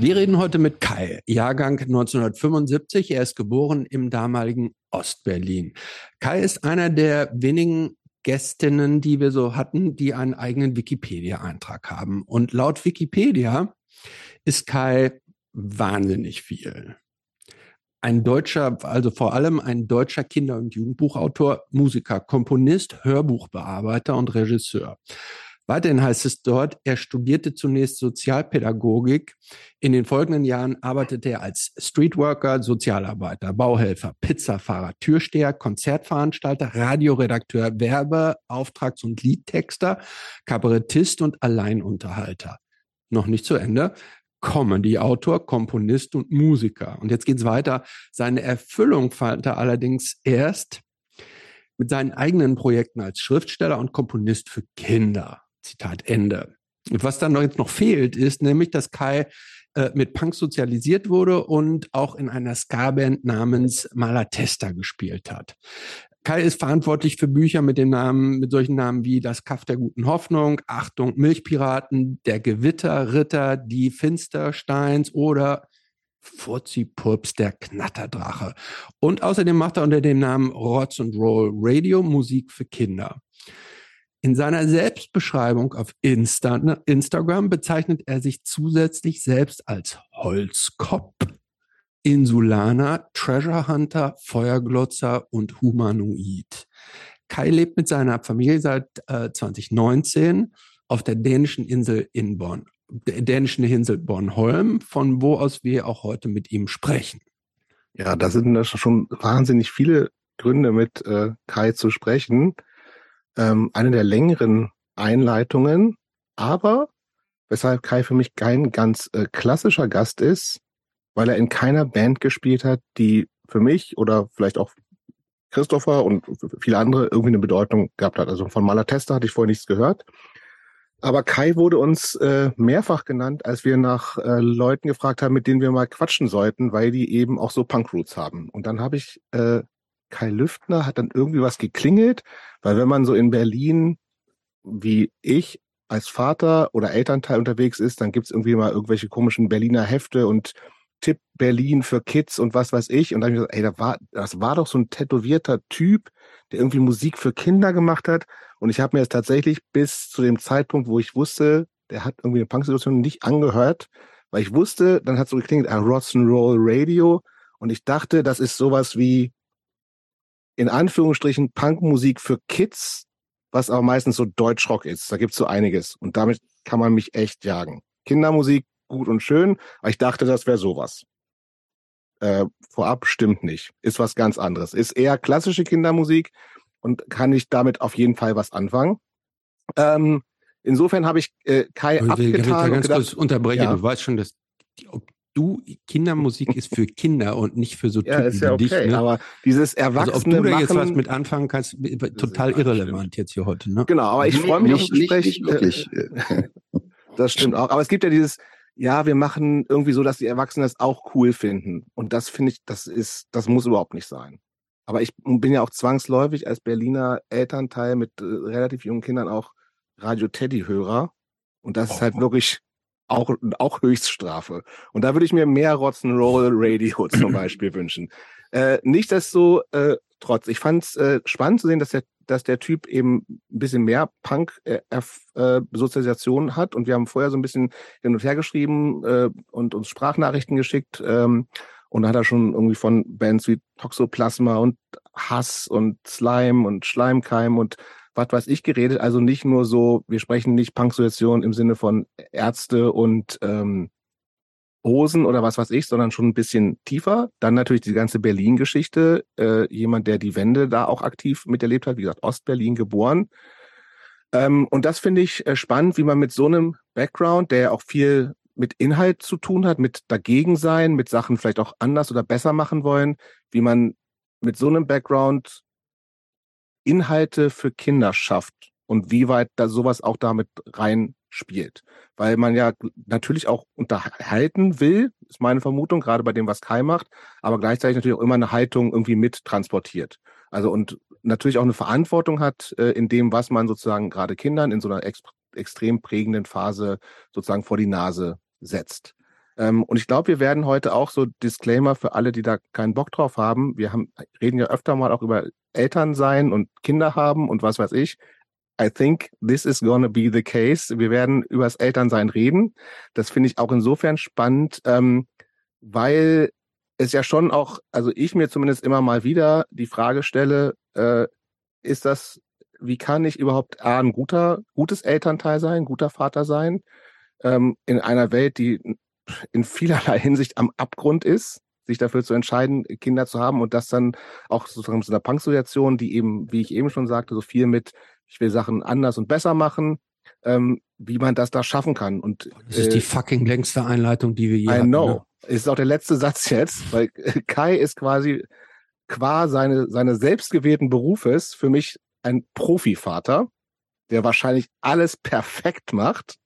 Wir reden heute mit Kai, Jahrgang 1975. Er ist geboren im damaligen Ostberlin. Kai ist einer der wenigen Gästinnen, die wir so hatten, die einen eigenen Wikipedia-Eintrag haben. Und laut Wikipedia ist Kai wahnsinnig viel. Ein deutscher, also vor allem ein deutscher Kinder- und Jugendbuchautor, Musiker, Komponist, Hörbuchbearbeiter und Regisseur. Weiterhin heißt es dort, er studierte zunächst Sozialpädagogik. In den folgenden Jahren arbeitete er als Streetworker, Sozialarbeiter, Bauhelfer, Pizzafahrer, Türsteher, Konzertveranstalter, Radioredakteur, Werbe, Auftrags- und Liedtexter, Kabarettist und Alleinunterhalter. Noch nicht zu Ende. Comedy-Autor, Komponist und Musiker. Und jetzt geht's weiter. Seine Erfüllung fand er allerdings erst mit seinen eigenen Projekten als Schriftsteller und Komponist für Kinder. Zitat Ende. Und was dann jetzt noch fehlt, ist nämlich, dass Kai äh, mit Punk sozialisiert wurde und auch in einer Ska-Band namens Malatesta gespielt hat. Kai ist verantwortlich für Bücher mit dem Namen, mit solchen Namen wie Das Kaff der guten Hoffnung, Achtung, Milchpiraten, Der Gewitterritter, Die Finstersteins oder Furzi-Purps, der Knatterdrache. Und außerdem macht er unter dem Namen Rotz and Roll Radio Musik für Kinder. In seiner Selbstbeschreibung auf Insta Instagram bezeichnet er sich zusätzlich selbst als Holzkopf, Insulaner, Treasure Hunter, Feuerglotzer und Humanoid. Kai lebt mit seiner Familie seit äh, 2019 auf der dänischen Insel in Bonn, der dänischen Insel Bornholm, von wo aus wir auch heute mit ihm sprechen. Ja, da sind schon wahnsinnig viele Gründe mit äh, Kai zu sprechen ähm, eine der längeren Einleitungen, aber weshalb Kai für mich kein ganz äh, klassischer Gast ist, weil er in keiner Band gespielt hat, die für mich oder vielleicht auch Christopher und viele andere irgendwie eine Bedeutung gehabt hat. Also von Malatesta hatte ich vorher nichts gehört. Aber Kai wurde uns äh, mehrfach genannt, als wir nach äh, Leuten gefragt haben, mit denen wir mal quatschen sollten, weil die eben auch so Punk-Roots haben. Und dann habe ich äh, Kai Lüftner hat dann irgendwie was geklingelt, weil wenn man so in Berlin wie ich als Vater oder Elternteil unterwegs ist, dann gibt's irgendwie mal irgendwelche komischen Berliner Hefte und Tipp Berlin für Kids und was weiß ich. Und dann habe ich gesagt, ey, da war, das war doch so ein tätowierter Typ, der irgendwie Musik für Kinder gemacht hat. Und ich habe mir das tatsächlich bis zu dem Zeitpunkt, wo ich wusste, der hat irgendwie eine Punk-Situation nicht angehört, weil ich wusste, dann hat so geklingelt, ah, Rock'n'Roll Radio. Und ich dachte, das ist sowas wie in Anführungsstrichen Punkmusik für Kids, was aber meistens so Deutschrock ist. Da gibt's so einiges. Und damit kann man mich echt jagen. Kindermusik, gut und schön, aber ich dachte, das wäre sowas. Äh, vorab stimmt nicht. Ist was ganz anderes. Ist eher klassische Kindermusik und kann ich damit auf jeden Fall was anfangen. Ähm, insofern habe ich äh, Kai ich will, abgetan. Ich will ganz gedacht, kurz unterbrechen. Ja. Du weißt schon, dass die, du, Kindermusik ist für Kinder und nicht für so Typen ja, ist ja okay, dich, ne? aber dieses Erwachsene also, ob du da jetzt was mit anfangen kannst, total irrelevant jetzt hier heute, ne? Genau, aber ich freue mich nicht, auf Gespräch. Nicht, nicht wirklich. das stimmt auch, aber es gibt ja dieses, ja, wir machen irgendwie so, dass die Erwachsenen das auch cool finden und das finde ich, das ist, das muss überhaupt nicht sein. Aber ich bin ja auch zwangsläufig als Berliner Elternteil mit äh, relativ jungen Kindern auch Radio Teddy Hörer und das oh. ist halt oh. wirklich auch, auch Höchststrafe. Und da würde ich mir mehr Rock'n'Roll Radio zum Beispiel wünschen. Äh, nicht dass so äh, trotz. Ich fand es äh, spannend zu sehen, dass der, dass der Typ eben ein bisschen mehr Punk-Sozialisation äh, äh, hat. Und wir haben vorher so ein bisschen hin und her geschrieben äh, und uns Sprachnachrichten geschickt. Ähm, und da hat er schon irgendwie von Bands wie Toxoplasma und Hass und Slime und Schleimkeim und was weiß ich geredet. Also nicht nur so, wir sprechen nicht Punktuation im Sinne von Ärzte und ähm, Hosen oder was weiß ich, sondern schon ein bisschen tiefer. Dann natürlich die ganze Berlin-Geschichte. Äh, jemand, der die Wende da auch aktiv miterlebt hat, wie gesagt, Ostberlin geboren. Ähm, und das finde ich äh, spannend, wie man mit so einem Background, der auch viel mit Inhalt zu tun hat, mit dagegen sein, mit Sachen vielleicht auch anders oder besser machen wollen, wie man mit so einem Background Inhalte für Kinder schafft und wie weit da sowas auch damit reinspielt. Weil man ja natürlich auch unterhalten will, ist meine Vermutung, gerade bei dem, was Kai macht, aber gleichzeitig natürlich auch immer eine Haltung irgendwie mit transportiert. Also und natürlich auch eine Verantwortung hat äh, in dem, was man sozusagen gerade Kindern in so einer ex extrem prägenden Phase sozusagen vor die Nase setzt. Ähm, und ich glaube, wir werden heute auch so Disclaimer für alle, die da keinen Bock drauf haben. Wir haben, reden ja öfter mal auch über Eltern sein und Kinder haben und was weiß ich. I think this is gonna be the case. Wir werden über das Elternsein reden. Das finde ich auch insofern spannend, ähm, weil es ja schon auch, also ich mir zumindest immer mal wieder die Frage stelle, äh, ist das, wie kann ich überhaupt A, ein guter, gutes Elternteil sein, guter Vater sein, ähm, in einer Welt, die in vielerlei Hinsicht am Abgrund ist, sich dafür zu entscheiden, Kinder zu haben und das dann auch sozusagen zu einer Punk-Situation, die eben, wie ich eben schon sagte, so viel mit ich will Sachen anders und besser machen, ähm, wie man das da schaffen kann. Und das ist äh, die fucking längste Einleitung, die wir je I hatten, know. Ne? Ist auch der letzte Satz jetzt, weil Kai ist quasi qua seine, seine selbstgewählten Berufes für mich ein Profivater, der wahrscheinlich alles perfekt macht.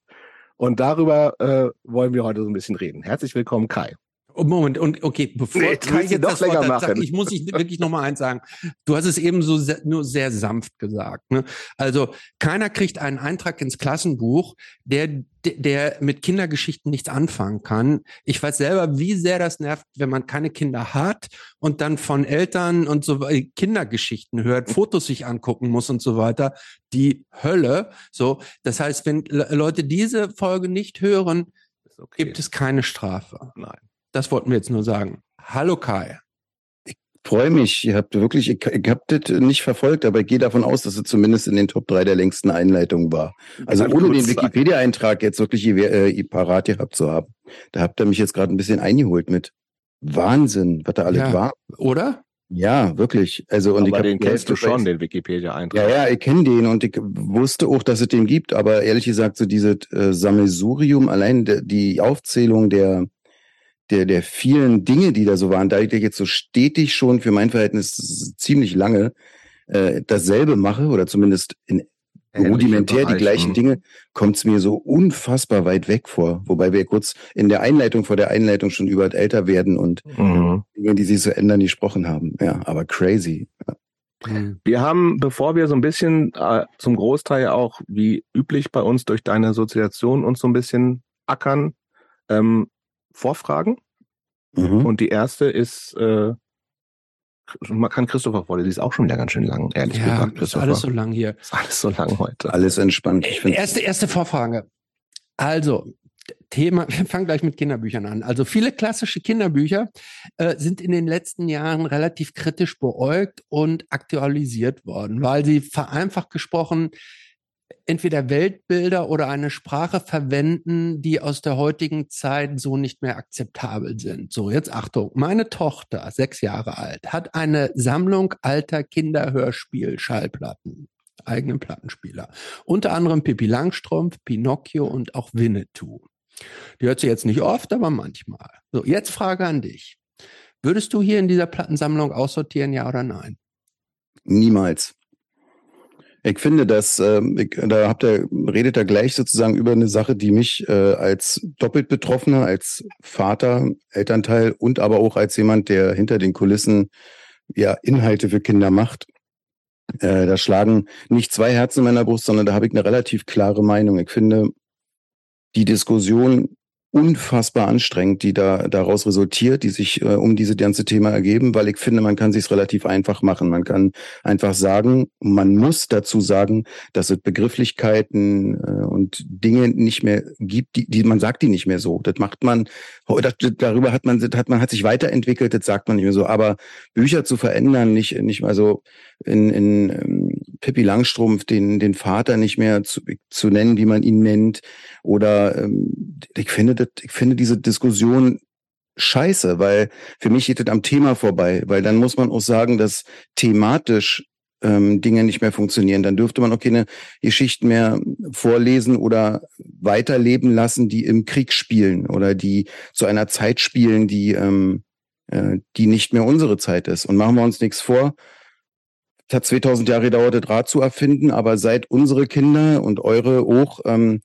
Und darüber äh, wollen wir heute so ein bisschen reden. Herzlich willkommen, Kai. Oh, Moment, und okay, bevor nee, Kai jetzt das Wort machen. Sagt, ich muss ich wirklich noch mal eins sagen. Du hast es eben so sehr, nur sehr sanft gesagt. Ne? Also keiner kriegt einen Eintrag ins Klassenbuch, der der mit Kindergeschichten nichts anfangen kann. Ich weiß selber, wie sehr das nervt, wenn man keine Kinder hat und dann von Eltern und so Kindergeschichten hört, Fotos sich angucken muss und so weiter. Die Hölle. So, das heißt, wenn Leute diese Folge nicht hören, okay. gibt es keine Strafe. Nein. Das wollten wir jetzt nur sagen. Hallo Kai. Ich freue mich. Ihr habt wirklich, ich, ich habe das nicht verfolgt, aber ich gehe davon aus, dass es zumindest in den Top 3 der längsten Einleitungen war. Also ohne den Wikipedia-Eintrag jetzt wirklich äh, parat gehabt zu haben. Da habt ihr mich jetzt gerade ein bisschen eingeholt mit. Wahnsinn, was da alles ja, war. Oder? Ja, wirklich. Also und aber ich den kennst du schon, den Wikipedia-Eintrag. Ja, ja, ich kenne den und ich wusste auch, dass es den gibt, aber ehrlich gesagt, so dieses äh, Sammelsurium, allein de, die Aufzählung der der, der vielen Dinge, die da so waren, da ich jetzt so stetig schon für mein Verhältnis ziemlich lange äh, dasselbe mache oder zumindest in rudimentär die gleichen Dinge, kommt es mir so unfassbar weit weg vor. Wobei wir kurz in der Einleitung, vor der Einleitung schon über älter werden und mhm. Dinge, die sich so ändern, gesprochen haben. Ja, aber crazy. Ja. Wir haben, bevor wir so ein bisschen äh, zum Großteil auch wie üblich bei uns durch deine Soziation uns so ein bisschen ackern, ähm, Vorfragen. Mhm. Und die erste ist, äh, man kann Christopher vorlesen, die ist auch schon wieder ganz schön lang, ehrlich ja, gesagt. Ist alles so lang hier. Ist alles so lang heute. Alles entspannt. Ich erste, erste Vorfrage. Also, Thema, wir fangen gleich mit Kinderbüchern an. Also viele klassische Kinderbücher äh, sind in den letzten Jahren relativ kritisch beäugt und aktualisiert worden, weil sie vereinfacht gesprochen entweder Weltbilder oder eine Sprache verwenden, die aus der heutigen Zeit so nicht mehr akzeptabel sind. So, jetzt Achtung. Meine Tochter, sechs Jahre alt, hat eine Sammlung alter Kinderhörspiel-Schallplatten eigenen Plattenspieler. Unter anderem Pippi Langstrumpf, Pinocchio und auch Winnetou. Die hört sie jetzt nicht oft, aber manchmal. So, jetzt Frage an dich. Würdest du hier in dieser Plattensammlung aussortieren, ja oder nein? Niemals. Ich finde, dass ähm, ich, da habt ihr redet er gleich sozusagen über eine Sache, die mich äh, als doppelt Betroffener, als Vater, Elternteil und aber auch als jemand, der hinter den Kulissen ja Inhalte für Kinder macht. Äh, da schlagen nicht zwei Herzen in meiner Brust, sondern da habe ich eine relativ klare Meinung. Ich finde, die Diskussion unfassbar anstrengend, die da daraus resultiert, die sich äh, um diese ganze Thema ergeben, weil ich finde, man kann sich relativ einfach machen. Man kann einfach sagen, man muss dazu sagen, dass es Begrifflichkeiten äh, und Dinge nicht mehr gibt, die, die man sagt die nicht mehr so. Das macht man, das, darüber hat man, hat man hat sich weiterentwickelt, das sagt man nicht mehr so. Aber Bücher zu verändern, nicht nicht mal so in, in ähm, Pippi Langstrumpf den, den Vater nicht mehr zu, zu nennen, wie man ihn nennt. Oder ähm, ich finde das, ich finde diese Diskussion scheiße, weil für mich geht das am Thema vorbei, weil dann muss man auch sagen, dass thematisch ähm, Dinge nicht mehr funktionieren. Dann dürfte man auch keine Geschichten mehr vorlesen oder weiterleben lassen, die im Krieg spielen oder die zu einer Zeit spielen, die, ähm, äh, die nicht mehr unsere Zeit ist. Und machen wir uns nichts vor, es hat 2000 Jahre gedauert, das Rad zu erfinden, aber seit unsere Kinder und eure auch ähm,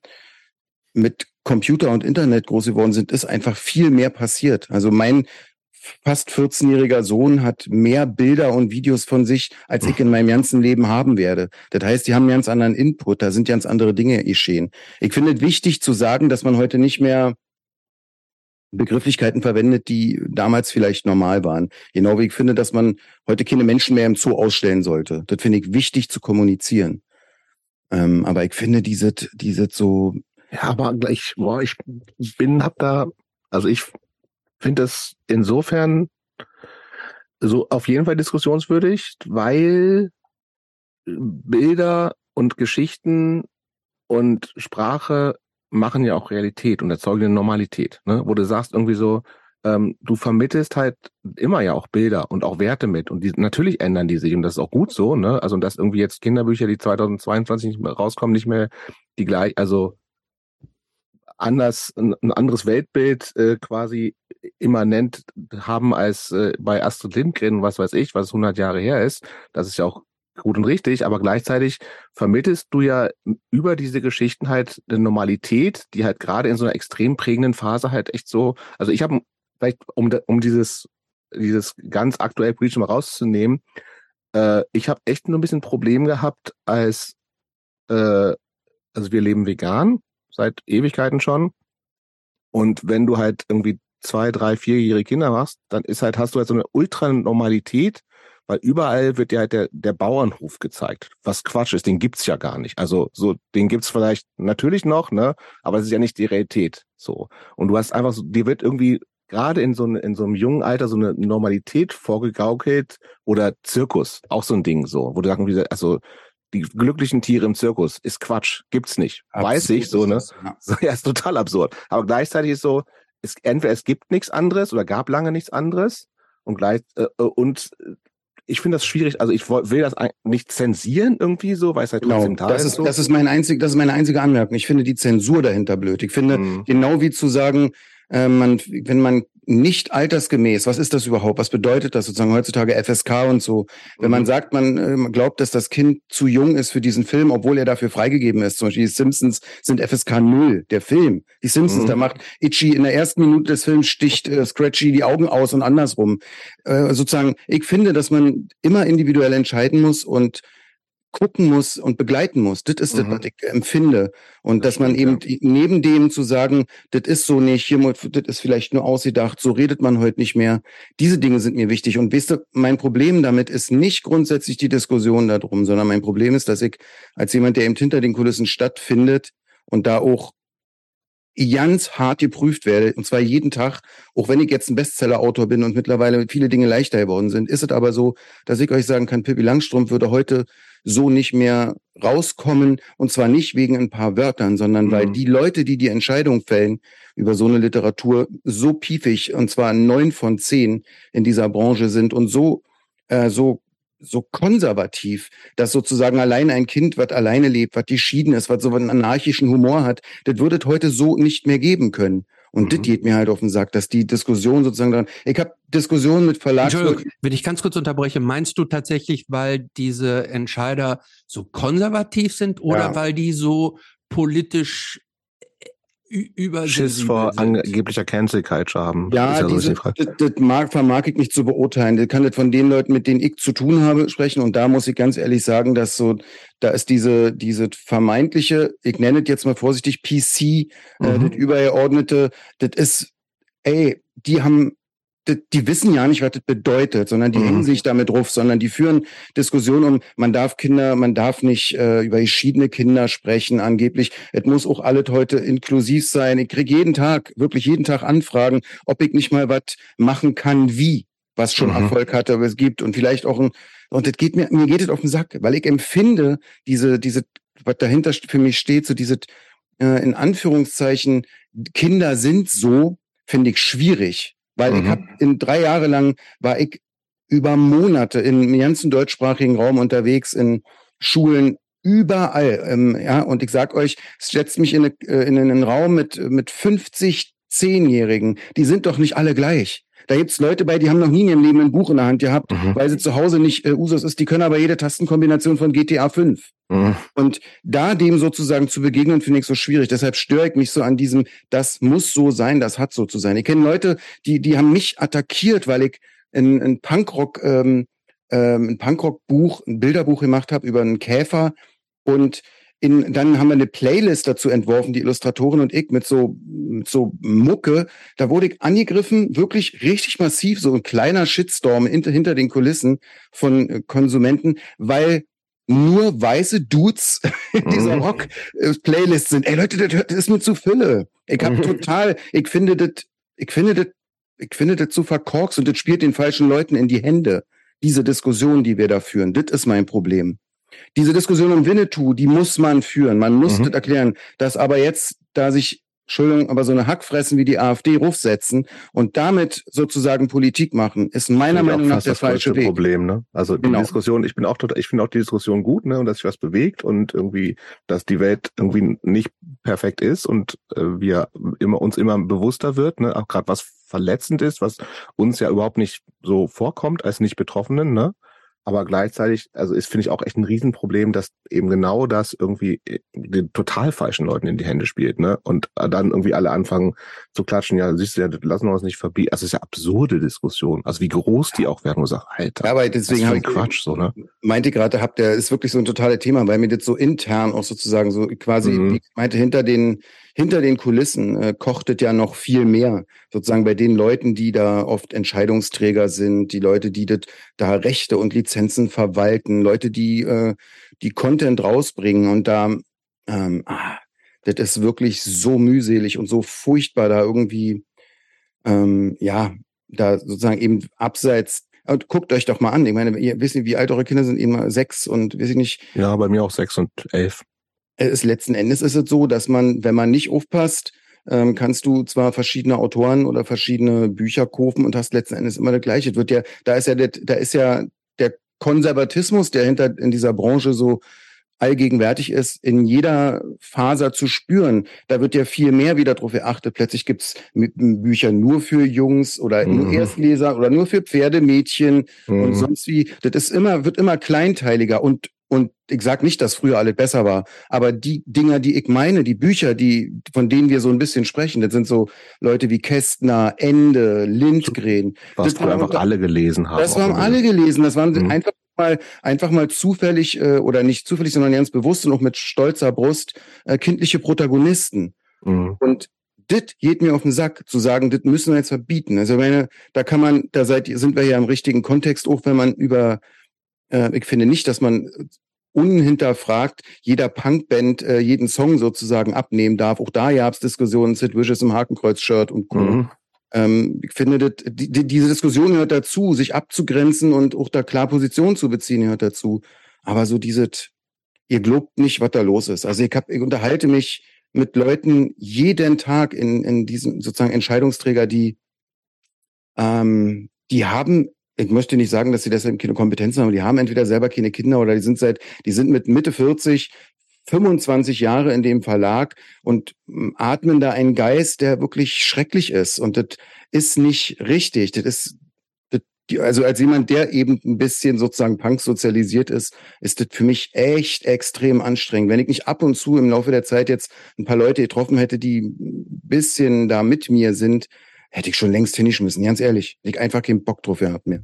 mit Computer und Internet groß geworden sind, ist einfach viel mehr passiert. Also mein fast 14-jähriger Sohn hat mehr Bilder und Videos von sich, als ich in meinem ganzen Leben haben werde. Das heißt, die haben einen ganz anderen Input, da sind ganz andere Dinge geschehen. Ich finde es wichtig zu sagen, dass man heute nicht mehr Begrifflichkeiten verwendet, die damals vielleicht normal waren. Genau wie ich finde, dass man heute keine Menschen mehr im Zoo ausstellen sollte. Das finde ich wichtig zu kommunizieren. Ähm, aber ich finde diese, diese so. Ja, aber ich, boah, ich bin, hab da, also ich finde das insofern so auf jeden Fall diskussionswürdig, weil Bilder und Geschichten und Sprache machen ja auch Realität und erzeugen eine Normalität, ne? wo du sagst irgendwie so, ähm, du vermittelst halt immer ja auch Bilder und auch Werte mit und die natürlich ändern die sich und das ist auch gut so, ne? Also dass irgendwie jetzt Kinderbücher, die 2022 nicht mehr rauskommen, nicht mehr die gleich, also anders ein, anderes Weltbild äh, quasi immanent haben als äh, bei Astrid Lindgren, was weiß ich, was 100 Jahre her ist. Das ist ja auch gut und richtig, aber gleichzeitig vermittelst du ja über diese Geschichten halt eine Normalität, die halt gerade in so einer extrem prägenden Phase halt echt so, also ich habe vielleicht, um, um dieses, dieses ganz aktuell politische mal rauszunehmen, äh, ich habe echt nur ein bisschen Problem gehabt, als, äh, also wir leben vegan, seit Ewigkeiten schon. Und wenn du halt irgendwie zwei, drei, vierjährige Kinder machst, dann ist halt, hast du halt so eine Ultranormalität, weil überall wird ja halt der, der Bauernhof gezeigt, was Quatsch ist, den gibt's ja gar nicht. Also so, den gibt's vielleicht natürlich noch, ne, aber es ist ja nicht die Realität, so. Und du hast einfach so, dir wird irgendwie gerade in so, in so einem jungen Alter so eine Normalität vorgegaukelt oder Zirkus, auch so ein Ding, so, wo du sagst, also die glücklichen Tiere im Zirkus ist Quatsch, gibt's nicht, Absolut weiß ich, so, ne, ja. so, ja, ist total absurd. Aber gleichzeitig ist so, es, entweder es gibt nichts anderes oder gab lange nichts anderes und gleich äh, äh und ich finde das schwierig. Also ich will das nicht zensieren irgendwie so, weil es halt genau, trotzdem da das ist. So. Das ist mein einzig, das ist meine einzige Anmerkung. Ich finde die Zensur dahinter blöd. Ich finde mhm. genau wie zu sagen, äh, man, wenn man nicht altersgemäß, was ist das überhaupt? Was bedeutet das sozusagen heutzutage FSK und so? Wenn man mhm. sagt, man äh, glaubt, dass das Kind zu jung ist für diesen Film, obwohl er dafür freigegeben ist. Zum Beispiel die Simpsons sind FSK 0, der Film. Die Simpsons, mhm. da macht Itchy in der ersten Minute des Films sticht äh, Scratchy die Augen aus und andersrum. Äh, sozusagen, ich finde, dass man immer individuell entscheiden muss und gucken muss und begleiten muss. Das ist mhm. das, was ich empfinde. Und das dass man eben ja. neben dem zu sagen, das ist so nicht, hier, das ist vielleicht nur ausgedacht, so redet man heute nicht mehr. Diese Dinge sind mir wichtig. Und weißt du, mein Problem damit ist nicht grundsätzlich die Diskussion darum, sondern mein Problem ist, dass ich als jemand, der eben hinter den Kulissen stattfindet und da auch ganz hart geprüft werde, und zwar jeden Tag, auch wenn ich jetzt ein Bestseller-Autor bin und mittlerweile viele Dinge leichter geworden sind, ist es aber so, dass ich euch sagen kann, Pippi Langstrumpf würde heute so nicht mehr rauskommen. Und zwar nicht wegen ein paar Wörtern, sondern mhm. weil die Leute, die die Entscheidung fällen über so eine Literatur, so piefig, und zwar neun von zehn in dieser Branche sind und so, äh, so so konservativ, dass sozusagen allein ein Kind, was alleine lebt, was geschieden ist, was so einen anarchischen Humor hat, das würde es heute so nicht mehr geben können. Und mhm. das geht mir halt auf den Sack, dass die Diskussion sozusagen dran. Ich habe Diskussionen mit Verlags. Entschuldigung, wenn ich ganz kurz unterbreche, meinst du tatsächlich, weil diese Entscheider so konservativ sind oder ja. weil die so politisch über Schiss vor angeblicher Cancel Culture haben. Ja, ja diese, das, das mag, vermag ich nicht zu beurteilen. Ich kann das von den Leuten, mit denen ich zu tun habe, sprechen. Und da muss ich ganz ehrlich sagen, dass so, da ist diese, diese vermeintliche, ich nenne es jetzt mal vorsichtig PC, äh, mhm. äh, das übergeordnete, das ist, ey, die haben die wissen ja nicht, was das bedeutet, sondern die mhm. hängen sich damit drauf, sondern die führen Diskussionen um, man darf Kinder, man darf nicht äh, über verschiedene Kinder sprechen, angeblich. Es muss auch alles heute inklusiv sein. Ich kriege jeden Tag, wirklich jeden Tag Anfragen, ob ich nicht mal was machen kann, wie, was schon mhm. Erfolg hatte, aber es gibt und vielleicht auch ein, und das geht mir, mir geht es auf den Sack, weil ich empfinde diese, diese, was dahinter für mich steht, so diese, äh, in Anführungszeichen, Kinder sind so, finde ich schwierig weil mhm. ich habe in drei Jahre lang war ich über Monate im ganzen deutschsprachigen Raum unterwegs in Schulen überall. Ähm, ja, und ich sag euch, es setzt mich in, eine, äh, in einen Raum mit, mit 50 Zehnjährigen. Die sind doch nicht alle gleich. Da gibt's Leute bei, die haben noch nie in ihrem Leben ein Buch in der Hand gehabt, mhm. weil sie zu Hause nicht äh, Usus ist. Die können aber jede Tastenkombination von GTA 5. Mhm. Und da dem sozusagen zu begegnen, finde ich so schwierig. Deshalb störe ich mich so an diesem, das muss so sein, das hat so zu sein. Ich kenne Leute, die, die haben mich attackiert, weil ich ein, ein Punkrock, ähm, ähm, ein Punkrock-Buch, ein Bilderbuch gemacht habe über einen Käfer und in, dann haben wir eine Playlist dazu entworfen, die Illustratorin und ich, mit so, mit so Mucke. Da wurde ich angegriffen, wirklich richtig massiv, so ein kleiner Shitstorm hinter, hinter den Kulissen von äh, Konsumenten, weil nur weiße Dudes in dieser mhm. Rock-Playlist sind. Ey Leute, das, das ist mir zu Fülle. Ich hab total, ich finde das, ich finde das, ich finde das zu verkorkst und das spielt den falschen Leuten in die Hände. Diese Diskussion, die wir da führen, das ist mein Problem. Diese Diskussion um Winnetou, die muss man führen. Man muss mhm. das erklären. Dass aber jetzt, da sich Entschuldigung, aber so eine Hackfressen wie die AfD rufsetzen und damit sozusagen Politik machen, ist meiner Meinung nach der falsche Weg. Problem, ne? Also die genau. Diskussion, ich bin auch total, ich finde auch die Diskussion gut, ne, und dass sich was bewegt und irgendwie, dass die Welt irgendwie nicht perfekt ist und äh, wir immer uns immer bewusster wird, ne, auch gerade was verletzend ist, was uns ja überhaupt nicht so vorkommt als nicht Betroffenen, ne? Aber gleichzeitig, also ist, finde ich auch echt ein Riesenproblem, dass eben genau das irgendwie äh, den total falschen Leuten in die Hände spielt, ne? Und dann irgendwie alle anfangen zu klatschen, ja, siehst du ja, lassen wir uns nicht verbieten. Also es ist ja absurde Diskussion. Also wie groß die auch werden, wo sagt, Alter. Ja, aber deswegen habe ich Quatsch, so, ne? Meinte gerade, habt ihr, ist wirklich so ein totales Thema, weil mir das so intern auch sozusagen so quasi, mhm. ich meinte, hinter den, hinter den Kulissen äh, kochtet ja noch viel mehr. Sozusagen bei den Leuten, die da oft Entscheidungsträger sind, die Leute, die das, da Rechte und Lizenzen verwalten, Leute, die, äh, die Content rausbringen und da, ähm, ah, das ist wirklich so mühselig und so furchtbar, da irgendwie, ähm, ja, da sozusagen eben abseits und guckt euch doch mal an. Ich meine, ihr wisst nicht, wie alt eure Kinder sind, eben sechs und weiß ich nicht. Ja, bei mir auch sechs und elf es letzten Endes ist es so, dass man, wenn man nicht aufpasst, ähm, kannst du zwar verschiedene Autoren oder verschiedene Bücher kaufen und hast letzten Endes immer das Gleiche. wird ja, da ist ja, der, da ist ja der Konservatismus, der hinter in dieser Branche so allgegenwärtig ist, in jeder Faser zu spüren. Da wird ja viel mehr wieder drauf geachtet. Plötzlich gibt's Bücher nur für Jungs oder mhm. nur Erstleser oder nur für Pferdemädchen mhm. und sonst wie. Das ist immer, wird immer kleinteiliger und und ich sage nicht, dass früher alles besser war, aber die Dinger, die ich meine, die Bücher, die von denen wir so ein bisschen sprechen, das sind so Leute wie Kästner, Ende, Lindgren. Was das wir einfach alle gelesen haben. Das haben alle gelesen. Das waren mhm. einfach mal einfach mal zufällig äh, oder nicht zufällig, sondern ganz bewusst und auch mit stolzer Brust äh, kindliche Protagonisten. Mhm. Und das geht mir auf den Sack, zu sagen, das müssen wir jetzt verbieten. Also meine, da kann man, da seid, sind wir ja im richtigen Kontext, auch wenn man über äh, ich finde nicht, dass man unhinterfragt jeder Punkband äh, jeden Song sozusagen abnehmen darf. Auch da gab es Diskussionen, Sid Vicious im Hakenkreuz-Shirt und Co. Mhm. Ähm, ich finde, das, die, diese Diskussion gehört dazu, sich abzugrenzen und auch da klar Position zu beziehen gehört dazu. Aber so dieses, ihr glaubt nicht, was da los ist. Also ich, hab, ich unterhalte mich mit Leuten jeden Tag in, in diesem sozusagen Entscheidungsträger, die ähm, die haben ich möchte nicht sagen, dass sie deshalb keine Kompetenzen haben. Die haben entweder selber keine Kinder oder die sind seit, die sind mit Mitte 40, 25 Jahre in dem Verlag und hm, atmen da einen Geist, der wirklich schrecklich ist. Und das ist nicht richtig. Das ist, also als jemand, der eben ein bisschen sozusagen Punk sozialisiert ist, ist das für mich echt extrem anstrengend. Wenn ich nicht ab und zu im Laufe der Zeit jetzt ein paar Leute getroffen hätte, die ein bisschen da mit mir sind, hätte ich schon längst hingeschmissen, ganz ehrlich. Ich einfach keinen Bock drauf gehabt mehr.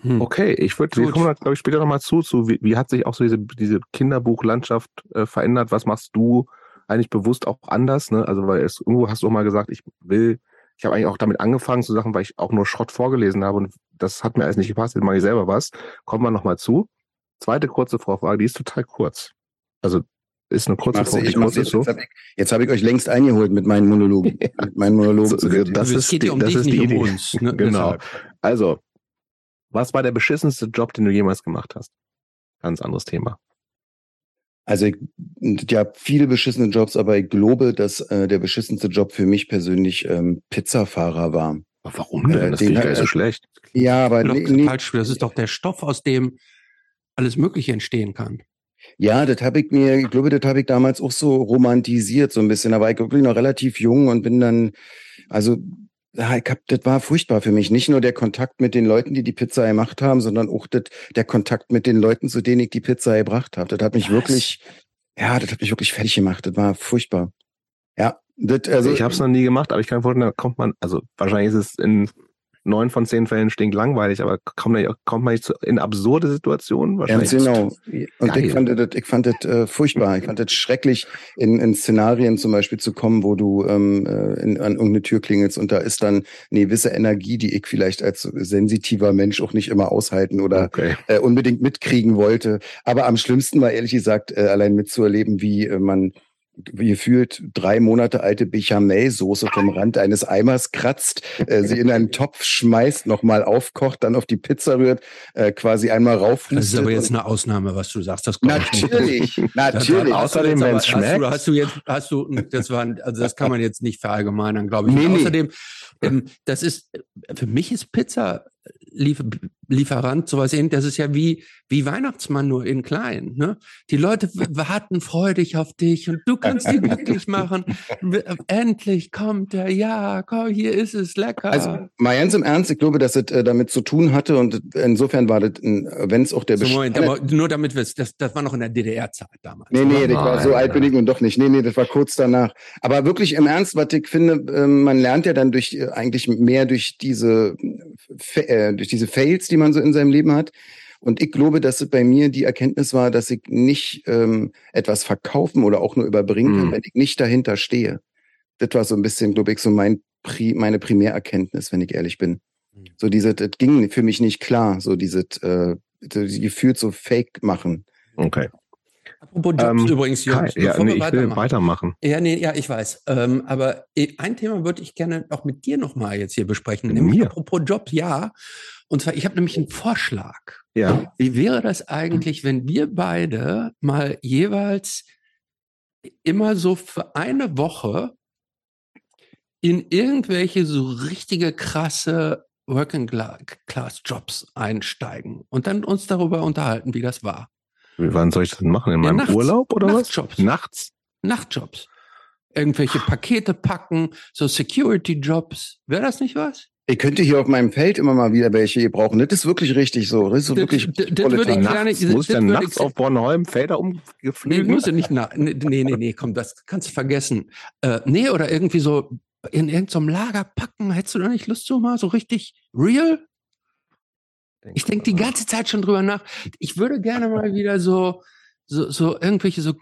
Hm. Okay, ich würde, wir kommen glaube ich, später nochmal zu, zu wie, wie, hat sich auch so diese, diese Kinderbuchlandschaft äh, verändert? Was machst du eigentlich bewusst auch anders? Ne? Also, weil es irgendwo hast du auch mal gesagt, ich will, ich habe eigentlich auch damit angefangen zu Sachen, weil ich auch nur Schrott vorgelesen habe und das hat mir alles nicht gepasst, jetzt mache ich selber was. Kommen wir nochmal zu. Zweite kurze Vorfrage, die ist total kurz. Also ist eine kurze Frage. Ich muss jetzt, so. jetzt habe ich, euch längst eingeholt mit meinen Monologen. mit meinen Monologen. So, das, ist, geht die, um das ist die Idee. Um uns, ne? genau. Also, was war der beschissenste Job, den du jemals gemacht hast? Ganz anderes Thema. Also ich, ja, viele beschissene Jobs, aber ich glaube, dass äh, der beschissenste Job für mich persönlich ähm, Pizzafahrer war. Aber warum denn? Äh, das finde ich gar nicht so schlecht. Ja, aber nee, nee, das ist doch der Stoff, aus dem alles Mögliche entstehen kann. Ja, das habe ich mir, ich glaube, das habe ich damals auch so romantisiert so ein bisschen. Da war ich wirklich noch relativ jung und bin dann, also ja, ich hab, das war furchtbar für mich. Nicht nur der Kontakt mit den Leuten, die die Pizza gemacht haben, sondern auch das, der Kontakt mit den Leuten, zu denen ich die Pizza gebracht habe. Das hat mich Was? wirklich, ja, das hat mich wirklich fertig gemacht. Das war furchtbar. Ja, das, also ich habe es noch nie gemacht, aber ich kann vorstellen, da kommt man, also wahrscheinlich ist es in neun von zehn Fällen stinkt langweilig, aber kommt man, kommt man nicht zu, in absurde Situationen? Ganz genau. Und Geil. ich fand das, ich fand das äh, furchtbar. Ich fand das schrecklich, in, in Szenarien zum Beispiel zu kommen, wo du ähm, äh, in, an irgendeine Tür klingelst und da ist dann eine gewisse Energie, die ich vielleicht als sensitiver Mensch auch nicht immer aushalten oder okay. äh, unbedingt mitkriegen wollte. Aber am schlimmsten war ehrlich gesagt, äh, allein mitzuerleben, wie äh, man gefühlt drei Monate alte Bechamel-Soße vom Rand eines Eimers kratzt, äh, sie in einen Topf schmeißt, nochmal aufkocht, dann auf die Pizza rührt, äh, quasi einmal rauf. Das ist aber jetzt eine Ausnahme, was du sagst. Das natürlich, natürlich. Außerdem, wenn es schmeckt. Hast du, hast du jetzt, hast du, das war, also das kann man jetzt nicht verallgemeinern, glaube ich. Nee, nee. Außerdem, ähm, das ist, für mich ist Pizza Liefer Lieferant, sowas ähnliches. Das ist ja wie, wie Weihnachtsmann nur in klein. Ne? Die Leute warten freudig auf dich und du kannst sie glücklich machen. Endlich kommt der, ja, komm, hier ist es lecker. Also mal ganz im Ernst, ich glaube, dass es äh, damit zu tun hatte und insofern war das, wenn es auch der so, Moment, aber nur damit wir es, das, das war noch in der DDR-Zeit damals. Nee, nee, das war so alt bin ich nun doch nicht. Nee, nee, das war kurz danach. Aber wirklich im Ernst, was ich finde, ähm, man lernt ja dann durch äh, eigentlich mehr durch diese äh, durch diese Fails, die man so in seinem Leben hat. Und ich glaube, dass es bei mir die Erkenntnis war, dass ich nicht ähm, etwas verkaufen oder auch nur überbringen kann, mhm. wenn ich nicht dahinter stehe. Das war so ein bisschen, glaube ich, so mein Pri meine Primärerkenntnis, wenn ich ehrlich bin. Mhm. So diese, das ging für mich nicht klar, so dieses äh, so gefühlt so Fake machen. Okay. Apropos Jobs ähm, übrigens, Jungs, ja, nee, ich weitermachen. will weitermachen. Ja, nee, ja, ich weiß. Ähm, aber äh, ein Thema würde ich gerne auch mit dir nochmal jetzt hier besprechen. Nämlich Mir? apropos Jobs, ja. Und zwar, ich habe nämlich einen Vorschlag. Ja. Wie wäre das eigentlich, wenn wir beide mal jeweils immer so für eine Woche in irgendwelche so richtige krasse Working Class Jobs einsteigen und dann uns darüber unterhalten, wie das war. Wann soll ich das denn machen? In ja, meinem nachts, Urlaub oder Nachtjobs. was? Nachts. Nachtjobs. Irgendwelche Pakete packen, so Security-Jobs. Wäre das nicht was? Ich könnte hier auf meinem Feld immer mal wieder welche brauchen. Das ist wirklich richtig so. Das ist so wirklich das, das würde ich gerne, nachts, Muss dann nachts auf Bornholm Felder umgeflügen? Nee, muss nicht na, nee, nee, nee, komm, das kannst du vergessen. Äh, nee, oder irgendwie so in irgendeinem Lager packen. Hättest du da nicht Lust zu mal so richtig real? Denk ich denke die ganze Zeit schon drüber nach. Ich würde gerne mal wieder so, so, so irgendwelche so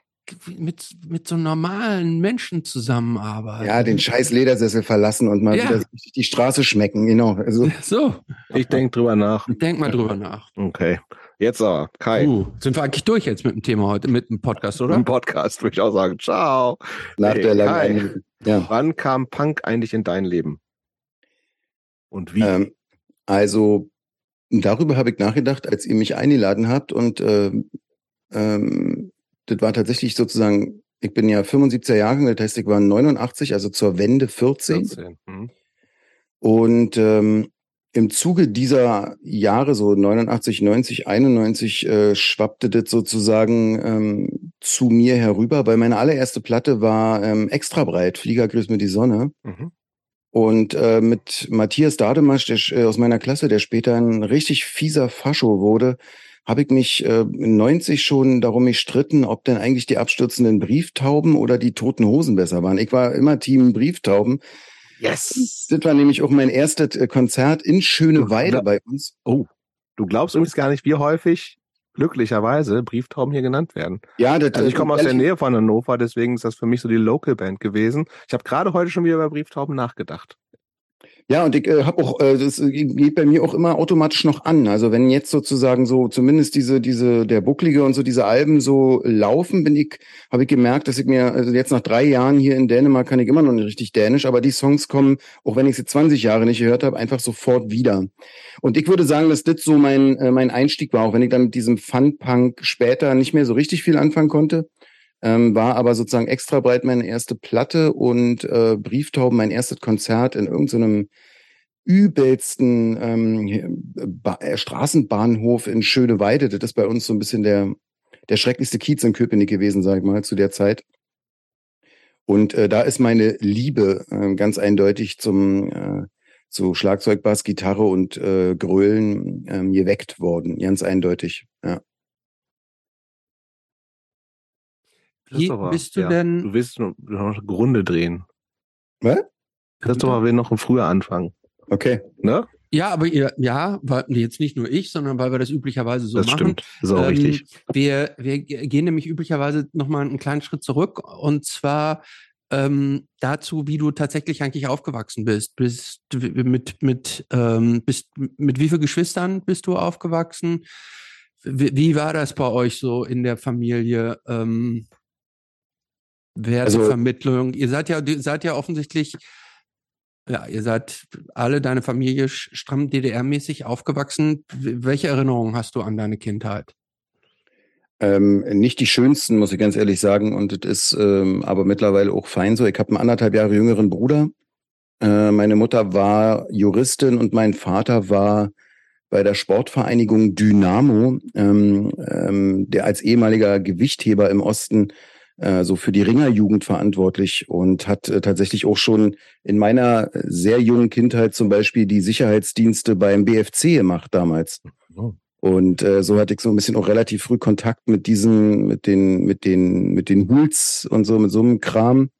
mit, mit so normalen Menschen zusammenarbeiten. Ja, den scheiß Ledersessel verlassen und mal ja. wieder die Straße schmecken, genau. Also. So. Ich denke drüber nach. Denk mal drüber nach. Okay. Jetzt aber, Kai. Uh, sind wir eigentlich durch jetzt mit dem Thema heute, mit dem Podcast, oder? Mit dem Podcast würde ich auch sagen. Ciao. Nach hey, der langen. Ja. Wann kam Punk eigentlich in dein Leben? Und wie? Ähm, also Darüber habe ich nachgedacht, als ihr mich eingeladen habt und äh, ähm, das war tatsächlich sozusagen, ich bin ja 75er Jahre, das heißt, ich war 89, also zur Wende 14. 14. Mhm. Und ähm, im Zuge dieser Jahre, so 89, 90, 91, äh, schwappte das sozusagen ähm, zu mir herüber, weil meine allererste Platte war ähm, extra breit, Flieger grüßt mir die Sonne. Mhm. Und äh, mit Matthias Dademasch der, äh, aus meiner Klasse, der später ein richtig fieser Fascho wurde, habe ich mich äh, 90 schon darum gestritten, ob denn eigentlich die abstürzenden Brieftauben oder die toten Hosen besser waren. Ich war immer Team Brieftauben. Yes! Das war nämlich auch mein erstes äh, Konzert in Schöneweide bei uns. Oh, du glaubst übrigens gar nicht, wie häufig glücklicherweise Brieftauben hier genannt werden. Ja, das, also ich komme aus der Nähe von Hannover, deswegen ist das für mich so die Local Band gewesen. Ich habe gerade heute schon wieder über Brieftauben nachgedacht. Ja, und ich äh, habe auch, äh, das geht bei mir auch immer automatisch noch an. Also wenn jetzt sozusagen so zumindest diese, diese, der Bucklige und so diese Alben so laufen, bin ich, habe ich gemerkt, dass ich mir, also jetzt nach drei Jahren hier in Dänemark kann ich immer noch nicht richtig Dänisch, aber die Songs kommen, auch wenn ich sie 20 Jahre nicht gehört habe, einfach sofort wieder. Und ich würde sagen, dass das so mein, äh, mein Einstieg war, auch wenn ich dann mit diesem Fun-Punk später nicht mehr so richtig viel anfangen konnte ähm, war aber sozusagen extra breit meine erste Platte und äh, Brieftauben mein erstes Konzert in irgendeinem übelsten ähm, äh, Straßenbahnhof in Schöneweide. Das ist bei uns so ein bisschen der, der schrecklichste Kiez in Köpenick gewesen, sag ich mal, zu der Zeit. Und äh, da ist meine Liebe äh, ganz eindeutig zum äh, zu Schlagzeug, Bass, Gitarre und äh, Grölen ähm, geweckt worden, ganz eindeutig. Ja. Wie bist du ja, denn? Du willst noch Grunde drehen. Was? Christopher will noch früher anfangen. Okay. Ne? Ja, aber ihr, ja, weil, jetzt nicht nur ich, sondern weil wir das üblicherweise so das machen. stimmt. So Ähm, richtig. Wir, wir gehen nämlich üblicherweise nochmal einen kleinen Schritt zurück und zwar ähm, dazu, wie du tatsächlich eigentlich aufgewachsen bist. Bist du mit, mit, ähm, bist, mit wie vielen Geschwistern bist du aufgewachsen? Wie, wie war das bei euch so in der Familie? Ähm, Wertevermittlung. ihr seid ja, ihr seid ja offensichtlich, ja, ihr seid alle deine Familie stramm DDR-mäßig aufgewachsen. Welche Erinnerungen hast du an deine Kindheit? Ähm, nicht die schönsten, muss ich ganz ehrlich sagen. Und das ist ähm, aber mittlerweile auch fein so. Ich habe einen anderthalb Jahre jüngeren Bruder. Äh, meine Mutter war Juristin und mein Vater war bei der Sportvereinigung Dynamo, ähm, ähm, der als ehemaliger Gewichtheber im Osten äh, so für die Ringerjugend verantwortlich und hat äh, tatsächlich auch schon in meiner sehr jungen Kindheit zum Beispiel die Sicherheitsdienste beim BFC gemacht damals. Oh. Und äh, so hatte ich so ein bisschen auch relativ früh Kontakt mit diesen, mit den, mit den, mit den Huls und so, mit so einem Kram.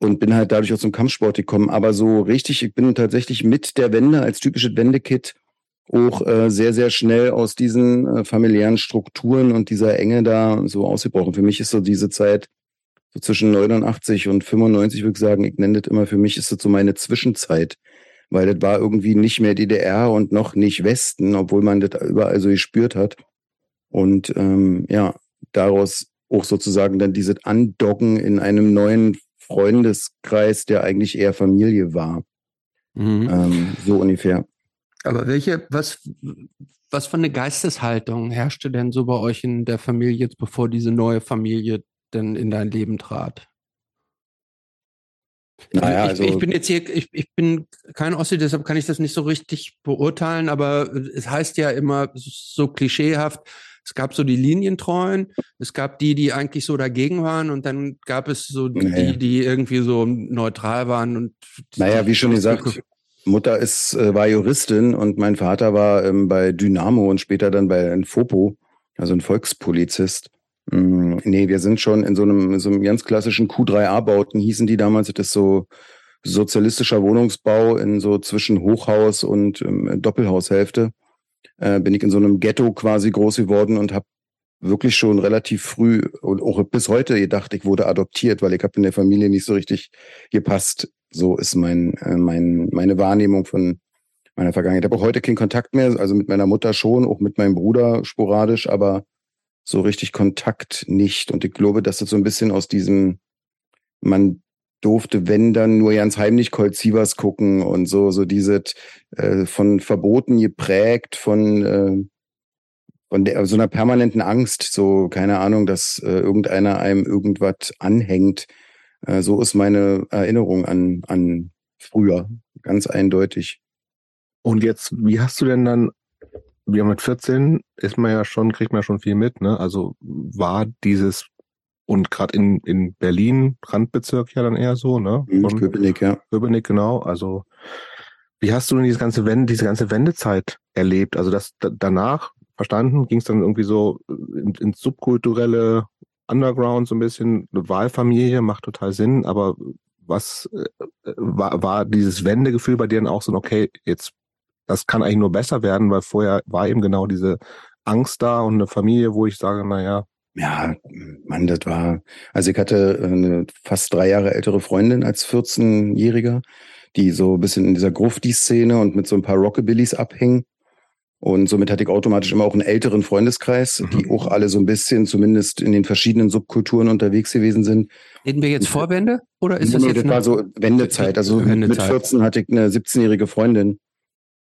Und bin halt dadurch auch zum Kampfsport gekommen. Aber so richtig, ich bin tatsächlich mit der Wende als typisches Wendekit auch äh, sehr, sehr schnell aus diesen äh, familiären Strukturen und dieser Enge da so ausgebrochen. Für mich ist so diese Zeit so zwischen 89 und 95, würde ich sagen, ich nenne das immer, für mich ist das so meine Zwischenzeit weil das war irgendwie nicht mehr DDR und noch nicht Westen, obwohl man das überall so gespürt hat. Und ähm, ja, daraus auch sozusagen dann dieses Andocken in einem neuen Freundeskreis, der eigentlich eher Familie war. Mhm. Ähm, so ungefähr. Aber welche, was, was für eine Geisteshaltung herrschte denn so bei euch in der Familie jetzt, bevor diese neue Familie denn in dein Leben trat? Naja, ich, also ich bin jetzt hier, ich, ich bin kein Ossi, deshalb kann ich das nicht so richtig beurteilen, aber es heißt ja immer so klischeehaft, es gab so die Linientreuen, es gab die, die eigentlich so dagegen waren und dann gab es so die, Naja. die irgendwie so neutral waren und Naja, wie schon gesagt, Mutter ist, äh, war Juristin und mein Vater war ähm, bei Dynamo und später dann bei Fopo, also ein Volkspolizist. Mm, nee, wir sind schon in so einem, in so einem ganz klassischen Q3A-Bauten, hießen die damals. Das ist so sozialistischer Wohnungsbau in so zwischen Hochhaus und ähm, Doppelhaushälfte. Äh, bin ich in so einem Ghetto quasi groß geworden und habe wirklich schon relativ früh und auch bis heute gedacht, ich wurde adoptiert, weil ich habe in der Familie nicht so richtig gepasst. So ist mein, äh, mein, meine Wahrnehmung von meiner Vergangenheit. Ich habe auch heute keinen Kontakt mehr, also mit meiner Mutter schon, auch mit meinem Bruder sporadisch, aber so richtig Kontakt nicht. Und ich glaube, dass das so ein bisschen aus diesem, man durfte, wenn dann nur ganz heimlich Colt Sievers gucken und so, so diese äh, von Verboten geprägt, von, äh, von der, so einer permanenten Angst, so, keine Ahnung, dass äh, irgendeiner einem irgendwas anhängt. Äh, so ist meine Erinnerung an, an früher, ganz eindeutig. Und jetzt, wie hast du denn dann, wir mit 14 ist man ja schon, kriegt man ja schon viel mit, ne? Also war dieses, und gerade in, in Berlin, Randbezirk ja dann eher so, ne? Mhm, Von Köpenick, ja. Köpenick, genau. Also, wie hast du denn diese ganze Wende, diese ganze Wendezeit erlebt? Also das da, danach, verstanden, ging es dann irgendwie so in, ins subkulturelle Underground so ein bisschen, Wahlfamilie, macht total Sinn, aber was äh, war, war dieses Wendegefühl bei dir dann auch so, okay, jetzt das kann eigentlich nur besser werden, weil vorher war eben genau diese Angst da und eine Familie, wo ich sage, naja, Ja, Mann, das war, also ich hatte eine fast drei Jahre ältere Freundin als 14-Jähriger, die so ein bisschen in dieser Grufti-Szene und mit so ein paar Rockabillys abhängen. Und somit hatte ich automatisch immer auch einen älteren Freundeskreis, Mhm. die auch alle so ein bisschen zumindest in den verschiedenen Subkulturen unterwegs gewesen sind. Reden wir jetzt Vorwände oder ist das jetzt das war so Wendezeit. Also mit- mit Wendezeit. 14 hatte ich eine 17-jährige Freundin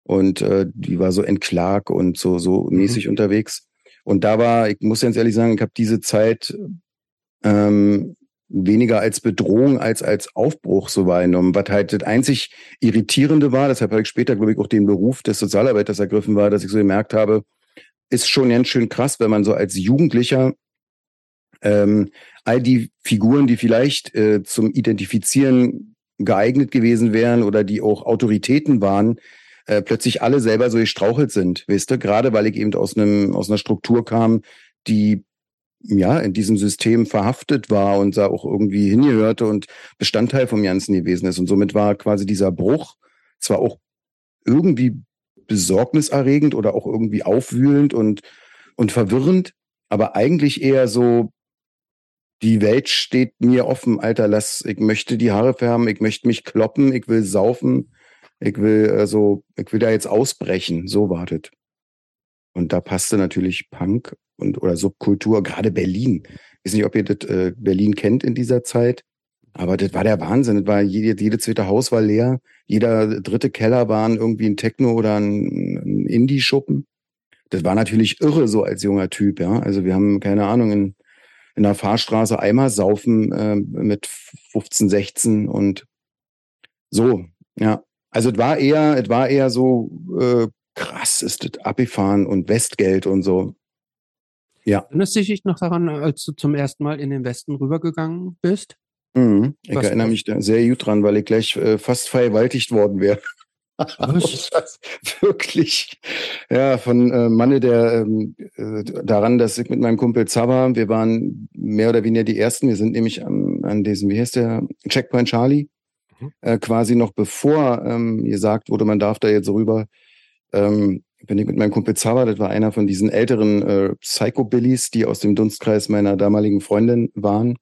und äh, die war so entklag und so so Mhm. mäßig unterwegs. Und da war, ich muss ganz ehrlich sagen, ich habe diese Zeit ähm, weniger als Bedrohung als als Aufbruch so wahrgenommen. Was halt das einzig Irritierende war, deshalb habe ich später, glaube ich, auch den Beruf des Sozialarbeiters ergriffen war, dass ich so gemerkt habe, ist schon ganz schön krass, wenn man so als Jugendlicher ähm, all die Figuren, die vielleicht äh, zum Identifizieren geeignet gewesen wären oder die auch Autoritäten waren, äh, plötzlich alle selber so gestrauchelt sind, weißt du? Gerade weil ich eben aus einem aus einer Struktur kam, die ja in diesem System verhaftet war und da auch irgendwie hingehörte und Bestandteil vom Ganzen gewesen ist. Und somit war quasi dieser Bruch zwar auch irgendwie besorgniserregend oder auch irgendwie aufwühlend und, und verwirrend, aber eigentlich eher so, die Welt steht mir offen, Alter, lass, ich möchte die Haare färben, ich möchte mich kloppen, ich will saufen, ich will, also, ich will da jetzt ausbrechen, so wartet. Und da passte natürlich Punk und oder Subkultur, gerade Berlin. Ich weiß nicht, ob ihr das äh, Berlin kennt in dieser Zeit, aber das war der Wahnsinn. Das war jede, jede zweite Haus war leer, jeder dritte Keller war irgendwie ein Techno oder ein, ein Indie-Schuppen. Das war natürlich irre so als junger Typ, ja. Also wir haben, keine Ahnung, in, in der Fahrstraße Eimer saufen äh, mit 15, 16 und so, ja. Also es war eher, es war eher so äh, krass, ist das abgefahren und Westgeld und so. Ja. Erinnerst du dich noch daran, als du zum ersten Mal in den Westen rübergegangen bist? Mhm. Ich Was erinnere mich da sehr gut dran, weil ich gleich äh, fast vergewaltigt worden wäre. wirklich, ja, von äh, Manne der ähm, äh, daran, dass ich mit meinem Kumpel Zaba, wir waren mehr oder weniger die ersten, wir sind nämlich an, an diesem, wie heißt der, Checkpoint Charlie, mhm. äh, quasi noch bevor ähm, gesagt wurde, man darf da jetzt rüber, ähm, bin ich mit meinem Kumpel Zaba, das war einer von diesen älteren äh, Psychobillies, die aus dem Dunstkreis meiner damaligen Freundin waren.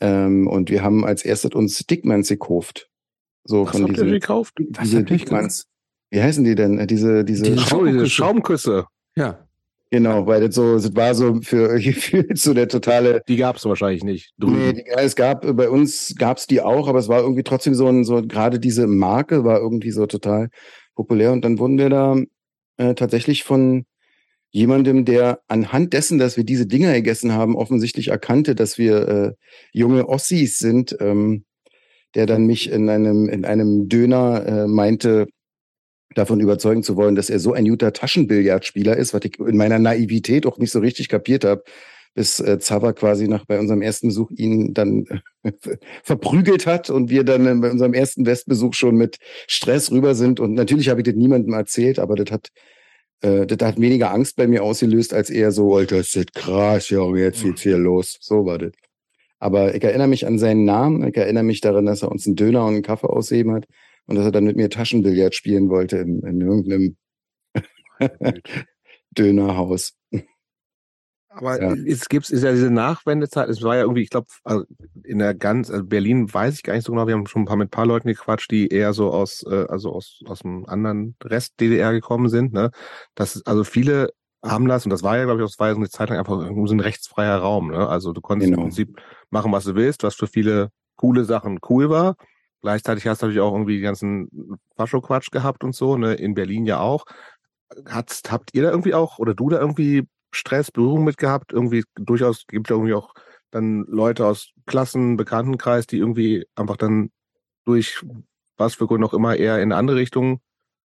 Ähm, und wir haben als erstes uns Dickmans gekauft. So Was von habt diesen, ihr gekauft? Ihr Dickmans. Wie heißen die denn? Diese, diese, diese, Schaum, diese Schaumküsse. Ja. Genau, weil das so, das war so für gefühlt so der totale. Die gab es wahrscheinlich nicht. Drüben. Nee, die, es gab, bei uns gab es die auch, aber es war irgendwie trotzdem so ein, so gerade diese Marke war irgendwie so total populär. Und dann wurden wir da äh, tatsächlich von jemandem, der anhand dessen, dass wir diese Dinger gegessen haben, offensichtlich erkannte, dass wir äh, junge Ossis sind, ähm, der dann mich in einem, in einem Döner äh, meinte, davon überzeugen zu wollen, dass er so ein guter Taschenbillardspieler ist, was ich in meiner Naivität auch nicht so richtig kapiert habe, bis äh, Zava quasi nach bei unserem ersten Besuch ihn dann äh, verprügelt hat und wir dann äh, bei unserem ersten Westbesuch schon mit Stress rüber sind. Und natürlich habe ich das niemandem erzählt, aber das hat äh, das hat weniger Angst bei mir ausgelöst, als eher so, Alter, ist das krass, Junge, jetzt geht's hier los. So war das. Aber ich erinnere mich an seinen Namen. Ich erinnere mich daran, dass er uns einen Döner und einen Kaffee ausheben hat und dass er dann mit mir Taschenbillard spielen wollte in, in irgendeinem Dönerhaus. Aber ja. es gibt ist ja diese Nachwendezeit, es war ja irgendwie, ich glaube, also in der ganz, also Berlin weiß ich gar nicht so genau, wir haben schon ein paar mit ein paar Leuten gequatscht, die eher so aus, äh, also aus, aus dem anderen Rest DDR gekommen sind, ne? Das also viele haben das, und das war ja, glaube ich, das war ja so eine Zeit lang einfach so ein rechtsfreier Raum, ne? Also du konntest genau. im Prinzip machen, was du willst, was für viele coole Sachen cool war. Gleichzeitig hast du natürlich auch irgendwie die ganzen Fascho-Quatsch gehabt und so, ne? In Berlin ja auch. Hat's, habt ihr da irgendwie auch, oder du da irgendwie Stress, Berührung mit gehabt? Irgendwie durchaus gibt es irgendwie auch dann Leute aus Klassen, Bekanntenkreis, die irgendwie einfach dann durch was für Grund auch immer eher in eine andere Richtung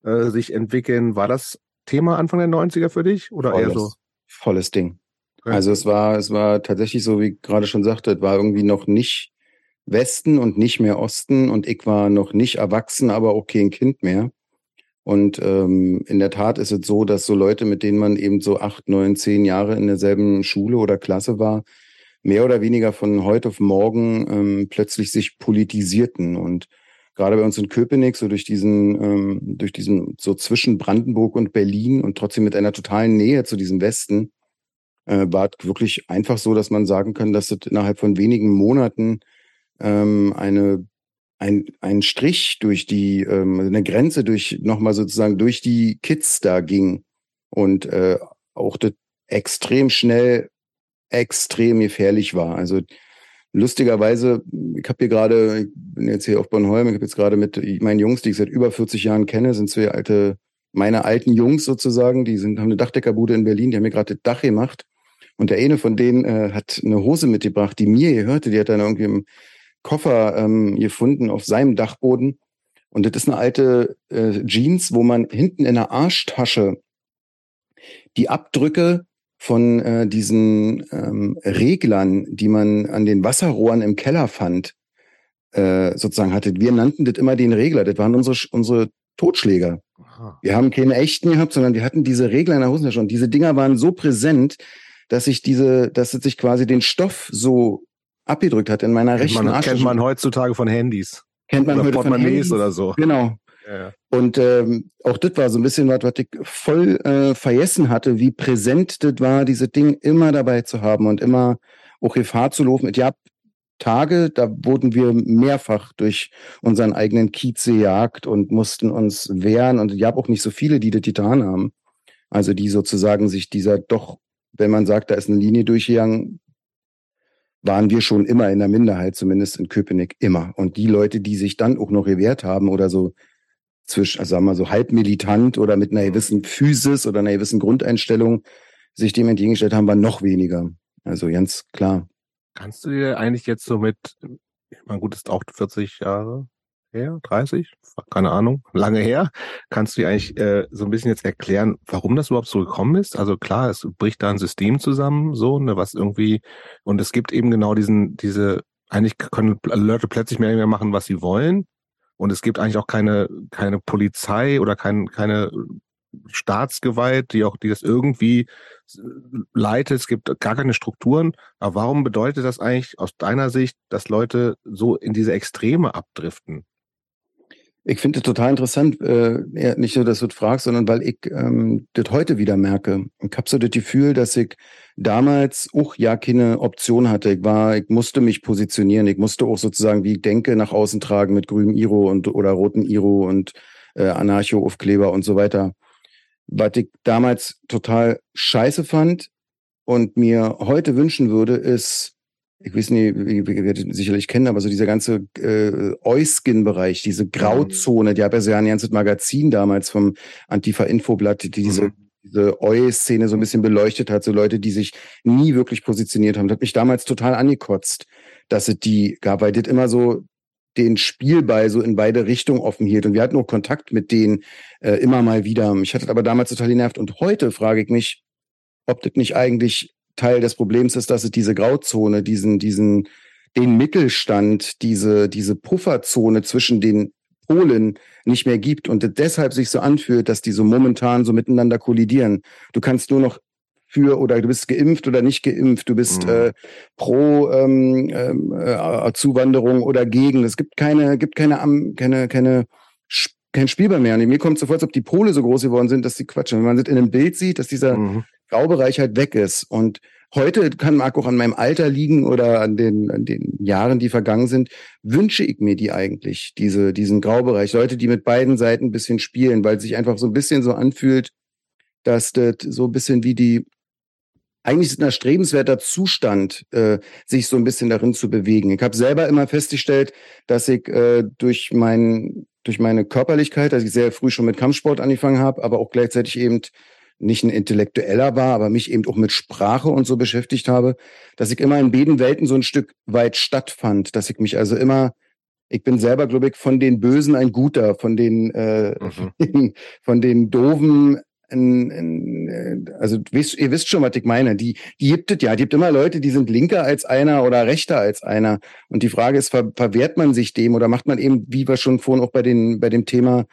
äh, sich entwickeln. War das Thema Anfang der 90er für dich oder volles, eher so? Volles Ding. Okay. Also es war, es war tatsächlich so, wie gerade schon sagte, es war irgendwie noch nicht Westen und nicht mehr Osten und ich war noch nicht erwachsen, aber auch kein Kind mehr. Und ähm, in der Tat ist es so, dass so Leute, mit denen man eben so acht, neun, zehn Jahre in derselben Schule oder Klasse war, mehr oder weniger von heute auf morgen ähm, plötzlich sich politisierten. Und gerade bei uns in Köpenick, so durch diesen, ähm, durch diesen, so zwischen Brandenburg und Berlin und trotzdem mit einer totalen Nähe zu diesem Westen, äh, war es wirklich einfach so, dass man sagen kann, dass es innerhalb von wenigen Monaten ähm, eine ein, ein Strich durch die, ähm, eine Grenze durch, nochmal sozusagen durch die Kids da ging und äh, auch das extrem schnell extrem gefährlich war. Also lustigerweise, ich habe hier gerade, ich bin jetzt hier auf Bornholm, ich habe jetzt gerade mit meinen Jungs, die ich seit über 40 Jahren kenne, sind zwei alte, meine alten Jungs sozusagen, die sind, haben eine Dachdeckerbude in Berlin, die haben mir gerade das Dach gemacht. Und der eine von denen äh, hat eine Hose mitgebracht, die mir gehörte, die hat dann irgendwie im Koffer ähm, gefunden auf seinem Dachboden. Und das ist eine alte äh, Jeans, wo man hinten in der Arschtasche die Abdrücke von äh, diesen ähm, Reglern, die man an den Wasserrohren im Keller fand, äh, sozusagen hatte. Wir nannten das immer den Regler. Das waren unsere, unsere Totschläger. Aha. Wir haben keine echten gehabt, sondern wir hatten diese Regler in der Hosentasche. Und diese Dinger waren so präsent, dass sich diese, dass es sich quasi den Stoff so abgedrückt hat in meiner kennt rechten man, Kennt man heutzutage von Handys. Kennt man oder heute von Handys oder so. Genau. Ja. Und ähm, auch das war so ein bisschen was, was ich voll äh, vergessen hatte, wie präsent das war, diese Ding immer dabei zu haben und immer auch Gefahr zu laufen. Ich habe Tage, da wurden wir mehrfach durch unseren eigenen Kiez gejagt und mussten uns wehren. Und ich habe auch nicht so viele, die das getan haben. Also die sozusagen sich dieser doch, wenn man sagt, da ist eine Linie durchgegangen, waren wir schon immer in der Minderheit, zumindest in Köpenick immer. Und die Leute, die sich dann auch noch gewehrt haben oder so zwischen, also sagen wir mal so halb militant oder mit einer gewissen Physis oder einer gewissen Grundeinstellung sich dem entgegengestellt haben, waren noch weniger. Also ganz klar. Kannst du dir eigentlich jetzt so mit, ich meine, gut, ist auch 40 Jahre her, 30, keine Ahnung, lange her. Kannst du dir eigentlich äh, so ein bisschen jetzt erklären, warum das überhaupt so gekommen ist? Also klar, es bricht da ein System zusammen, so, ne, was irgendwie, und es gibt eben genau diesen, diese, eigentlich können Leute plötzlich mehr, mehr machen, was sie wollen. Und es gibt eigentlich auch keine, keine Polizei oder kein, keine Staatsgewalt, die auch, die das irgendwie leitet. Es gibt gar keine Strukturen. Aber warum bedeutet das eigentlich aus deiner Sicht, dass Leute so in diese Extreme abdriften? Ich finde es total interessant, äh, nicht nur, dass du das fragst, sondern weil ich ähm, das heute wieder merke. Ich habe so das Gefühl, dass ich damals auch ja keine Option hatte. Ich war, ich musste mich positionieren. Ich musste auch sozusagen, wie ich denke, nach außen tragen mit grünem Iro und oder roten Iro und äh, Anarcho-Aufkleber und so weiter was ich damals total scheiße fand und mir heute wünschen würde, ist, ich weiß nicht, wie wir werden sicherlich kennen, aber so dieser ganze äh, Euskin-Bereich, diese Grauzone, die habe ja so ein ganzes Magazin damals vom Antifa-Infoblatt, die diese mhm diese Eu-Szene so ein bisschen beleuchtet hat, so Leute, die sich nie wirklich positioniert haben. Das hat mich damals total angekotzt, dass es die gab, weil das immer so den Spielball so in beide Richtungen offen hielt. Und wir hatten auch Kontakt mit denen äh, immer mal wieder. Ich hatte aber damals total genervt. Und heute frage ich mich, ob das nicht eigentlich Teil des Problems ist, dass es diese Grauzone, diesen, diesen, den Mittelstand, diese, diese Pufferzone zwischen den Polen nicht mehr gibt und deshalb sich so anfühlt, dass die so momentan so miteinander kollidieren. Du kannst nur noch für oder du bist geimpft oder nicht geimpft, du bist mhm. äh, pro ähm, ähm äh, Zuwanderung oder gegen. Es gibt keine, gibt keine, keine, keine kein Spielbar mehr. Und mir kommt so vor, als ob die Pole so groß geworden sind, dass sie quatschen. Wenn man das in einem Bild sieht, dass dieser mhm. Graubereich halt weg ist. Und heute kann mag auch an meinem Alter liegen oder an den, an den Jahren, die vergangen sind, wünsche ich mir die eigentlich, diese, diesen Graubereich. Leute, die mit beiden Seiten ein bisschen spielen, weil es sich einfach so ein bisschen so anfühlt, dass das so ein bisschen wie die eigentlich ist ein erstrebenswerter Zustand, äh, sich so ein bisschen darin zu bewegen. Ich habe selber immer festgestellt, dass ich äh, durch mein durch meine Körperlichkeit, dass ich sehr früh schon mit Kampfsport angefangen habe, aber auch gleichzeitig eben nicht ein Intellektueller war, aber mich eben auch mit Sprache und so beschäftigt habe, dass ich immer in beiden Welten so ein Stück weit stattfand, dass ich mich also immer ich bin selber, glaube ich, von den Bösen ein Guter, von den, äh, mhm. von den Doofen ein, ein, äh, also wisst, ihr wisst schon, was ich meine. Die, die gibt es ja. Die gibt immer Leute, die sind linker als einer oder rechter als einer. Und die Frage ist, ver, verwehrt man sich dem oder macht man eben, wie wir schon vorhin auch bei, den, bei dem Thema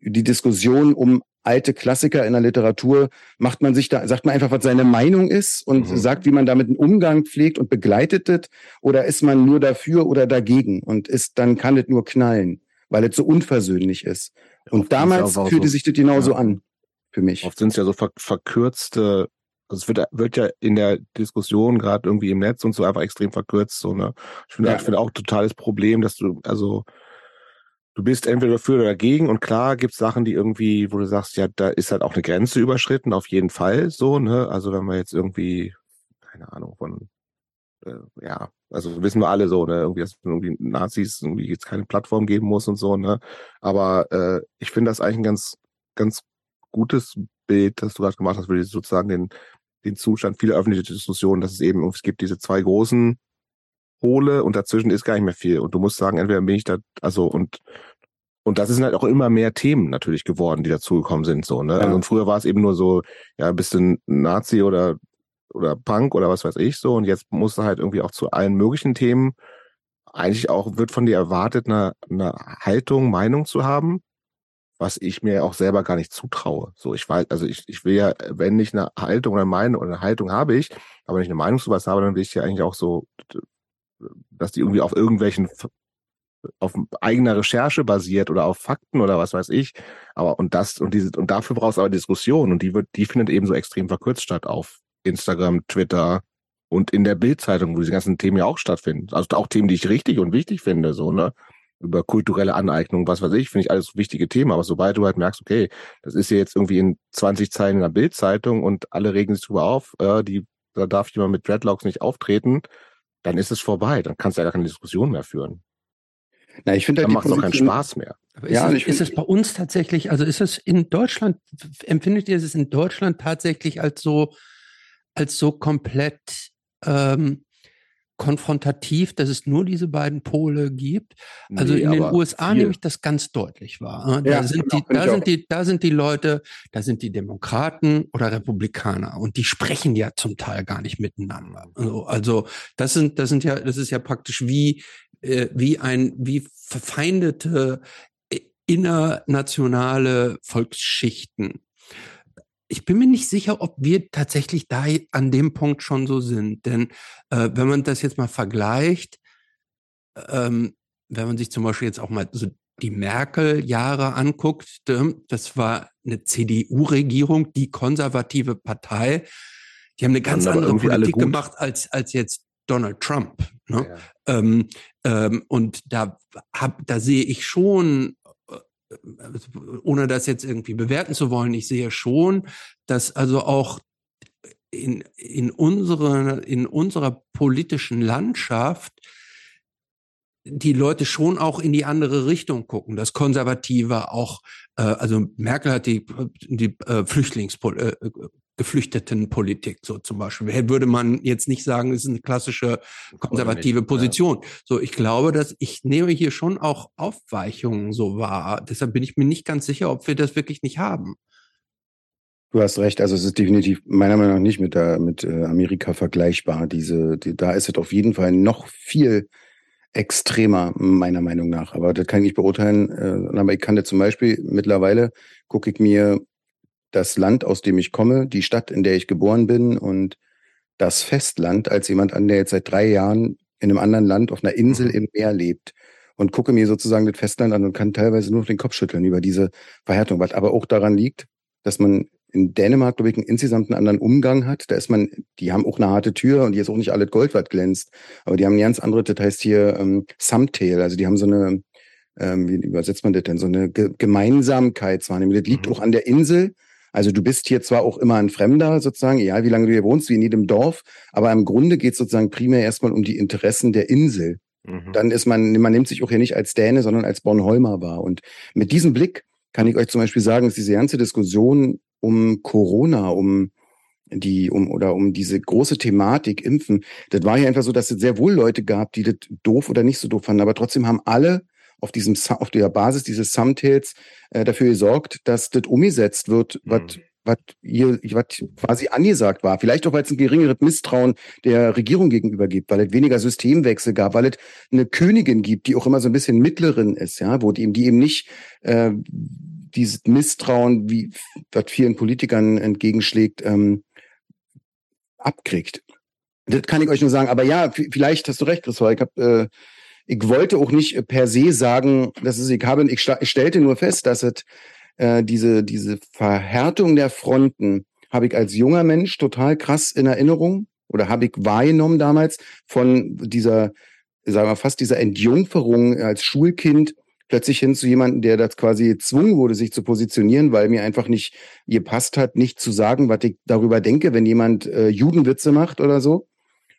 die Diskussion um alte Klassiker in der Literatur, macht man sich da, sagt man einfach, was seine Meinung ist und mhm. sagt, wie man damit einen Umgang pflegt und begleitet es, oder ist man nur dafür oder dagegen und ist, dann kann es nur knallen, weil es so unversöhnlich ist. Und damals fühlte so, sich das genauso ja. an für mich. Oft sind es ja so ver verkürzte, also es wird, wird ja in der Diskussion gerade irgendwie im Netz und so einfach extrem verkürzt. So, ne? Ich finde ja. ich find auch totales Problem, dass du, also du bist entweder dafür oder dagegen und klar gibt's Sachen, die irgendwie, wo du sagst, ja, da ist halt auch eine Grenze überschritten, auf jeden Fall so, ne? Also wenn man jetzt irgendwie, keine Ahnung, von äh, ja, also wissen wir alle so, ne, irgendwie, dass irgendwie Nazis irgendwie jetzt keine Plattform geben muss und so, ne. Aber äh, ich finde das eigentlich ein ganz, ganz gutes Bild, das du gerade gemacht hast, für sozusagen den, den Zustand vieler öffentlicher Diskussionen, dass es eben, es gibt diese zwei großen Pole und dazwischen ist gar nicht mehr viel. Und du musst sagen, entweder bin ich da, also und und das sind halt auch immer mehr Themen natürlich geworden, die dazugekommen sind. So, ne? Ja. Also, und früher war es eben nur so, ja, bist du ein Nazi oder oder Punk oder was weiß ich so. Und jetzt musst du halt irgendwie auch zu allen möglichen Themen eigentlich auch wird von dir erwartet, eine, eine Haltung, Meinung zu haben was ich mir auch selber gar nicht zutraue. So, ich weiß, also ich, ich will ja, wenn ich eine Haltung oder eine Meinung oder eine Haltung habe ich, aber wenn ich eine Meinung zu was habe, dann will ich ja eigentlich auch so, dass die irgendwie auf irgendwelchen auf eigener Recherche basiert oder auf Fakten oder was weiß ich. Aber und das und diese und dafür brauchst du aber Diskussion und die wird, die findet eben so extrem verkürzt statt auf Instagram, Twitter und in der Bildzeitung, wo diese ganzen Themen ja auch stattfinden. Also auch Themen, die ich richtig und wichtig finde, so ne über kulturelle Aneignung, was weiß ich, finde ich alles wichtige Themen. Aber sobald du halt merkst, okay, das ist ja jetzt irgendwie in 20 Zeilen in der Bildzeitung und alle regen sich drüber auf, äh, die, da darf jemand mit Dreadlocks nicht auftreten, dann ist es vorbei. Dann kannst du ja gar keine Diskussion mehr führen. Na, ich finde, halt dann macht es auch keinen Spaß mehr. Aber ist, ja, es, ist es bei uns tatsächlich, also ist es in Deutschland, empfindet ihr es in Deutschland tatsächlich als so, als so komplett ähm, konfrontativ, dass es nur diese beiden Pole gibt. Also nee, in den USA viel. nehme ich das ganz deutlich wahr. Da, ja, sind, genau, die, da, sind die, da sind die Leute, da sind die Demokraten oder Republikaner und die sprechen ja zum Teil gar nicht miteinander. Also, also das sind, das sind ja, das ist ja praktisch wie, äh, wie ein, wie verfeindete äh, innernationale Volksschichten. Ich bin mir nicht sicher, ob wir tatsächlich da an dem Punkt schon so sind. Denn äh, wenn man das jetzt mal vergleicht, ähm, wenn man sich zum Beispiel jetzt auch mal so die Merkel-Jahre anguckt, das war eine CDU-Regierung, die konservative Partei, die haben eine ganz andere Politik gemacht als, als jetzt Donald Trump. Ne? Ja. Ähm, ähm, und da, hab, da sehe ich schon ohne das jetzt irgendwie bewerten zu wollen, ich sehe schon, dass also auch in, in, unsere, in unserer politischen Landschaft die Leute schon auch in die andere Richtung gucken. Das Konservative auch, äh, also Merkel hat die, die äh, Flüchtlingspolitik, äh, Geflüchtetenpolitik, so zum Beispiel. Würde man jetzt nicht sagen, es ist eine klassische konservative nicht, Position. Ja. So, ich glaube, dass ich nehme hier schon auch Aufweichungen so wahr. Deshalb bin ich mir nicht ganz sicher, ob wir das wirklich nicht haben. Du hast recht, also es ist definitiv meiner Meinung nach nicht mit, der, mit äh, Amerika vergleichbar. Diese, die, da ist es auf jeden Fall noch viel extremer, meiner Meinung nach. Aber das kann ich nicht beurteilen. Äh, aber ich kann dir zum Beispiel mittlerweile gucke ich mir das Land, aus dem ich komme, die Stadt, in der ich geboren bin und das Festland als jemand an, der jetzt seit drei Jahren in einem anderen Land auf einer Insel mhm. im Meer lebt und gucke mir sozusagen das Festland an und kann teilweise nur den Kopf schütteln über diese Verhärtung, was aber auch daran liegt, dass man in Dänemark, glaube ich, einen insgesamt einen anderen Umgang hat. Da ist man, die haben auch eine harte Tür und die ist auch nicht alles Gold, was glänzt. Aber die haben eine ganz andere, das heißt hier ähm, Sumtail, also die haben so eine, ähm, wie übersetzt man das denn, so eine Ge Gemeinsamkeitswahrnehmung. Das liegt mhm. auch an der Insel, also du bist hier zwar auch immer ein Fremder sozusagen, egal wie lange du hier wohnst, wie in jedem Dorf, aber im Grunde geht es sozusagen primär erstmal um die Interessen der Insel. Mhm. Dann ist man, man nimmt sich auch hier nicht als Däne, sondern als Bornholmer wahr. Und mit diesem Blick kann ich euch zum Beispiel sagen, dass diese ganze Diskussion um Corona, um die um oder um diese große Thematik Impfen, das war ja einfach so, dass es sehr wohl Leute gab, die das doof oder nicht so doof fanden, aber trotzdem haben alle auf diesem auf der Basis dieses Sumtails äh, dafür gesorgt, dass das umgesetzt wird, was mhm. was hier was quasi angesagt war. Vielleicht auch, weil es ein geringeres Misstrauen der Regierung gegenüber gibt, weil es weniger Systemwechsel gab, weil es eine Königin gibt, die auch immer so ein bisschen Mittlerin ist, ja, wo die eben, die eben nicht äh, dieses Misstrauen, wie was vielen Politikern entgegenschlägt, ähm, abkriegt. Das kann ich euch nur sagen. Aber ja, vielleicht hast du recht, Christoph. Ich habe äh, ich wollte auch nicht per se sagen, dass es ich habe, ich, ich stellte nur fest, dass es äh, diese, diese Verhärtung der Fronten habe ich als junger Mensch total krass in Erinnerung oder habe ich wahrgenommen damals von dieser, sagen wir fast dieser Entjungferung als Schulkind plötzlich hin zu jemandem, der das quasi gezwungen wurde, sich zu positionieren, weil mir einfach nicht gepasst hat, nicht zu sagen, was ich darüber denke, wenn jemand äh, Judenwitze macht oder so.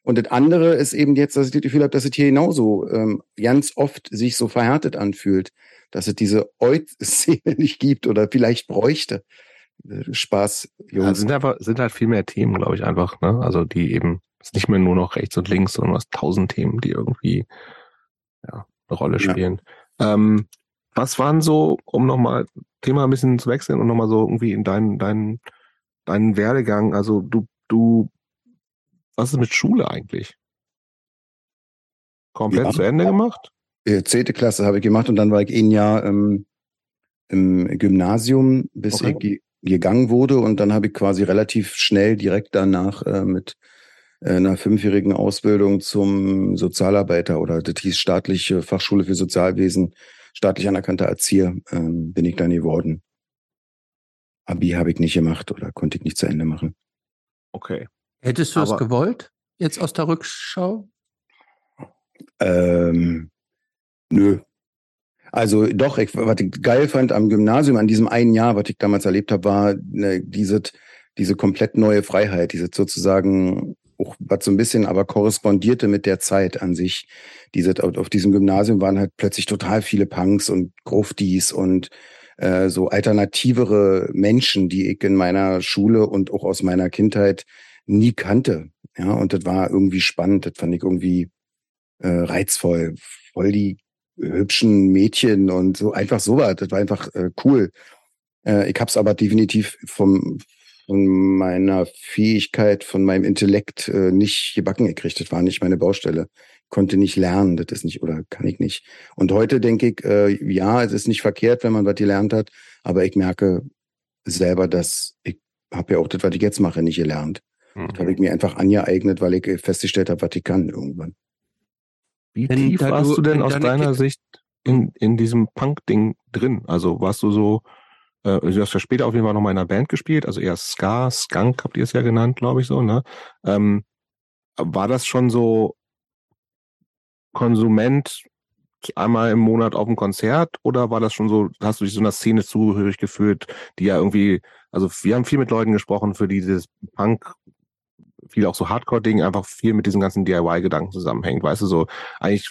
Und das andere ist eben jetzt, dass ich das Gefühl habe, dass es hier genauso ähm, ganz oft sich so verhärtet anfühlt, dass es diese Eut-Szene nicht gibt oder vielleicht bräuchte. Spaß, Jungs. Ja, sind einfach, sind halt viel mehr Themen, glaube ich, einfach, ne? Also die eben, es ist nicht mehr nur noch rechts und links, sondern hast tausend Themen, die irgendwie ja, eine Rolle spielen. Ja. Ähm, was waren so, um nochmal Thema ein bisschen zu wechseln und nochmal so irgendwie in deinen, deinen, deinen Werdegang, also du, du was ist mit Schule eigentlich? Komplett ja. zu Ende gemacht? Zehnte Klasse habe ich gemacht und dann war ich ein Jahr ähm, im Gymnasium, bis okay. ich gegangen wurde und dann habe ich quasi relativ schnell direkt danach äh, mit äh, einer fünfjährigen Ausbildung zum Sozialarbeiter oder das hieß staatliche Fachschule für Sozialwesen, staatlich anerkannter Erzieher, ähm, bin ich dann geworden. Abi habe ich nicht gemacht oder konnte ich nicht zu Ende machen. Okay. Hättest du es Aber- gewollt, jetzt aus der Rückschau? Ähm, nö. Also doch, ich, was ich geil fand am Gymnasium, an diesem einen Jahr, was ich damals erlebt habe, war ne, diese, diese komplett neue Freiheit, diese sozusagen auch was so ein bisschen aber korrespondierte mit der Zeit an sich. Diese, auf, auf diesem Gymnasium waren halt plötzlich total viele Punks und Gruftis und äh, so alternativere Menschen, die ich in meiner Schule und auch aus meiner Kindheit nie kannte. Ja, und das war irgendwie spannend, das fand ich irgendwie äh, reizvoll, voll die hübschen Mädchen und so einfach sowas. Das war einfach äh, cool. Äh, ich habe es aber definitiv vom von meiner Fähigkeit, von meinem Intellekt äh, nicht gebacken gekriegt. Das war nicht meine Baustelle. Konnte nicht lernen, das ist nicht oder kann ich nicht. Und heute denke ich, äh, ja, es ist nicht verkehrt, wenn man was gelernt hat, aber ich merke selber, dass ich habe ja auch das, was ich jetzt mache, nicht gelernt. Das habe ich mir einfach angeeignet, weil ich festgestellt habe, was ich kann irgendwann. Wie Wenn tief warst du- du, denn aus deine deiner Kind- Sicht in, in diesem Punk-Ding drin? Also warst du so, äh, du hast ja später auf jeden Fall nochmal in einer Band gespielt, also eher Ska, Skunk habt ihr es ja genannt, glaube ich so, ne? Ähm, war das schon so Konsument einmal im Monat auf dem Konzert oder war das schon so, hast du dich so einer Szene zugehörig gefühlt, die ja irgendwie, also wir haben viel mit Leuten gesprochen, für die dieses Punk, viel auch so Hardcore-Ding, einfach viel mit diesen ganzen DIY-Gedanken zusammenhängt, weißt du, so eigentlich,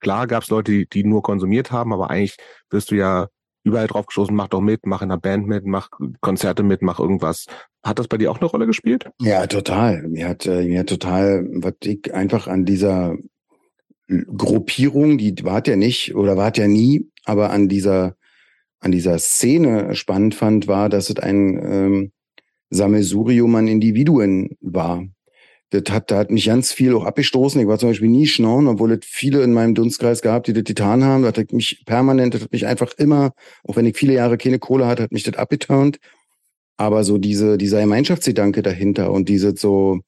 klar gab es Leute, die, die nur konsumiert haben, aber eigentlich wirst du ja überall drauf mach doch mit, mach in einer Band mit, mach Konzerte mit, mach irgendwas. Hat das bei dir auch eine Rolle gespielt? Ja, total. Mir hat, äh, mir hat total, was ich einfach an dieser Gruppierung, die war ja nicht oder war ja nie, aber an dieser, an dieser Szene spannend fand, war, dass es ein ähm, Sammelsurium an Individuen war. Das hat, da hat mich ganz viel auch abgestoßen. Ich war zum Beispiel nie schnorren, obwohl es viele in meinem Dunstkreis gab, die das getan haben. Das hat mich permanent, das hat mich einfach immer, auch wenn ich viele Jahre keine Kohle hatte, hat mich das abgeturnt. Aber so diese, dieser Gemeinschaftsgedanke dahinter und diese so,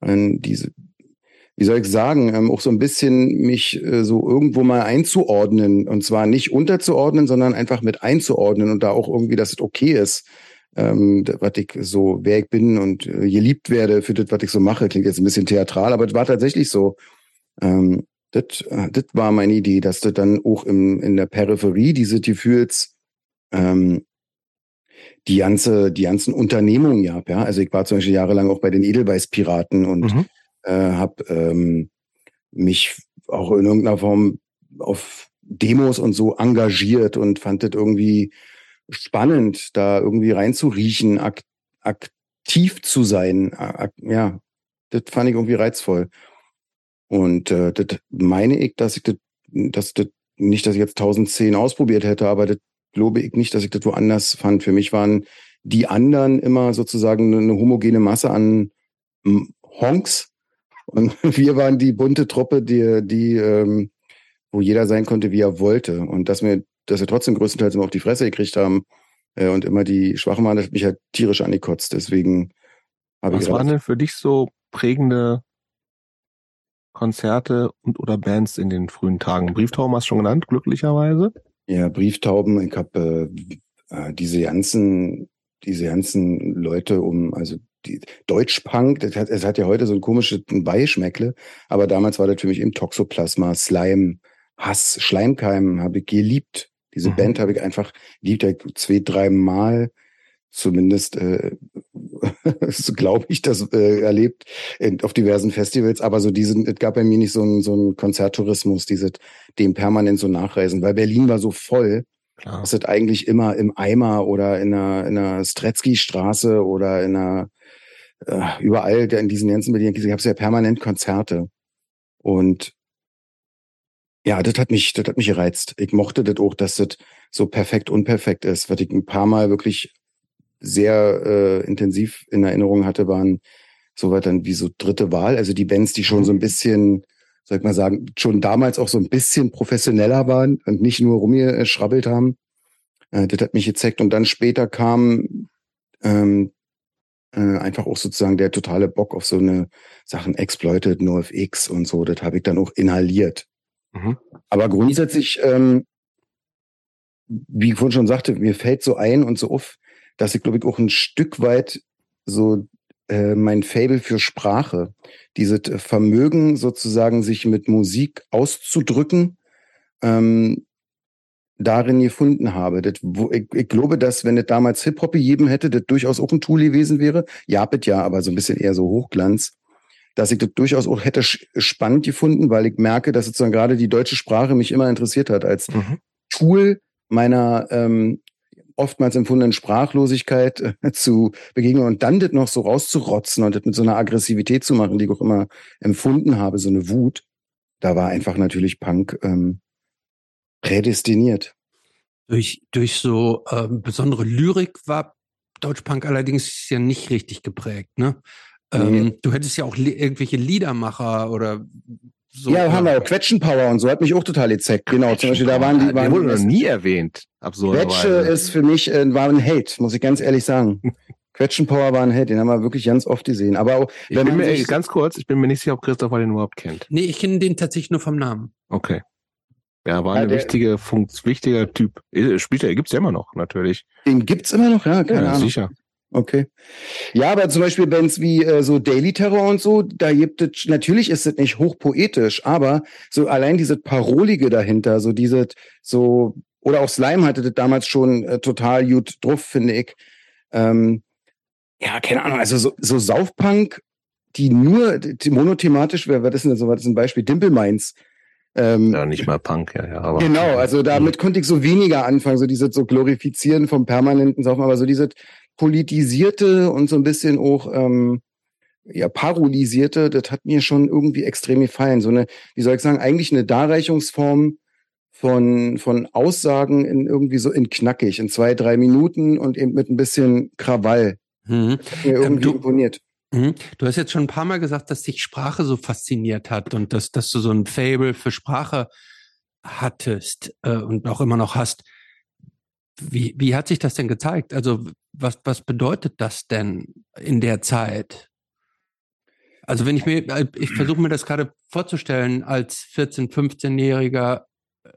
äh, diese, wie soll ich sagen, ähm, auch so ein bisschen mich äh, so irgendwo mal einzuordnen und zwar nicht unterzuordnen, sondern einfach mit einzuordnen und da auch irgendwie, dass es okay ist, ähm, was ich so, wer ich bin und äh, geliebt werde für das, was ich so mache. Klingt jetzt ein bisschen theatral, aber es war tatsächlich so. Ähm, das, äh, das war meine Idee, dass das dann auch im, in der Peripherie diese Gefühls ähm, die ganze, die ganzen Unternehmungen gab, ja. Also ich war zum Beispiel jahrelang auch bei den Edelweiß-Piraten und Mhm. äh, habe ähm, mich auch in irgendeiner Form auf Demos und so engagiert und fand das irgendwie spannend, da irgendwie reinzuriechen, ak aktiv zu sein. Ak ja, das fand ich irgendwie reizvoll. Und äh, das meine ich, dass ich das, dass das nicht, dass ich jetzt 1010 ausprobiert hätte, aber das glaube ich nicht, dass ich das woanders fand. Für mich waren die anderen immer sozusagen eine homogene Masse an mm, Honks. Und wir waren die bunte Truppe, die, die, ähm, wo jeder sein konnte, wie er wollte. Und dass wir, dass wir trotzdem größtenteils immer auf die Fresse gekriegt haben äh, und immer die Schwachen waren, das hat mich halt tierisch angekotzt. Deswegen habe ich Was waren denn für dich so prägende Konzerte und oder Bands in den frühen Tagen? Brieftauben hast du schon genannt, glücklicherweise. Ja, Brieftauben, ich habe äh, äh, diese ganzen, diese ganzen Leute um, also die Deutschpunk, das hat, es hat ja heute so ein komisches Beischmeckle, aber damals war das für mich eben Toxoplasma, Slime, Hass, Schleimkeim habe ich geliebt. Diese Mhm. Band habe ich einfach hab ich zwei, drei Mal zumindest, äh, so glaube ich, das äh, erlebt in, auf diversen Festivals, aber so diesen, es gab bei mir nicht so einen so einen Konzerttourismus, diese dem permanent so nachreisen, weil Berlin war so voll, Klar. dass das eigentlich immer im Eimer oder in einer, in einer Stretzky-Straße oder in einer äh, überall der in diesen ganzen Berlin, ich habe ja permanent Konzerte und ja, das hat mich, das hat mich gereizt. Ich mochte das auch, dass das so perfekt unperfekt ist. Was ich ein paar Mal wirklich sehr äh, intensiv in Erinnerung hatte, waren so was dann wie so dritte Wahl. Also die Bands, die schon so ein bisschen, soll ich mal sagen, schon damals auch so ein bisschen professioneller waren und nicht nur rumgeschrabbelt haben. Äh, das hat mich gezeigt. Und dann später kam ähm, Äh, einfach auch sozusagen der totale Bock auf so eine Sachen Exploited, NoFX und so, das habe ich dann auch inhaliert. Mhm. Aber grundsätzlich, ähm, wie ich vorhin schon sagte, mir fällt so ein und so auf, dass ich glaube ich auch ein Stück weit so äh, mein Fable für Sprache, dieses Vermögen sozusagen sich mit Musik auszudrücken, ähm, darin gefunden habe. Das, wo, ich, ich glaube, dass wenn es damals Hip-Hop gegeben hätte, das durchaus auch ein Tool gewesen wäre. Ja, bitte ja, aber so ein bisschen eher so Hochglanz. Dass ich das durchaus auch hätte spannend gefunden, weil ich merke, dass sozusagen gerade die deutsche Sprache mich immer interessiert hat als mhm. Tool meiner ähm, oftmals empfundenen Sprachlosigkeit äh, zu begegnen und dann das noch so rauszurotzen und das mit so einer Aggressivität zu machen, die ich auch immer empfunden habe, so eine Wut. Da war einfach natürlich Punk ähm, prädestiniert. Durch, durch so ähm, besondere Lyrik war Deutschpunk allerdings ja nicht richtig geprägt, ne? Ähm, nee. Du hättest ja auch irgendwelche Liedermacher oder so. Ja, haben wir auch Quetschenpower und so hat mich auch total gezeckt. Genau, zum Beispiel da waren die. Waren die wurde noch nie erwähnt. Quetsche ist für mich äh, war ein Hate, muss ich ganz ehrlich sagen. Quetschenpower war ein Hate, den haben wir wirklich ganz oft gesehen. Aber auch, ich wenn bin mir, ey, ganz kurz, ich bin mir nicht sicher, ob Christopher den überhaupt kennt. Nee, ich kenne den tatsächlich nur vom Namen. Okay. Ja, war ja, ein wichtige, wichtiger Typ. Spielt er, gibt's ja immer noch, natürlich. Den gibt's immer noch, ja, keine ja, Ahnung. sicher. Okay. Ja, aber zum Beispiel Bands wie äh, so Daily Terror und so, da gibt es, natürlich ist es nicht hochpoetisch, aber so allein diese Parolige dahinter, so diese, so, oder auch Slime hatte das damals schon äh, total gut drauf, finde ich. Ähm, ja, keine Ahnung, also so, so Saufpunk, die nur die monothematisch, wer, was ist denn so, was ist ein Beispiel? Dimple Minds ähm, ja, nicht mal Punk, ja, ja. Aber genau, also damit konnte ich so weniger anfangen, so dieses so Glorifizieren vom permanenten Saufen, aber so dieses politisierte und so ein bisschen auch ähm, ja parolisierte, das hat mir schon irgendwie extrem gefallen. So eine, wie soll ich sagen, eigentlich eine Darreichungsform von von Aussagen in irgendwie so in knackig, in zwei drei Minuten und eben mit ein bisschen Krawall. Mhm. Das hat mir irgendwie ähm, du, imponiert. Mhm. Du hast jetzt schon ein paar Mal gesagt, dass dich Sprache so fasziniert hat und dass, dass du so ein Fable für Sprache hattest äh, und auch immer noch hast. Wie, wie hat sich das denn gezeigt? Also was, was bedeutet das denn in der Zeit? Also wenn ich mir, äh, ich versuche mir das gerade vorzustellen als 14-, 15-Jähriger, äh,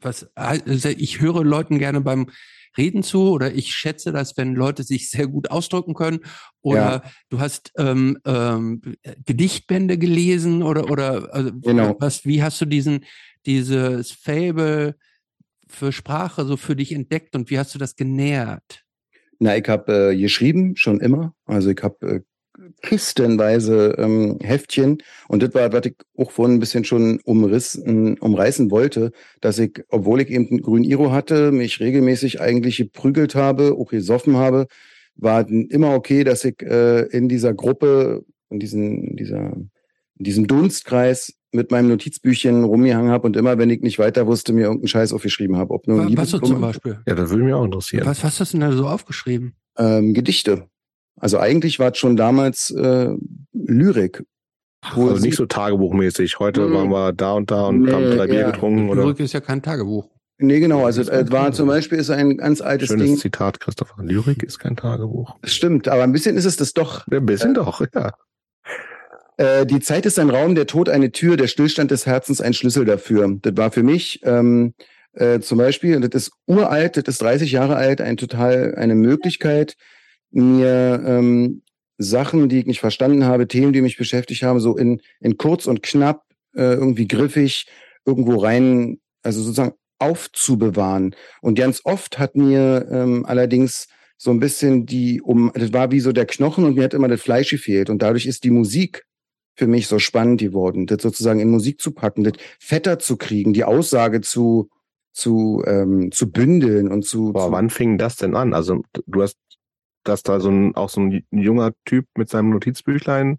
was, also ich höre Leuten gerne beim Reden zu oder ich schätze das, wenn Leute sich sehr gut ausdrücken können oder ja. du hast ähm, ähm, Gedichtbände gelesen oder oder also genau. was wie hast du diesen dieses Fable für Sprache so für dich entdeckt und wie hast du das genährt? Na, ich habe äh, geschrieben schon immer, also ich habe äh, kistenweise ähm, Heftchen. Und das war, was ich auch vorhin ein bisschen schon umrissen, umreißen wollte, dass ich, obwohl ich eben einen grünen Iro hatte, mich regelmäßig eigentlich geprügelt habe, auch gesoffen habe, war immer okay, dass ich äh, in dieser Gruppe, in, diesen, dieser, in diesem Dunstkreis mit meinem Notizbüchchen rumgehangen habe und immer, wenn ich nicht weiter wusste, mir irgendeinen Scheiß aufgeschrieben habe. Ob nur was, was zum Beispiel? Ja, das würde mich auch interessieren. Was, was hast du denn da so aufgeschrieben? Ähm, Gedichte. Also eigentlich war es schon damals äh, Lyrik. Also nicht so tagebuchmäßig. Heute mhm. waren wir da und da und nee, haben drei Bier ja. getrunken. Oder? Lyrik ist ja kein Tagebuch. Nee, genau. Also es war zum Beispiel ist ein ganz altes Schönes Ding. Zitat, Christopher. Lyrik ist kein Tagebuch. Stimmt, aber ein bisschen ist es das doch. Ein bisschen äh, doch, ja. Äh, die Zeit ist ein Raum, der Tod eine Tür, der Stillstand des Herzens ein Schlüssel dafür. Das war für mich ähm, äh, zum Beispiel, das ist uralt, das ist 30 Jahre alt, ein total eine Möglichkeit, mir ähm, Sachen, die ich nicht verstanden habe, Themen, die mich beschäftigt haben, so in, in kurz und knapp, äh, irgendwie griffig, irgendwo rein, also sozusagen aufzubewahren. Und ganz oft hat mir ähm, allerdings so ein bisschen die, um, das war wie so der Knochen und mir hat immer das Fleisch gefehlt. Und dadurch ist die Musik für mich so spannend geworden, das sozusagen in Musik zu packen, das fetter zu kriegen, die Aussage zu, zu, ähm, zu bündeln und zu. Boah, zu wann fing das denn an? Also du hast dass da so ein, auch so ein junger Typ mit seinem Notizbüchlein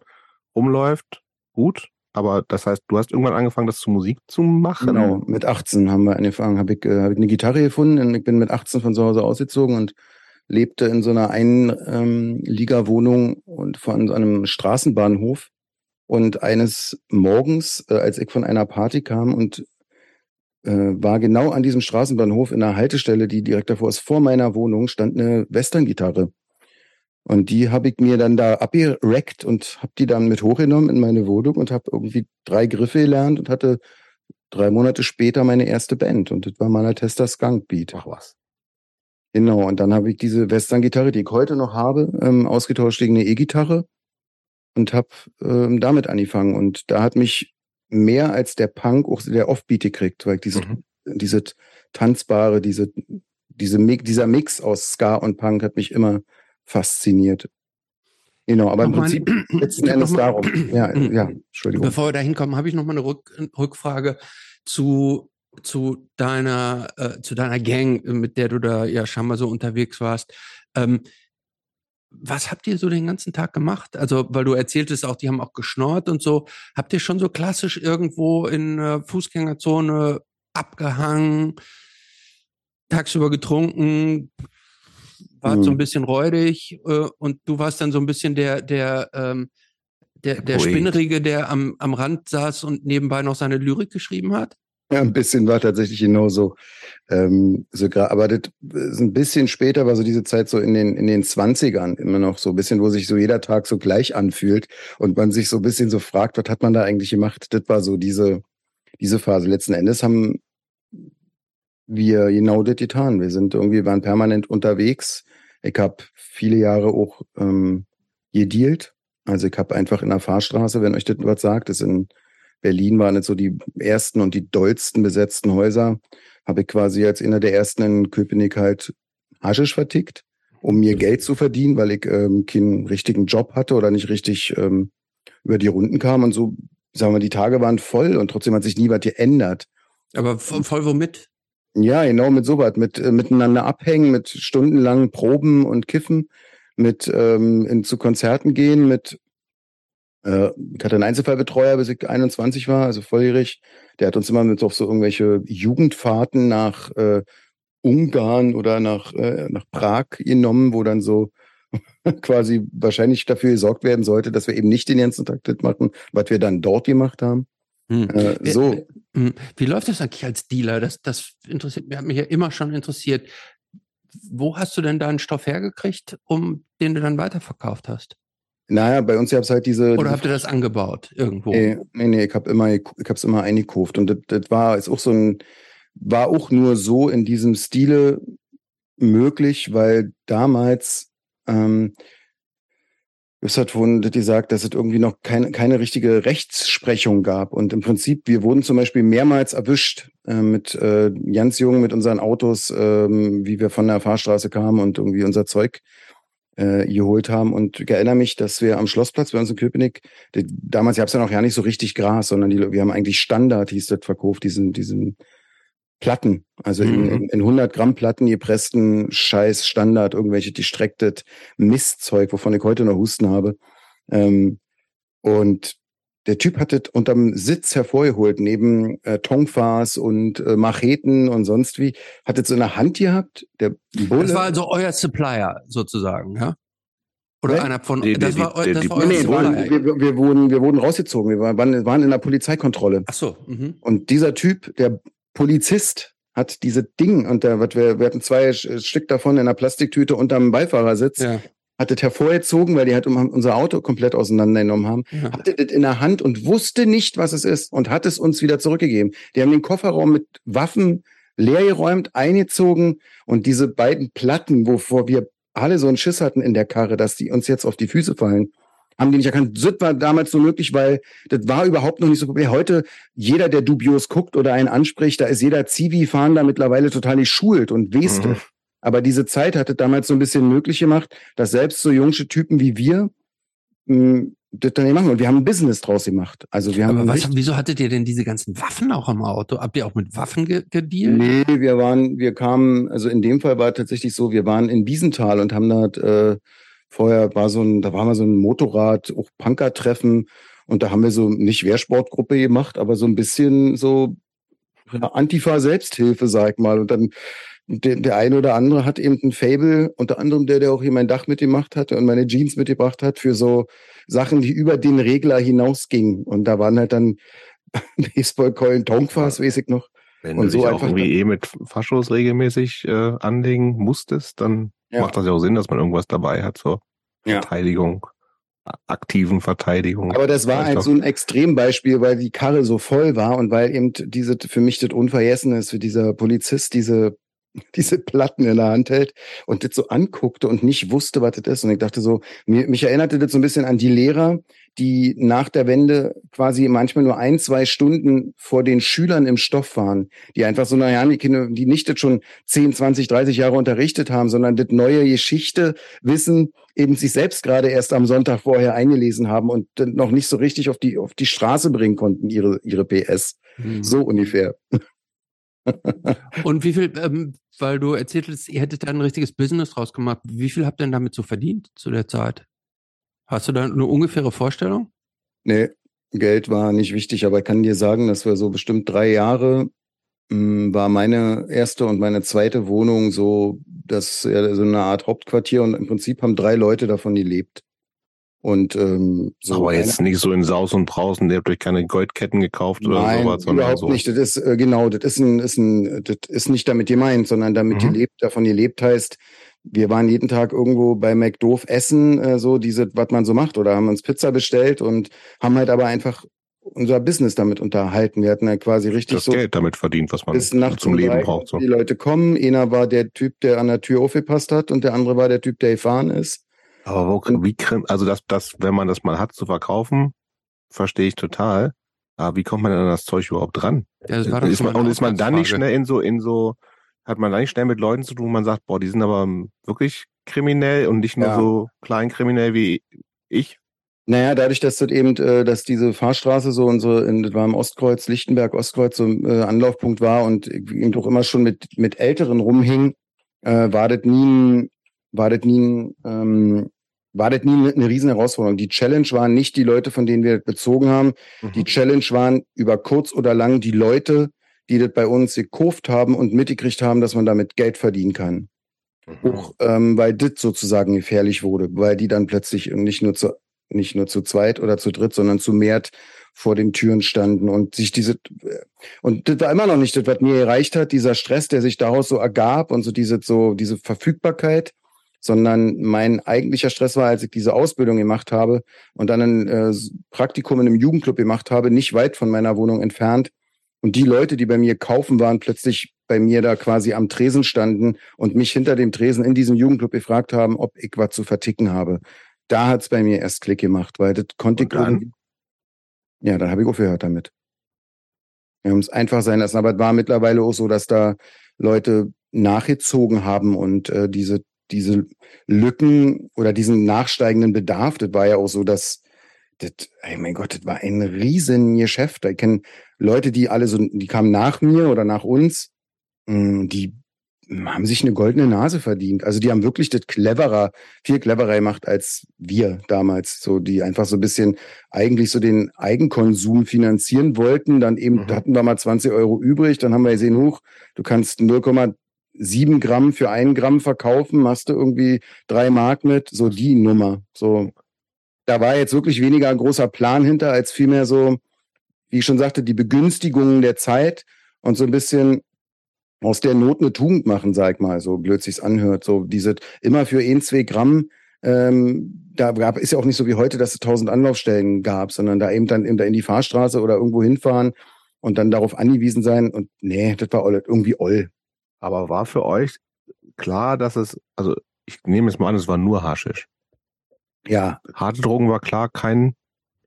rumläuft, gut. Aber das heißt, du hast irgendwann angefangen, das zu Musik zu machen? Genau, mit 18 haben wir angefangen, habe ich, äh, hab ich eine Gitarre gefunden und ich bin mit 18 von zu Hause ausgezogen und lebte in so einer Einliga-Wohnung ähm, und von so einem Straßenbahnhof. Und eines Morgens, äh, als ich von einer Party kam und äh, war genau an diesem Straßenbahnhof in einer Haltestelle, die direkt davor ist, vor meiner Wohnung, stand eine Western-Gitarre. Und die habe ich mir dann da abgereckt und habe die dann mit hochgenommen in meine Wohnung und habe irgendwie drei Griffe gelernt und hatte drei Monate später meine erste Band. Und das war meiner Tester Skunk Beat. Ach was. Genau, und dann habe ich diese Western-Gitarre, die ich heute noch habe, ähm, ausgetauscht gegen eine E-Gitarre und habe ähm, damit angefangen. Und da hat mich mehr als der Punk auch der Offbeat gekriegt, weil diese, Mhm. diese tanzbare, diese, diese, dieser Mix aus Ska und Punk hat mich immer fasziniert. Genau, aber im Nochmal- Prinzip letzten Ich hab Endes mal- darum. Ja, ja, Entschuldigung. Bevor wir da hinkommen, habe ich noch mal eine Rück Rückfrage zu, zu deiner, äh, zu deiner Gang, äh, mit der du da ja scheinbar so unterwegs warst. Ähm, was habt ihr so den ganzen Tag gemacht? Also, weil du erzähltest auch, die haben auch geschnort und so. Habt ihr schon so klassisch irgendwo in äh, Fußgängerzone abgehangen, tagsüber getrunken, wart so ein Mhm. bisschen räudig äh, und du warst dann so ein bisschen der, der, ähm, der, der. Spinnerige, der am, am Rand saß und nebenbei noch seine Lyrik geschrieben hat? Ja, ein bisschen war tatsächlich genauso. Ähm, so gra- aber das ist ein bisschen später war so diese Zeit so in den, in den Zwanzigern immer noch so ein bisschen, wo sich so jeder Tag so gleich anfühlt und man sich so ein bisschen so fragt, was hat man da eigentlich gemacht? Das war so diese, diese Phase. Letzten Endes haben wir genau das getan. Wir sind irgendwie, waren permanent unterwegs. Ich habe viele Jahre auch ähm, gedealt. Also ich habe einfach in der Fahrstraße, wenn euch das was sagt, das in Berlin waren jetzt so die ersten und die dollsten besetzten Häuser, habe ich quasi als einer der ersten in Köpenick halt Haschisch vertickt, um mir Geld zu verdienen, weil ich ähm, keinen richtigen Job hatte oder nicht richtig ähm, über die Runden kam und so, sagen wir, die Tage waren voll und trotzdem hat sich nie was geändert. Aber vo- voll womit? Ja, genau mit sowas, mit äh, miteinander abhängen, mit stundenlangen Proben und Kiffen, mit ähm, in, zu Konzerten gehen, mit ich hatte einen Einzelfallbetreuer, bis ich 21 war, also volljährig. Der hat uns immer mit auf so irgendwelche Jugendfahrten nach äh, Ungarn oder nach, äh, nach Prag genommen, wo dann so quasi wahrscheinlich dafür gesorgt werden sollte, dass wir eben nicht den ganzen Tag das machen, was wir dann dort gemacht haben. Hm. Äh, so. Hm. Wie läuft das eigentlich als Dealer? Das, das interessiert mich, hat mich ja immer schon interessiert. Wo hast du denn deinen Stoff hergekriegt, um den du dann weiterverkauft hast? Naja, bei uns gab es halt diese. Oder diese habt ihr das angebaut irgendwo? Nee, nee, nee, ich habe immer, ich hab's immer eingekauft. Und das, das war, ist auch so ein, war auch nur so in diesem Stile möglich, weil damals, ähm, es hat wohl das gesagt, dass es irgendwie noch keine, keine richtige Rechtsprechung gab. Und im Prinzip, wir wurden zum Beispiel mehrmals erwischt äh, mit äh, ganz jung mit unseren Autos, ähm, wie wir von der Fahrstraße kamen und irgendwie unser Zeug äh, geholt haben. Und ich erinnere mich, dass wir am Schlossplatz bei uns in Köpenick, die, damals gab es ja noch ja nicht so richtig Gras, sondern die, wir haben eigentlich Standard, hieß das, verkauft, diesen, diesen Platten, also in, Mhm. in, in 100 Gramm Platten gepressten Scheiß Standard, irgendwelche gestrecktes Mistzeug, wovon ich heute noch Husten habe. Ähm, und der Typ hat das unterm Sitz hervorgeholt, neben äh, Tongfas und äh, Macheten und sonst wie. Hat das so in der Hand gehabt, der Bulle. Das war also euer Supplier sozusagen, ja? Oder einer von Die- das die- war, die- das die- war nee, euer nee, Supplier. wir, wir, wir, wurden, wir wurden rausgezogen. Wir waren, waren in der Polizeikontrolle. Ach so. Mhm. Und dieser Typ, der Polizist, hat diese Ding, und der, was wir, wir hatten zwei Stück davon in einer Plastiktüte unterm Beifahrersitz, Ja, hat das hervorgezogen, weil die halt unser Auto komplett auseinandergenommen haben, ja. hatte das in der Hand und wusste nicht, was es ist und hat es uns wieder zurückgegeben. Die haben den Kofferraum mit Waffen leergeräumt, eingezogen und diese beiden Platten, wovor wir alle so einen Schiss hatten in der Karre, dass die uns jetzt auf die Füße fallen, haben die nicht erkannt. Das war damals so möglich, weil das war überhaupt noch nicht so populär. Heute, jeder, der dubios guckt oder einen anspricht, da ist jeder Zivi-Fahrender mittlerweile total geschult und weste. Mhm. Aber diese Zeit hatte damals so ein bisschen möglich gemacht, dass selbst so jungsche Typen wie wir mh, das dann machen. Und wir haben ein Business draus gemacht. Also wir haben Aber was, wieso hattet ihr denn diese ganzen Waffen auch im Auto? Habt ihr auch mit Waffen ge gedealt? Nee, wir waren, wir kamen, also in dem Fall war tatsächlich so, wir waren in Wiesenthal und haben da äh, vorher war so ein, da war mal so ein Motorrad, auch Punker-Treffen und da haben wir so nicht Wehrsportgruppe gemacht, aber so ein bisschen so Antifa-Selbsthilfe, sag ich mal. Und dann der, der eine oder andere hat eben ein Fable, unter anderem der, der auch hier mein Dach mitgemacht hatte und meine Jeans mitgebracht hat, für so Sachen, die über den Regler hinausgingen. Und da waren halt dann Baseballkeulen, Tongfas, weiß ich noch. Wenn Und du so dich auch irgendwie eh mit Faschos regelmäßig äh, anlegen musstest, dann Ja. macht das ja auch Sinn, dass man irgendwas dabei hat. So. ja. Verteidigung, aktiven Verteidigung. Aber das war halt so ein Extrembeispiel, weil die Karre so voll war und weil eben diese für mich das Unvergessen ist, wie dieser Polizist diese diese Platten in der Hand hält und das so anguckte und nicht wusste, was das ist. Und ich dachte so, mir, mich erinnerte das so ein bisschen an die Lehrer, die nach der Wende quasi manchmal nur ein, zwei Stunden vor den Schülern im Stoff waren, die einfach so, naja, die Kinder, die nicht das schon 10, 20, 30 Jahre unterrichtet haben, sondern das neue Geschichte wissen, eben sich selbst gerade erst am Sonntag vorher eingelesen haben und noch nicht so richtig auf die, auf die Straße bringen konnten, ihre, ihre PS. Mhm. So ungefähr. Und wie viel, ähm, weil du erzähltest, ihr hättet da ein richtiges Business draus gemacht, wie viel habt ihr denn damit so verdient zu der Zeit? Hast du da eine ungefähre Vorstellung? Nee, Geld war nicht wichtig, aber ich kann dir sagen, dass wir so bestimmt drei Jahre mh, hm, war meine erste und meine zweite Wohnung so, das so eine Art Hauptquartier und im Prinzip haben drei Leute davon gelebt. Und ähm, so aber jetzt nicht so in Saus und Brausen, der habt euch keine Goldketten gekauft oder Nein, sowas, sondern überhaupt so. nicht. Das ist äh, genau, das ist ein, ist ein, das ist nicht damit gemeint, sondern damit mhm. lebt, davon gelebt heißt, wir waren jeden Tag irgendwo bei McDoof essen, äh, so diese, was man so macht, oder haben uns Pizza bestellt und haben halt aber einfach unser Business damit unterhalten. Wir hatten ja quasi richtig das so Geld damit verdient, was man bis nachts zum Leben braucht. So. Die Leute kommen, einer war der Typ, der an der Tür aufgepasst hat und der andere war der Typ, der gefahren ist. Aber wo, wie, also das, das, wenn man das mal hat zu verkaufen, verstehe ich total. Aber wie kommt man denn an das Zeug überhaupt dran? Ja, das war ist man, und ist man dann nicht schnell in so, in so, hat man da nicht schnell mit Leuten zu tun, wo man sagt, boah, die sind aber wirklich kriminell und nicht nur ja. so kleinkriminell wie ich? Naja, dadurch, dass das eben, äh, dass diese Fahrstraße so und so, in, das war im Ostkreuz, Lichtenberg, Ostkreuz, so äh, Anlaufpunkt war und eben doch immer schon mit, mit Älteren rumhing, äh, war das nie ein, war das nie ein, ähm, war das nie eine riesen Herausforderung. Die Challenge waren nicht die Leute, von denen wir das bezogen haben. Mhm. Die Challenge waren über kurz oder lang die Leute, die das bei uns gekauft haben und mitgekriegt haben, dass man damit Geld verdienen kann. Mhm. Auch, ähm, weil das sozusagen gefährlich wurde, weil die dann plötzlich nicht nur zu, nicht nur zu zweit oder zu dritt, sondern zu mehrt vor den Türen standen und sich diese, und das war immer noch nicht das, was mir erreicht hat, dieser Stress, der sich daraus so ergab und so diese, so, diese Verfügbarkeit, sondern mein eigentlicher Stress war, als ich diese Ausbildung gemacht habe und dann ein äh, Praktikum in einem Jugendclub gemacht habe, nicht weit von meiner Wohnung entfernt. Und die Leute, die bei mir kaufen waren, plötzlich bei mir da quasi am Tresen standen und mich hinter dem Tresen in diesem Jugendclub gefragt haben, ob ich was zu verticken habe. Da hat's bei mir erst Klick gemacht, weil das konnte ich irgendwie. Ja, dann habe ich aufgehört damit. Wir haben es einfach sein lassen. Aber es war mittlerweile auch so, dass da Leute nachgezogen haben und äh, diese diese Lücken oder diesen nachsteigenden Bedarf, das war ja auch so, dass das, ey mein Gott, das war ein riesen Geschäft. Ich kenne Leute, die alle so, die kamen nach mir oder nach uns, hm, die haben sich eine goldene Nase verdient. Also die haben wirklich das cleverer, viel cleverer gemacht als wir damals. So, die einfach so ein bisschen eigentlich so den Eigenkonsum finanzieren wollten. Dann eben mhm. hatten wir mal 20 Euro übrig. Dann haben wir gesehen, hoch, du kannst 0, sieben Gramm für ein Gramm verkaufen, machst du irgendwie drei Mark mit, so die Nummer. So, da war jetzt wirklich weniger ein großer Plan hinter, als vielmehr so, wie ich schon sagte, die Begünstigungen der Zeit und so ein bisschen aus der Not eine Tugend machen, sag mal, so blöd sich's anhört. So diese immer für ein, zwei Gramm, ähm, da gab ist ja auch nicht so wie heute, dass es tausend Anlaufstellen gab, sondern da eben dann eben da in die Fahrstraße oder irgendwo hinfahren und dann darauf angewiesen sein. Und nee, das war irgendwie oll. Aber war für euch klar, dass es, also ich nehme es mal an, es war nur Haschisch. Ja. Harte Drogen war klar, kein,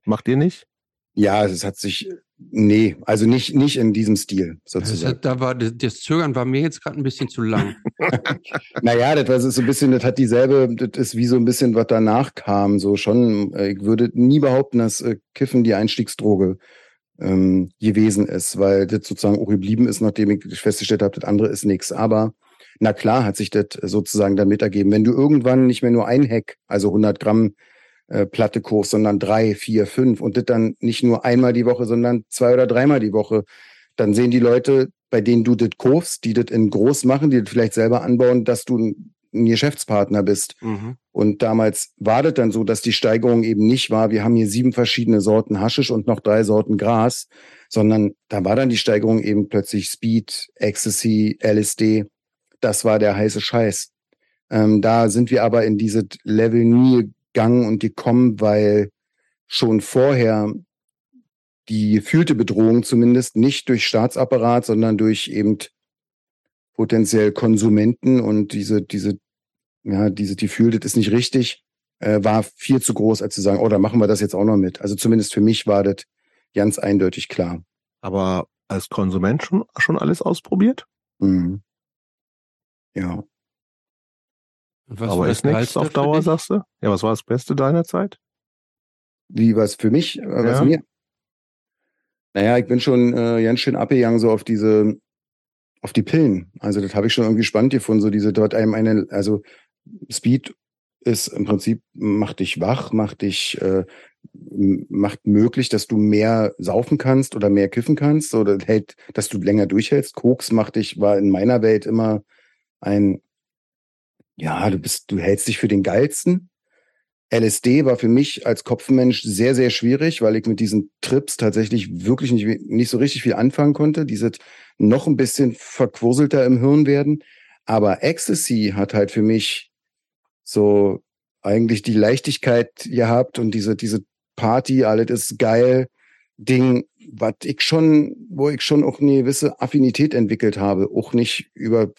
macht ihr nicht? Ja, es hat sich, nee, also nicht, nicht in diesem Stil sozusagen. Das, da war, das Zögern war mir jetzt gerade ein bisschen zu lang. naja, das war so ein bisschen, das hat dieselbe, das ist wie so ein bisschen, was danach kam, so schon, äh, ich würde nie behaupten, dass äh, Kiffen die Einstiegsdroge ähm, gewesen ist, weil das sozusagen auch geblieben ist, nachdem ich festgestellt habe, das andere ist nichts. Aber na klar hat sich das sozusagen damit ergeben. Wenn du irgendwann nicht mehr nur ein Heck, also 100 Gramm äh, Platte kochst, sondern drei, vier, fünf und das dann nicht nur einmal die Woche, sondern zwei oder dreimal die Woche, dann sehen die Leute, bei denen du das kaufst, die das in groß machen, die das vielleicht selber anbauen, dass du ein Geschäftspartner bist. Mhm. Und damals war das dann so, dass die Steigerung eben nicht war, wir haben hier sieben verschiedene Sorten Haschisch und noch drei Sorten Gras, sondern da war dann die Steigerung eben plötzlich Speed, Ecstasy, LSD. Das war der heiße Scheiß. Ähm, da sind wir aber in diese Level nie gang und gekommen, weil schon vorher die gefühlte Bedrohung zumindest nicht durch Staatsapparat, sondern durch eben potenziell Konsumenten und diese, diese, ja, diese, die fühlt, das ist nicht richtig, äh, war viel zu groß, als zu sagen, oh, da machen wir das jetzt auch noch mit. Also zumindest für mich war das ganz eindeutig klar. Aber als Konsument schon, schon alles ausprobiert? Mhm. Ja. Aber ist nichts auf Dauer, sagst du? Ja, was war das Beste deiner Zeit? Wie was für mich, äh, was ja. mir? Naja, ich bin schon äh, ganz schön abgegangen so auf diese, auf die Pillen. Also das habe ich schon irgendwie spannend gefunden, so diese dort einem eine, also Speed ist im Prinzip, macht dich wach, macht dich, äh, macht möglich, dass du mehr saufen kannst oder mehr kiffen kannst oder hält, dass du länger durchhältst. Koks macht dich, war in meiner Welt immer ein, ja, du bist, du hältst dich für den geilsten. LSD war für mich als Kopfmensch sehr, sehr schwierig, weil ich mit diesen Trips tatsächlich wirklich nicht, nicht so richtig viel anfangen konnte. Diese noch ein bisschen verquurselter im Hirn werden. Aber Ecstasy hat halt für mich so eigentlich die Leichtigkeit gehabt und diese, diese Party, alles ist geil, Ding, was ich schon, wo ich schon auch eine gewisse Affinität entwickelt habe. Auch nicht über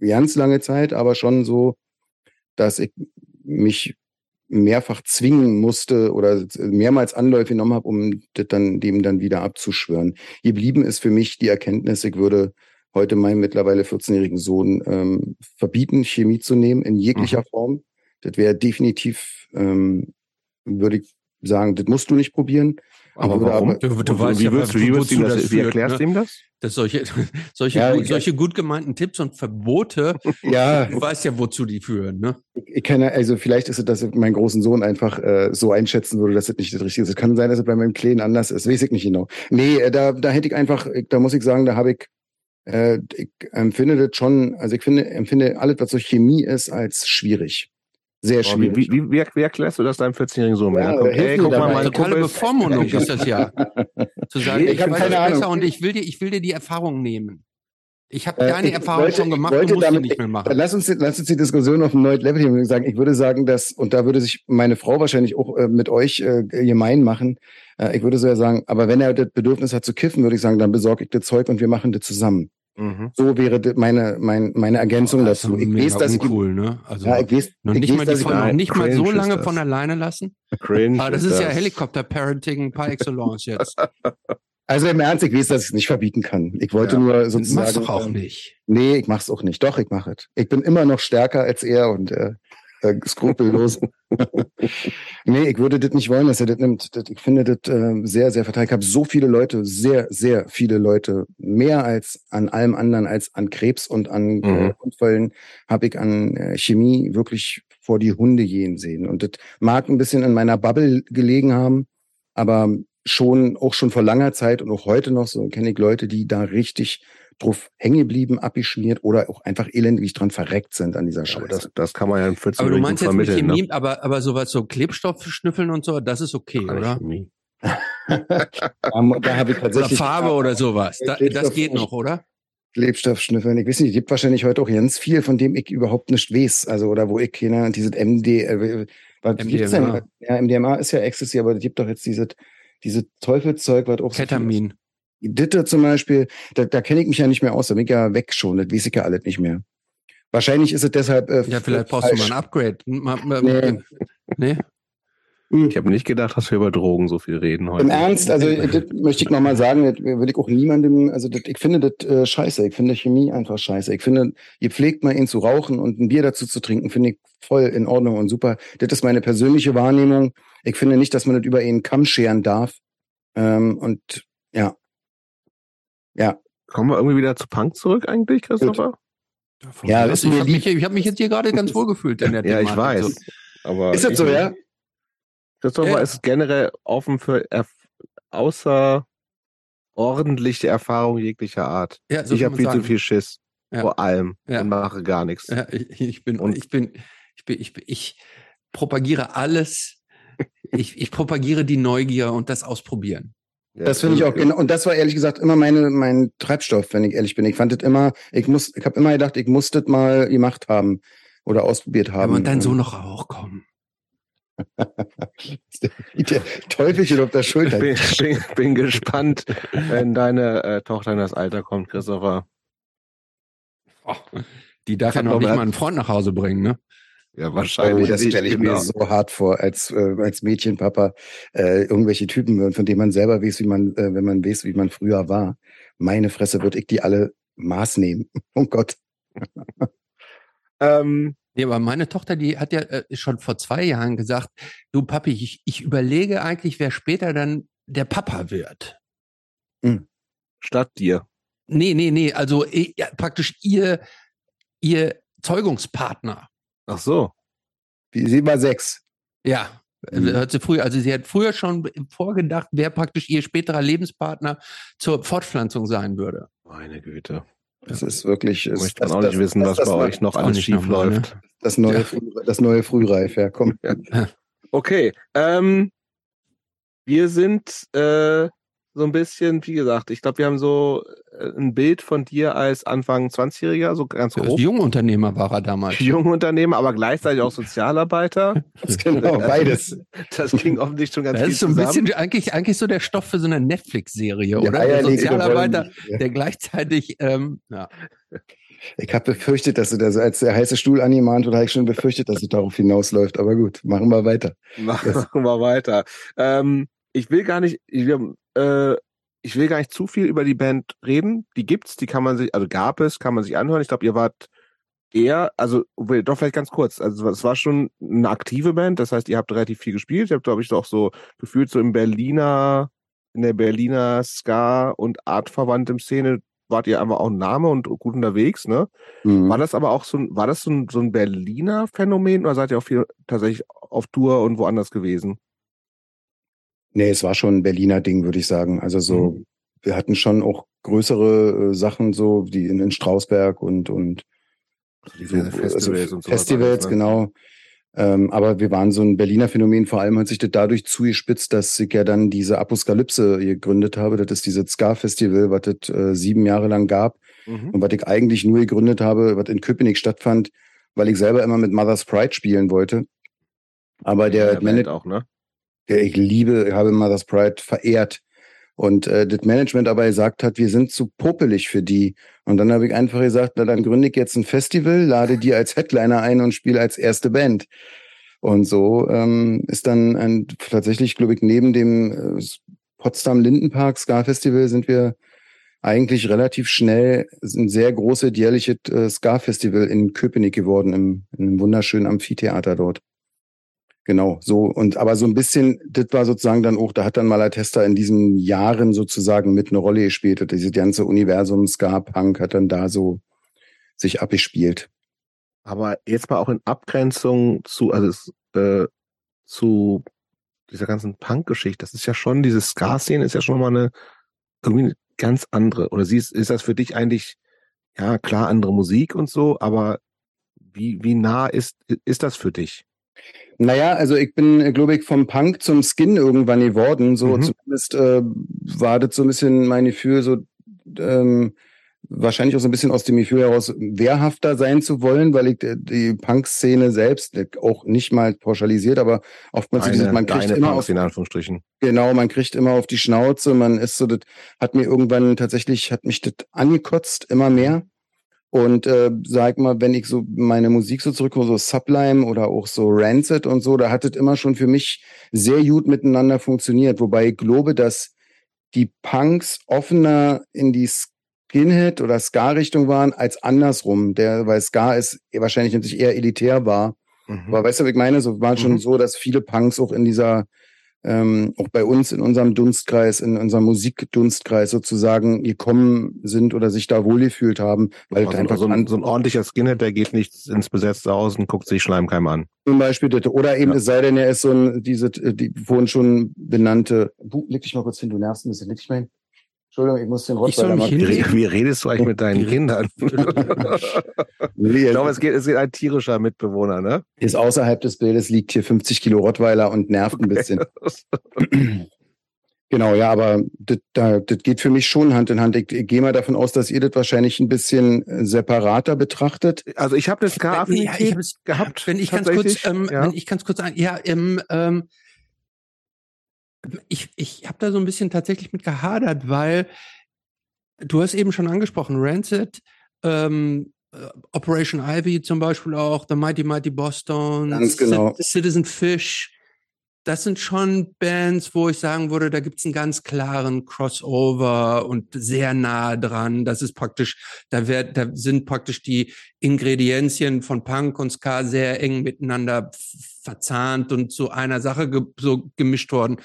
ganz lange Zeit, aber schon so, dass ich mich mehrfach zwingen musste oder mehrmals Anläufe genommen habe, um das dann, dem dann wieder abzuschwören. Geblieben ist für mich die Erkenntnis, ich würde heute meinem mittlerweile 14-jährigen Sohn ähm, verbieten, Chemie zu nehmen in jeglicher mhm. Form. Das wäre definitiv, ähm, würde ich sagen, das musst du nicht probieren. Aber warum? Du, du weißt wie ja, willst, wie, willst du das, das wie erklärst du ne? ihm das? Dass solche, solche, ja, gut, solche gut gemeinten Tipps und Verbote, ja, du weißt ja, wozu die führen, ne? Ich, ich kann, also vielleicht ist es, dass ich meinen großen Sohn einfach äh, so einschätzen würde, dass es nicht das Richtige ist. Es kann sein, dass es bei meinem Kleinen anders ist, weiß ich nicht genau. Nee, äh, da, da hätte ich einfach, da muss ich sagen, da habe ich, äh, ich empfinde das schon, also ich finde, empfinde alles, was so Chemie ist, als schwierig sehr schwierig. Wie, wie, wie, wie erklärst du das deinem 14-jährigen Sohn? Ja, kommt, hey, guck mal, meine totale Bevormundung ist das ja. Zu sagen, ich, ich habe keine Ahnung. und ich will dir, ich will dir die Erfahrung nehmen. Ich habe deine äh, Erfahrung wollte, schon gemacht, du musst damit, nicht mehr machen. Lass uns, lass uns die Diskussion auf ein neues Level hier sagen. Ich würde sagen, dass, und da würde sich meine Frau wahrscheinlich auch äh, mit euch äh, gemein machen, äh, ich würde so ja sagen, aber wenn er das Bedürfnis hat zu kiffen, würde ich sagen, dann besorge ich das Zeug und wir machen das zusammen. Mhm. So wäre meine, meine, meine Ergänzung das dazu. Ich weiß, dass uncool, ich, ne? Also ja, ich weiß, noch nicht, ich mal, weiß, von, nicht mal so lange von alleine lassen. Cringe Aber das ist, das. ja Helikopter-Parenting par excellence jetzt. Also im Ernst, ich weiß, dass ich es nicht verbieten kann. Ich wollte ja, nur sozusagen. Machst doch auch nicht. Nee, ich mach's auch nicht. Doch, ich mache es. Ich bin immer noch stärker als er und äh, äh, skrupellos. nee, ich würde das nicht wollen, dass er das nimmt. Das, ich finde das äh, sehr, sehr verteidigt. Ich habe so viele Leute, sehr, sehr viele Leute, mehr als an allem anderen, als an Krebs und an äh, mhm. äh, Unfällen, habe ich an äh, Chemie wirklich vor die Hunde gehen sehen. Und das mag ein bisschen in meiner Bubble gelegen haben, aber schon, auch schon vor langer Zeit und auch heute noch so kenne ich Leute, die da richtig drauf hängen geblieben, abgeschmiert oder auch einfach elendig dran verreckt sind an dieser Scheiße. das, das kann man ja im 14 Aber du meinst jetzt mit Chemie, ne? aber, aber sowas so Klebstoff schnüffeln und so, das ist okay, Ach, oder? da, da habe ich tatsächlich. Oder Farbe oder sowas. Da, das geht noch, oder? Klebstoff schnüffeln. Ich weiß nicht, es gibt wahrscheinlich heute auch ganz viel, von dem ich überhaupt nicht weiß. Also, oder wo ich keine, dieses MD, äh, was MDMA. gibt's denn? Ja, MDMA ist ja Ecstasy, aber es gibt doch jetzt diese, diese Teufelszeug, was auch Ketamin. Ditte zum Beispiel, da, da kenne ich mich ja nicht mehr aus, da bin ich ja weg schon, das weiß ich ja alles nicht mehr. Wahrscheinlich ist es deshalb. Äh, ja, vielleicht brauchst falsch. du mal ein Upgrade. Nee. nee? Hm. Ich habe nicht gedacht, dass wir über Drogen so viel reden heute. Im Ernst, also das möchte ich nochmal sagen, das würde ich auch niemandem, also das, ich finde das äh, scheiße, ich finde Chemie einfach scheiße. Ich finde, ihr pflegt mal ihn zu rauchen und ein Bier dazu zu trinken, finde ich voll in Ordnung und super. Das ist meine persönliche Wahrnehmung. Ich finde nicht, dass man das über ihn Kamm scheren darf. Ähm, und ja, ja. Kommen wir irgendwie wieder zu Punk zurück eigentlich, Christopher? Ja, das ich habe mich, ich hab mich jetzt hier gerade ganz wohl gefühlt in der Ja, ich weiß. So. Aber ist das so, ja? Christopher ja. ist generell offen für außerordentliche Erfahrungen jeglicher Art. Ja, so ich habe viel sagen. zu viel Schiss. Ja. Vor allem. Ja. Und mache gar nichts. Ja, ich, ich bin, und ich bin, ich bin, ich, bin, ich propagiere alles. ich, ich propagiere die Neugier und das Ausprobieren. Ja, das finde ich auch genau. Und das war ehrlich gesagt immer meine, mein Treibstoff, wenn ich ehrlich bin. Ich fand das immer, ich muss, ich habe immer gedacht, ich muss das mal gemacht haben oder ausprobiert haben. Ja, und dann so noch auch kommen. der Teufelchen auf der Schulter. Ich bin, bin, bin gespannt, wenn deine äh, Tochter in das Alter kommt, Christopher. Oh, die darf ja noch nicht mal einen Freund nach Hause bringen, ne? Ja, wahrscheinlich. Oh, das stelle ich genau. mir so hart vor, als, äh, als Mädchenpapa, äh, irgendwelche Typen, von denen man selber weiß, wie man, äh, wenn man weiß, wie man früher war. Meine Fresse, würde ich die alle Maß nehmen. Oh Gott. ähm, ja, aber meine Tochter, die hat ja äh, schon vor zwei Jahren gesagt, du Papi, ich, ich überlege eigentlich, wer später dann der Papa wird. Hm. Statt dir. Nee, nee, nee, also äh, ja, praktisch ihr, ihr Zeugungspartner. Ach so. Wie, sie war sechs. Ja, mhm. hat sie früher, also sie hat früher schon vorgedacht, wer praktisch ihr späterer Lebenspartner zur Fortpflanzung sein würde. Meine Güte. Das ist wirklich. Ich möchte man auch nicht wissen, was bei euch noch alles schief läuft. Ne? Das neue, ja. das neue Frühreif, ja, komm. Ja. Okay, ähm, wir sind äh, so ein bisschen, wie gesagt, ich glaube, wir haben so äh, ein Bild von dir als Anfang 20-Jähriger, so ganz grob. Jungunternehmer war er damals. Jungunternehmer, aber gleichzeitig auch Sozialarbeiter. Das genau, beides. Das ging offensichtlich schon ganz Das ist so ein zusammen. bisschen eigentlich, eigentlich so der Stoff für so eine Netflix-Serie, oder? Der Sozialarbeiter, der gleichzeitig, ähm, ja. Ich habe befürchtet, dass du das als der heiße Stuhl animant oder habe ich schon befürchtet, dass es darauf hinausläuft. Aber gut, machen wir weiter. Machen wir weiter. Ähm, ich will gar nicht, ich, äh, ich will gar nicht zu viel über die Band reden. Die gibt's, die kann man sich, also gab es, kann man sich anhören. Ich glaube, ihr wart eher, also doch vielleicht ganz kurz. Also es war schon eine aktive Band, das heißt, ihr habt relativ viel gespielt. Ihr habt, glaube ich, auch so gefühlt so im Berliner, in der Berliner Ska- und artverwandten Szene wart ihr einfach auch ein Name und gut unterwegs, ne? Mhm. War das aber auch so ein, war das so ein, so ein Berliner Phänomen oder seid ihr auch viel tatsächlich auf Tour und woanders gewesen? Nee, es war schon ein Berliner Ding, würde ich sagen. Also so, mhm. wir hatten schon auch größere äh, Sachen, so die in, in Strausberg und und so, Festivals, also, und Festivals, alles, ne? genau. Ähm, aber wir waren so ein Berliner Phänomen. Vor allem hat sich das dadurch zugespitzt, dass ich ja dann diese Apokalypse gegründet habe. Das ist dieses Ska-Festival, was es äh, sieben Jahre lang gab mhm. und was ich eigentlich nur gegründet habe, was in Köpenick stattfand, weil ich selber immer mit Mother's Pride spielen wollte. Aber der, der Manager auch, ne? Der ich liebe, ich habe Mother's Pride verehrt. Und äh, das Management aber gesagt hat, wir sind zu popelig für die. Und dann habe ich einfach gesagt, na dann gründe ich jetzt ein Festival, lade die als Headliner ein und spiele als erste Band. Und so ähm, ist dann ein, tatsächlich, glaube ich, neben dem äh, Potsdam Lindenpark Ska Festival sind wir eigentlich relativ schnell ein sehr großes jährliches äh, Ska Festival in Köpenick geworden, im, in einem wunderschönen Amphitheater dort. Genau, so und aber so ein bisschen, das war sozusagen dann auch, da hat dann Malatesta in diesen Jahren sozusagen mit eine Rolle gespielt. Und dieses ganze Universum Ska Punk hat dann da so sich abgespielt. Aber jetzt mal auch in Abgrenzung zu, also äh, zu dieser ganzen Punk-Geschichte, das ist ja schon, diese Ska-Szene ist ja schon mal eine irgendwie eine ganz andere. Oder siehst, ist das für dich eigentlich, ja, klar, andere Musik und so, aber wie, wie nah ist, ist das für dich? Naja, also ich bin, glaube ich, vom Punk zum Skin irgendwann geworden. So mhm. zumindest äh, war das so ein bisschen mein Gefühl, so ähm, wahrscheinlich auch so ein bisschen aus dem Gefühl heraus, wehrhafter sein zu wollen, weil ich die Punk-Szene selbst auch nicht mal pauschalisiert, aber oftmals eine, dieses, man kriegt immer auf, in Anführungsstrichen. Genau, man kriegt immer auf die Schnauze, man ist so, das hat mir irgendwann tatsächlich, hat mich das angekotzt, immer mehr. Und äh, sag mal, wenn ich so meine Musik so zurückkomme, so Sublime oder auch so Rancid und so, da hat es immer schon für mich sehr gut miteinander funktioniert. Wobei ich glaube, dass die Punks offener in die Skinhead oder Ska-Richtung waren als andersrum. Der, weil Ska ist wahrscheinlich natürlich eher elitär war. Mhm. Aber weißt du, was ich meine? So war mhm. schon so, dass viele Punks auch in dieser ähm, auch bei uns in unserem Dunstkreis, in unserem Musikdunstkreis sozusagen gekommen sind oder sich da wohlgefühlt haben. Weil also einfach so ein, so ein ordentlicher Skinhead, der geht nicht ins besetzte Haus und guckt sich Schleimkeim an. Zum Beispiel. Oder eben, ja. es sei denn, er ist so ein, diese, die vorhin schon benannte, leg dich mal kurz hin, du nervst ein bisschen, leg dich mal hin. Entschuldigung, ich muss den Rottweiler mal wie, wie redest du eigentlich mit deinen Kindern? ich glaube, es geht, es geht ein tierischer Mitbewohner, ne? Ist außerhalb des Bildes, liegt hier 50 Kilo Rottweiler und nervt ein bisschen. Genau, ja, aber das, das geht für mich schon Hand in Hand. Ich, ich gehe mal davon aus, dass ihr das wahrscheinlich ein bisschen äh, separater betrachtet. Also ich habe das gar ja, gehabt. Wenn ich ganz kurz, ähm, ja. wenn ich ganz kurz ein, ja, ähm, ähm, ich, ich habe da so ein bisschen tatsächlich mit gehadert, weil du hast eben schon angesprochen, Rancid, ähm, äh, Operation Ivy zum Beispiel auch, The Mighty Mighty Boston, Ganz genau. Citizen Fish. Das sind schon Bands, wo ich sagen würde, da gibt's einen ganz klaren Crossover und sehr nah dran. Das ist praktisch, da, wird, da sind praktisch die Ingredienzien von Punk und Ska sehr eng miteinander verzahnt und zu einer Sache ge so gemischt worden.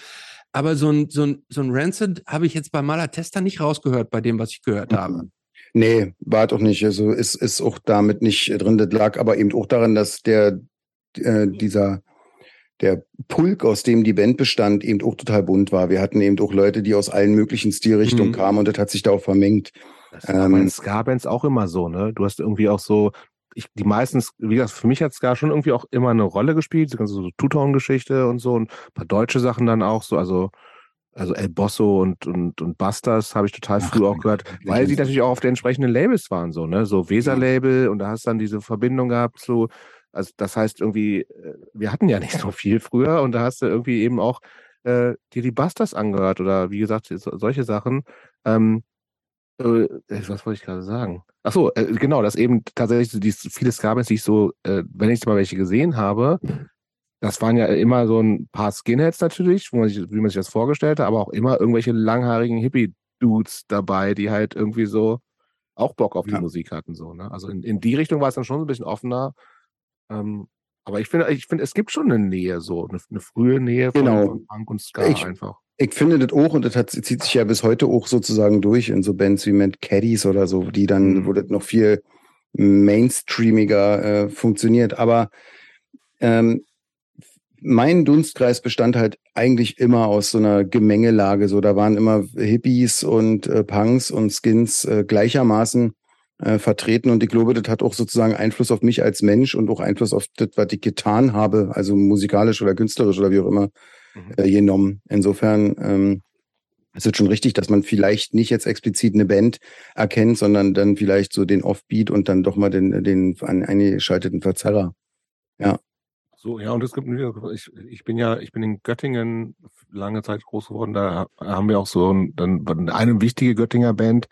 Aber so ein, so ein, so ein Rancid habe ich jetzt bei Malatesta nicht rausgehört, bei dem, was ich gehört mhm. habe. Nee, war doch nicht. Also ist, ist auch damit nicht drin. Das lag aber eben auch daran, dass der, äh, dieser, der Pulk, aus dem die Band bestand, eben auch total bunt war. Wir hatten eben auch Leute, die aus allen möglichen Stilrichtungen mhm. kamen und das hat sich da auch vermengt. Das war ähm, bei den Ska-Bands auch immer so, ne? Du hast irgendwie auch so, ich, die meistens, wie gesagt, für mich hat Ska schon irgendwie auch immer eine Rolle gespielt, so ganze so Two-Tone-Geschichte und so und ein paar deutsche Sachen dann auch so, also also El Bosso und, und, und Bastas habe ich total Ach, früh auch gehört, weil sie natürlich auch auf den entsprechenden Labels waren, so, ne? So Weser-Label und da hast du dann diese Verbindung gehabt zu, also das heißt irgendwie, äh, wir hatten ja nicht so viel früher und da hast du irgendwie eben auch äh, dir die Bastas angehört oder wie gesagt, so, solche Sachen. Ähm, äh, was wollte ich gerade sagen? Ach so, äh, genau, dass eben tatsächlich die, viele Skabens, die ich so, äh, wenn ich mal welche gesehen habe, das waren ja immer so ein paar Skinheads natürlich, man sich, wie man sich das vorgestellt hat, aber auch immer irgendwelche langhaarigen Hippie-Dudes dabei, die halt irgendwie so auch Bock auf die ja. Musik hatten. So, ne? Also in, in die Richtung war es dann schon ein bisschen offener. Ähm, aber ich finde, ich finde, es gibt schon eine Nähe, so eine, eine frühe Nähe von, genau. von Punk und Ska ich, einfach. Ich finde das auch, und das hat, zieht sich ja bis heute auch sozusagen durch in so Bands wie Mad Caddies oder so, die dann, mhm. wo das noch viel mainstreamiger äh, funktioniert. Aber ähm, mein Dunstkreis bestand halt eigentlich immer aus so einer Gemengelage. So, da waren immer Hippies und äh, Punks und Skins äh, gleichermaßen äh, vertreten. Und ich glaube, das hat auch sozusagen Einfluss auf mich als Mensch und auch Einfluss auf das, was ich getan habe, also musikalisch oder künstlerisch oder wie auch immer, mhm. äh, genommen. Insofern ähm, ist es schon richtig, dass man vielleicht nicht jetzt explizit eine Band erkennt, sondern dann vielleicht so den Offbeat und dann doch mal den, den eingeschalteten Verzerrer. Ja. So, ja, und es gibt, ich, ich bin ja, ich bin in Göttingen lange Zeit groß geworden, da haben wir auch so ein, dann eine wichtige Göttinger Band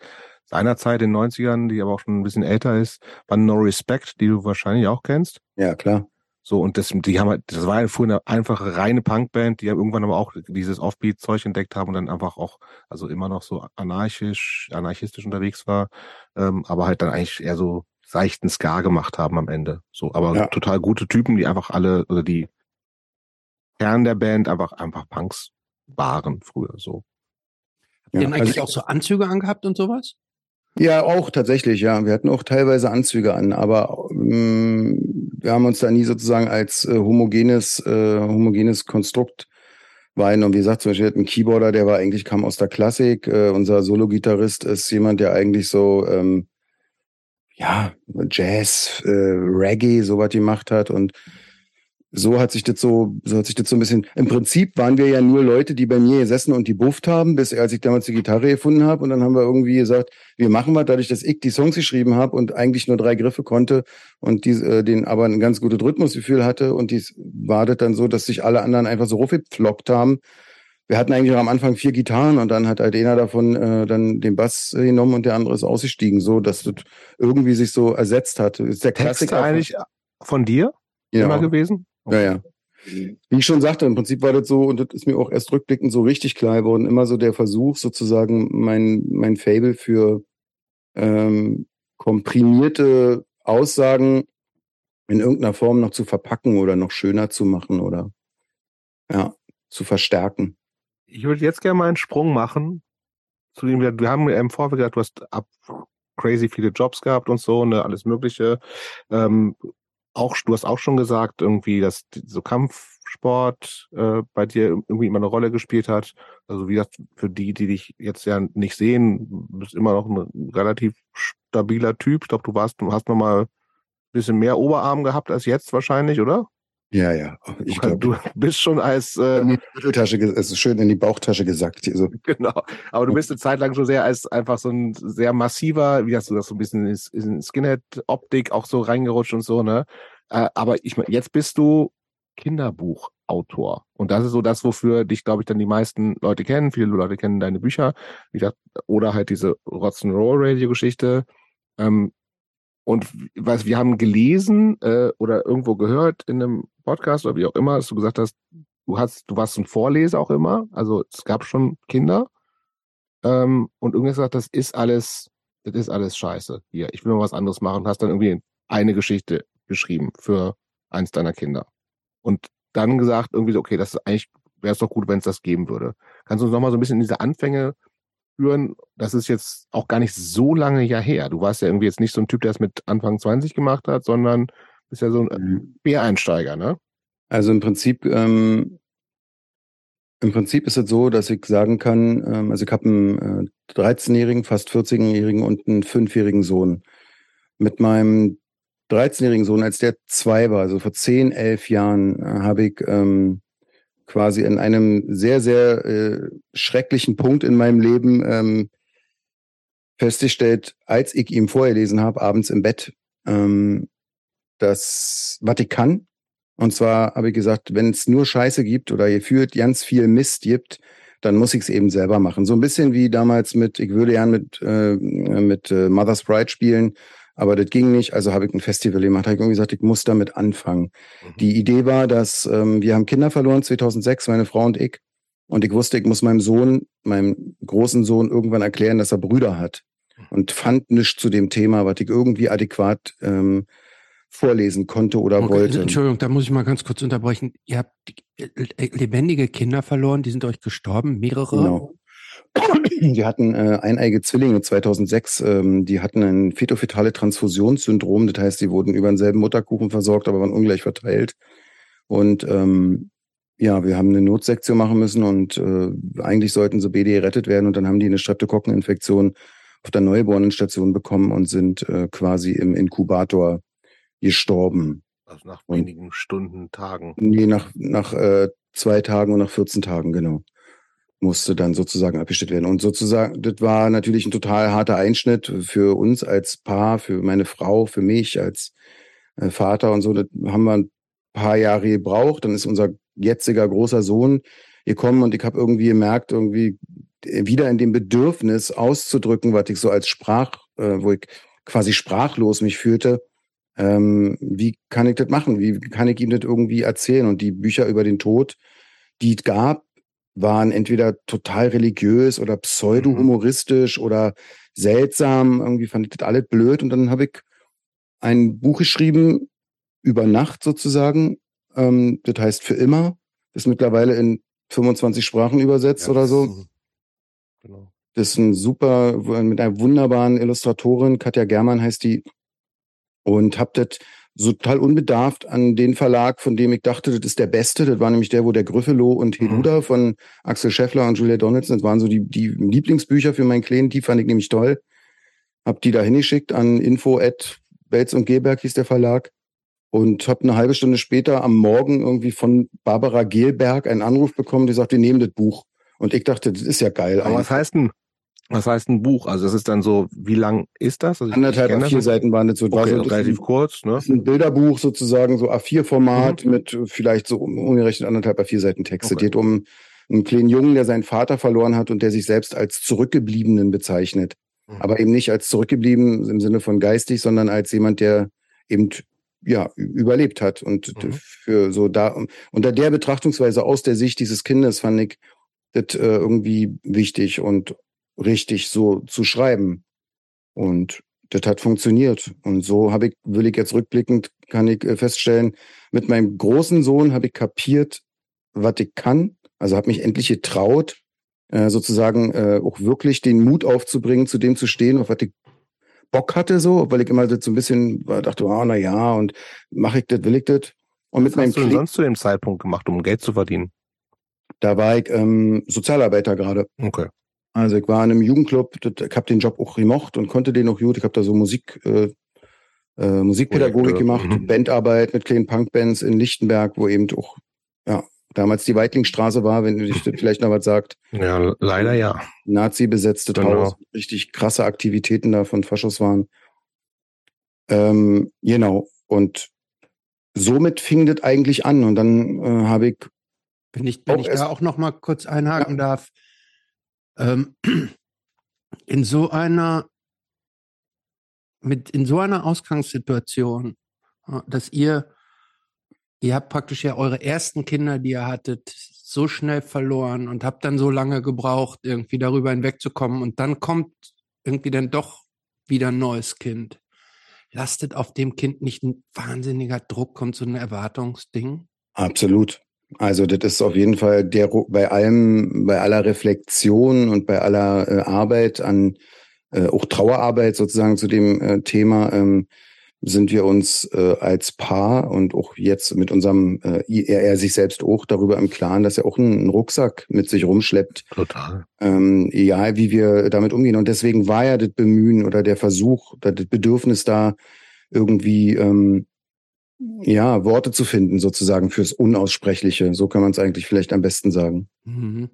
seinerzeit in den 90ern, die aber auch schon ein bisschen älter ist, war No Respect, die du wahrscheinlich auch kennst. Ja, klar. So, und das, die haben halt, das war früher eine einfache, reine Punkband, die ja irgendwann aber auch dieses Offbeat-Zeug entdeckt haben und dann einfach auch, also immer noch so anarchisch, anarchistisch unterwegs war, ähm, aber halt dann eigentlich eher so seichten Ska gemacht haben am Ende. So, aber ja. total gute Typen, die einfach alle, oder die Kern der Band einfach, einfach Punks waren früher so. Ja, die haben eigentlich also, auch so Anzüge angehabt und sowas? Ja, auch tatsächlich, ja. Wir hatten auch teilweise Anzüge an, aber ähm, wir haben uns da nie sozusagen als äh, homogenes, äh, homogenes Konstrukt wahrgenommen. Wie gesagt, zum Beispiel ein Keyboarder, der war eigentlich, kam aus der Klassik. Äh, unser Solo-Gitarrist ist jemand, der eigentlich so ähm, ja, Jazz, äh, Reggae, sowas gemacht hat und so hat sich das so, so hat sich das so ein bisschen. Im Prinzip waren wir ja nur Leute, die bei mir gesessen und die bufft haben, bis als ich damals die Gitarre gefunden habe. Und dann haben wir irgendwie gesagt, wir machen was, dadurch, dass ich die Songs geschrieben habe und eigentlich nur drei Griffe konnte und die, äh, den aber ein ganz gutes Rhythmusgefühl hatte. Und dies war das dann so, dass sich alle anderen einfach so rumgepflockt haben, wir hatten eigentlich am Anfang vier Gitarren und dann hat halt einer davon äh, dann den Bass genommen und der andere ist ausgestiegen, so dass das irgendwie sich so ersetzt hat. Ist der Klassiker eigentlich von dir ja. immer gewesen? Okay. Ja, ja. Wie ich schon sagte, im Prinzip war das so, und das ist mir auch erst rückblickend so richtig klar geworden, immer so der Versuch, sozusagen mein, mein Fable für ähm, komprimierte Aussagen in irgendeiner Form noch zu verpacken oder noch schöner zu machen oder ja, zu verstärken ich würde jetzt gerne mal einen Sprung machen. Zu dem, wir haben im Vorfeld gesagt, du hast ab crazy viele Jobs gehabt und so, ne, alles Mögliche. Ähm, auch, du hast auch schon gesagt, irgendwie, dass so Kampfsport äh, bei dir irgendwie immer eine Rolle gespielt hat. Also wie gesagt, für die, die dich jetzt ja nicht sehen, bist immer noch ein relativ stabiler Typ. Ich glaube, du warst, hast noch mal ein bisschen mehr Oberarm gehabt als jetzt wahrscheinlich, oder? Ja, ja. Ich glaube, du bist schon als äh, in die Mitteltasche, es ist schön in die Bauchtasche gesagt. Hier so. Genau. Aber du bist eine Zeit lang schon sehr als einfach so ein sehr massiver, wie hast du das so ein bisschen in Skinhead-Optik auch so reingerutscht und so, ne? Äh, aber ich jetzt bist du Kinderbuchautor. Und das ist so das, wofür dich, glaube ich, dann die meisten Leute kennen. Viele Leute kennen deine Bücher, wie gesagt, oder halt diese Rock'n'Roll-Radio-Geschichte. Ähm, und was wir haben gelesen äh, oder irgendwo gehört in einem Podcast oder wie auch immer, dass du gesagt hast, du hast, du warst ein Vorleser auch immer, also es gab schon Kinder ähm, und irgendwie gesagt, das ist alles, das ist alles Scheiße. Hier, ich will mal was anderes machen und hast dann irgendwie eine Geschichte geschrieben für eins deiner Kinder und dann gesagt irgendwie so, okay, das ist eigentlich wäre es doch gut, wenn es das geben würde. Kannst du uns nochmal so ein bisschen in diese Anfänge führen, das ist jetzt auch gar nicht so lange ja her. Du warst ja irgendwie jetzt nicht so ein Typ, der es mit Anfang 20 gemacht hat, sondern bist ja so ein mhm. Bäreinsteiger, ne? Also im Prinzip, ähm, im Prinzip ist es so, dass ich sagen kann, ähm, also ich habe einen äh, 13-jährigen, fast 14-jährigen und einen 5-jährigen Sohn. Mit meinem 13-jährigen Sohn, als der zwei war, also vor 10, 11 Jahren, äh, habe ich ähm, quasi in einem sehr, sehr äh, schrecklichen Punkt in meinem Leben ähm, festgestellt, als ich ihm vorgelesen habe, abends im Bett, ähm, das Vatikan. Und zwar habe ich gesagt, wenn es nur Scheiße gibt oder ihr führt ganz viel Mist gibt, dann muss ich es eben selber machen. So ein bisschen wie damals mit, ich würde gern mit, äh, mit äh, Mother's Pride spielen aber das ging nicht, also habe ich ein Festival gemacht. Habe ich irgendwie gesagt, ich muss damit anfangen. Mhm. Die Idee war, dass ähm, wir haben Kinder verloren 2006, meine Frau und ich. Und ich wusste, ich muss meinem Sohn, meinem großen Sohn irgendwann erklären, dass er Brüder hat. Mhm. Und fand nichts zu dem Thema, was ich irgendwie adäquat ähm, vorlesen konnte oder okay, wollte. Entschuldigung, da muss ich mal ganz kurz unterbrechen. Ihr habt lebendige Kinder verloren, die sind euch gestorben, mehrere? Genau. Die hatten äh, eineige Zwillinge 2006. Ähm, die hatten ein fetofetale Transfusionssyndrom. Das heißt, die wurden über denselben Mutterkuchen versorgt, aber waren ungleich verteilt. Und ähm, ja, wir haben eine Notsektion machen müssen und äh, eigentlich sollten so BD gerettet werden. Und dann haben die eine Streptokokkeninfektion auf der Neugeborenen-Station bekommen und sind äh, quasi im Inkubator gestorben. Also nach wenigen und, Stunden, Tagen. Nee, nach, nach äh, zwei Tagen und nach 14 Tagen, genau musste dann sozusagen abgestellt werden. Und sozusagen, das war natürlich ein total harter Einschnitt für uns als Paar, für meine Frau, für mich als äh, Vater und so. Das haben wir ein paar Jahre gebraucht. Dann ist unser jetziger großer Sohn gekommen und ich habe irgendwie gemerkt, irgendwie wieder in dem Bedürfnis auszudrücken, was ich so als Sprach, äh, wo ich quasi sprachlos mich fühlte. Ähm, wie kann ich das machen? Wie kann ich ihm das irgendwie erzählen? Und die Bücher über den Tod, die es gab, waren entweder total religiös oder pseudo-humoristisch mhm. oder seltsam. Irgendwie fand ich das alles blöd. Und dann habe ich ein Buch geschrieben, über Nacht sozusagen. Ähm, das heißt für immer. Ist mittlerweile in 25 Sprachen übersetzt ja, oder so. Genau. Das ist ein super, mit einer wunderbaren Illustratorin, Katja Germann heißt die. Und hab das so total unbedarft an den Verlag, von dem ich dachte, das ist der beste. Das war nämlich der, wo der Gryffalo und mhm. Heluda mhm. von Axel Scheffler und Julia Donaldson, das waren so die, die Lieblingsbücher für meinen Kleinen, die fand ich nämlich toll. Hab die da hingeschickt an info at Belz und Gelberg hieß der Verlag und hab eine halbe Stunde später am Morgen irgendwie von Barbara Gelberg einen Anruf bekommen, die sagt, wir nehmen das Buch. Und ich dachte, das ist ja geil. Aber was heißt denn was heißt ein Buch? Also es ist dann so, wie lang ist das? Also Anderthalb A4 Seiten waren das so. Okay, so relativ ein, kurz, ne? Ist ein Bilderbuch sozusagen, so A4-Format mhm. mit vielleicht so umgerechnet anderthalb A4 Seiten Text. Okay. Es geht um einen kleinen Jungen, der seinen Vater verloren hat und der sich selbst als Zurückgebliebenen bezeichnet. Mhm. Aber eben nicht als zurückgeblieben im Sinne von geistig, sondern als jemand, der eben ja, überlebt hat. Und mhm. für so da, unter der Betrachtungsweise aus der Sicht dieses Kindes fand ich das äh, irgendwie wichtig und richtig so zu schreiben. Und das hat funktioniert. Und so habe ich, will ich jetzt rückblickend, kann ich äh, feststellen, mit meinem großen Sohn habe ich kapiert, was ich kann. Also habe mich endlich getraut, äh, sozusagen äh, auch wirklich den Mut aufzubringen, zu dem zu stehen, auf was ich Bock hatte, so, weil ich immer so ein bisschen dachte, ah, oh, na ja, und mache ich das, will ich das. Und was mit meinem hast du denn sonst zu dem Zeitpunkt gemacht, um Geld zu verdienen? Da war ich ähm, Sozialarbeiter gerade. Okay. Also ich war in einem Jugendclub, ich habe den Job auch gemocht und konnte den auch gut. Ich habe da so Musik, äh, äh, Musikpädagogik Projekte. gemacht, mhm. Bandarbeit mit kleinen Punkbands in Lichtenberg, wo eben auch, ja, damals die Weitlingstraße war, wenn du dich vielleicht noch was sagt. Ja, leider ja. Nazi-besetzte genau. Haus, richtig krasse Aktivitäten da von Faschos waren. Ähm, genau. Und somit fing das eigentlich an. Und dann äh, habe ich. Wenn ich, wenn ich da auch noch mal kurz einhaken ja. darf. Ähm, in so einer mit in so einer Ausgangssituation, dass ihr ihr habt praktisch ja eure ersten Kinder, die ihr hattet, so schnell verloren und habt dann so lange gebraucht, irgendwie darüber hinwegzukommen und dann kommt irgendwie dann doch wieder ein neues Kind lastet auf dem Kind nicht ein wahnsinniger Druck, kommt so ein Erwartungsding? Absolut. Also das ist auf jeden Fall der bei allem, bei aller Reflexion und bei aller äh, Arbeit an äh, auch Trauerarbeit sozusagen zu dem äh, Thema ähm, sind wir uns äh, als Paar und auch jetzt mit unserem, äh, er, er sich selbst auch darüber im Klaren, dass er auch einen, einen Rucksack mit sich rumschleppt. Total. Ähm, egal, wie wir damit umgehen. Und deswegen war ja das Bemühen oder der Versuch, das Bedürfnis da irgendwie ähm, ja Worte zu finden sozusagen fürs Unaussprechliche. So kann man es eigentlich vielleicht am besten sagen. Mhm.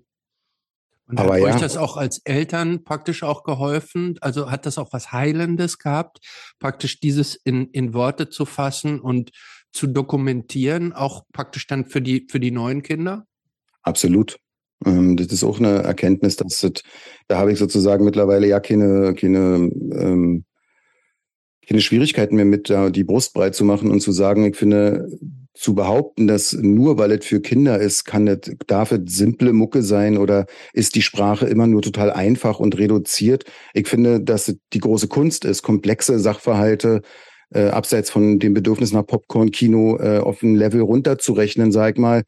Und Aber hat ja. euch das auch als Eltern praktisch auch geholfen? Also hat das auch was Heilendes gehabt, praktisch dieses in, in Worte zu fassen und zu dokumentieren, auch praktisch dann für die, für die neuen Kinder? Absolut. Ähm, das ist auch eine Erkenntnis, dass das, da habe ich sozusagen mittlerweile ja keine, keine, ähm, keine Schwierigkeiten mehr mit, da die Brust breit zu machen und zu sagen, ich finde, zu behaupten, dass nur weil es für Kinder ist, kann es, darf es simple Mucke sein oder ist die Sprache immer nur total einfach und reduziert. Ich finde, dass es die große Kunst ist, komplexe Sachverhalte äh, abseits von dem Bedürfnis nach Popcorn-Kino äh, auf ein Level runterzurechnen, sag ich mal,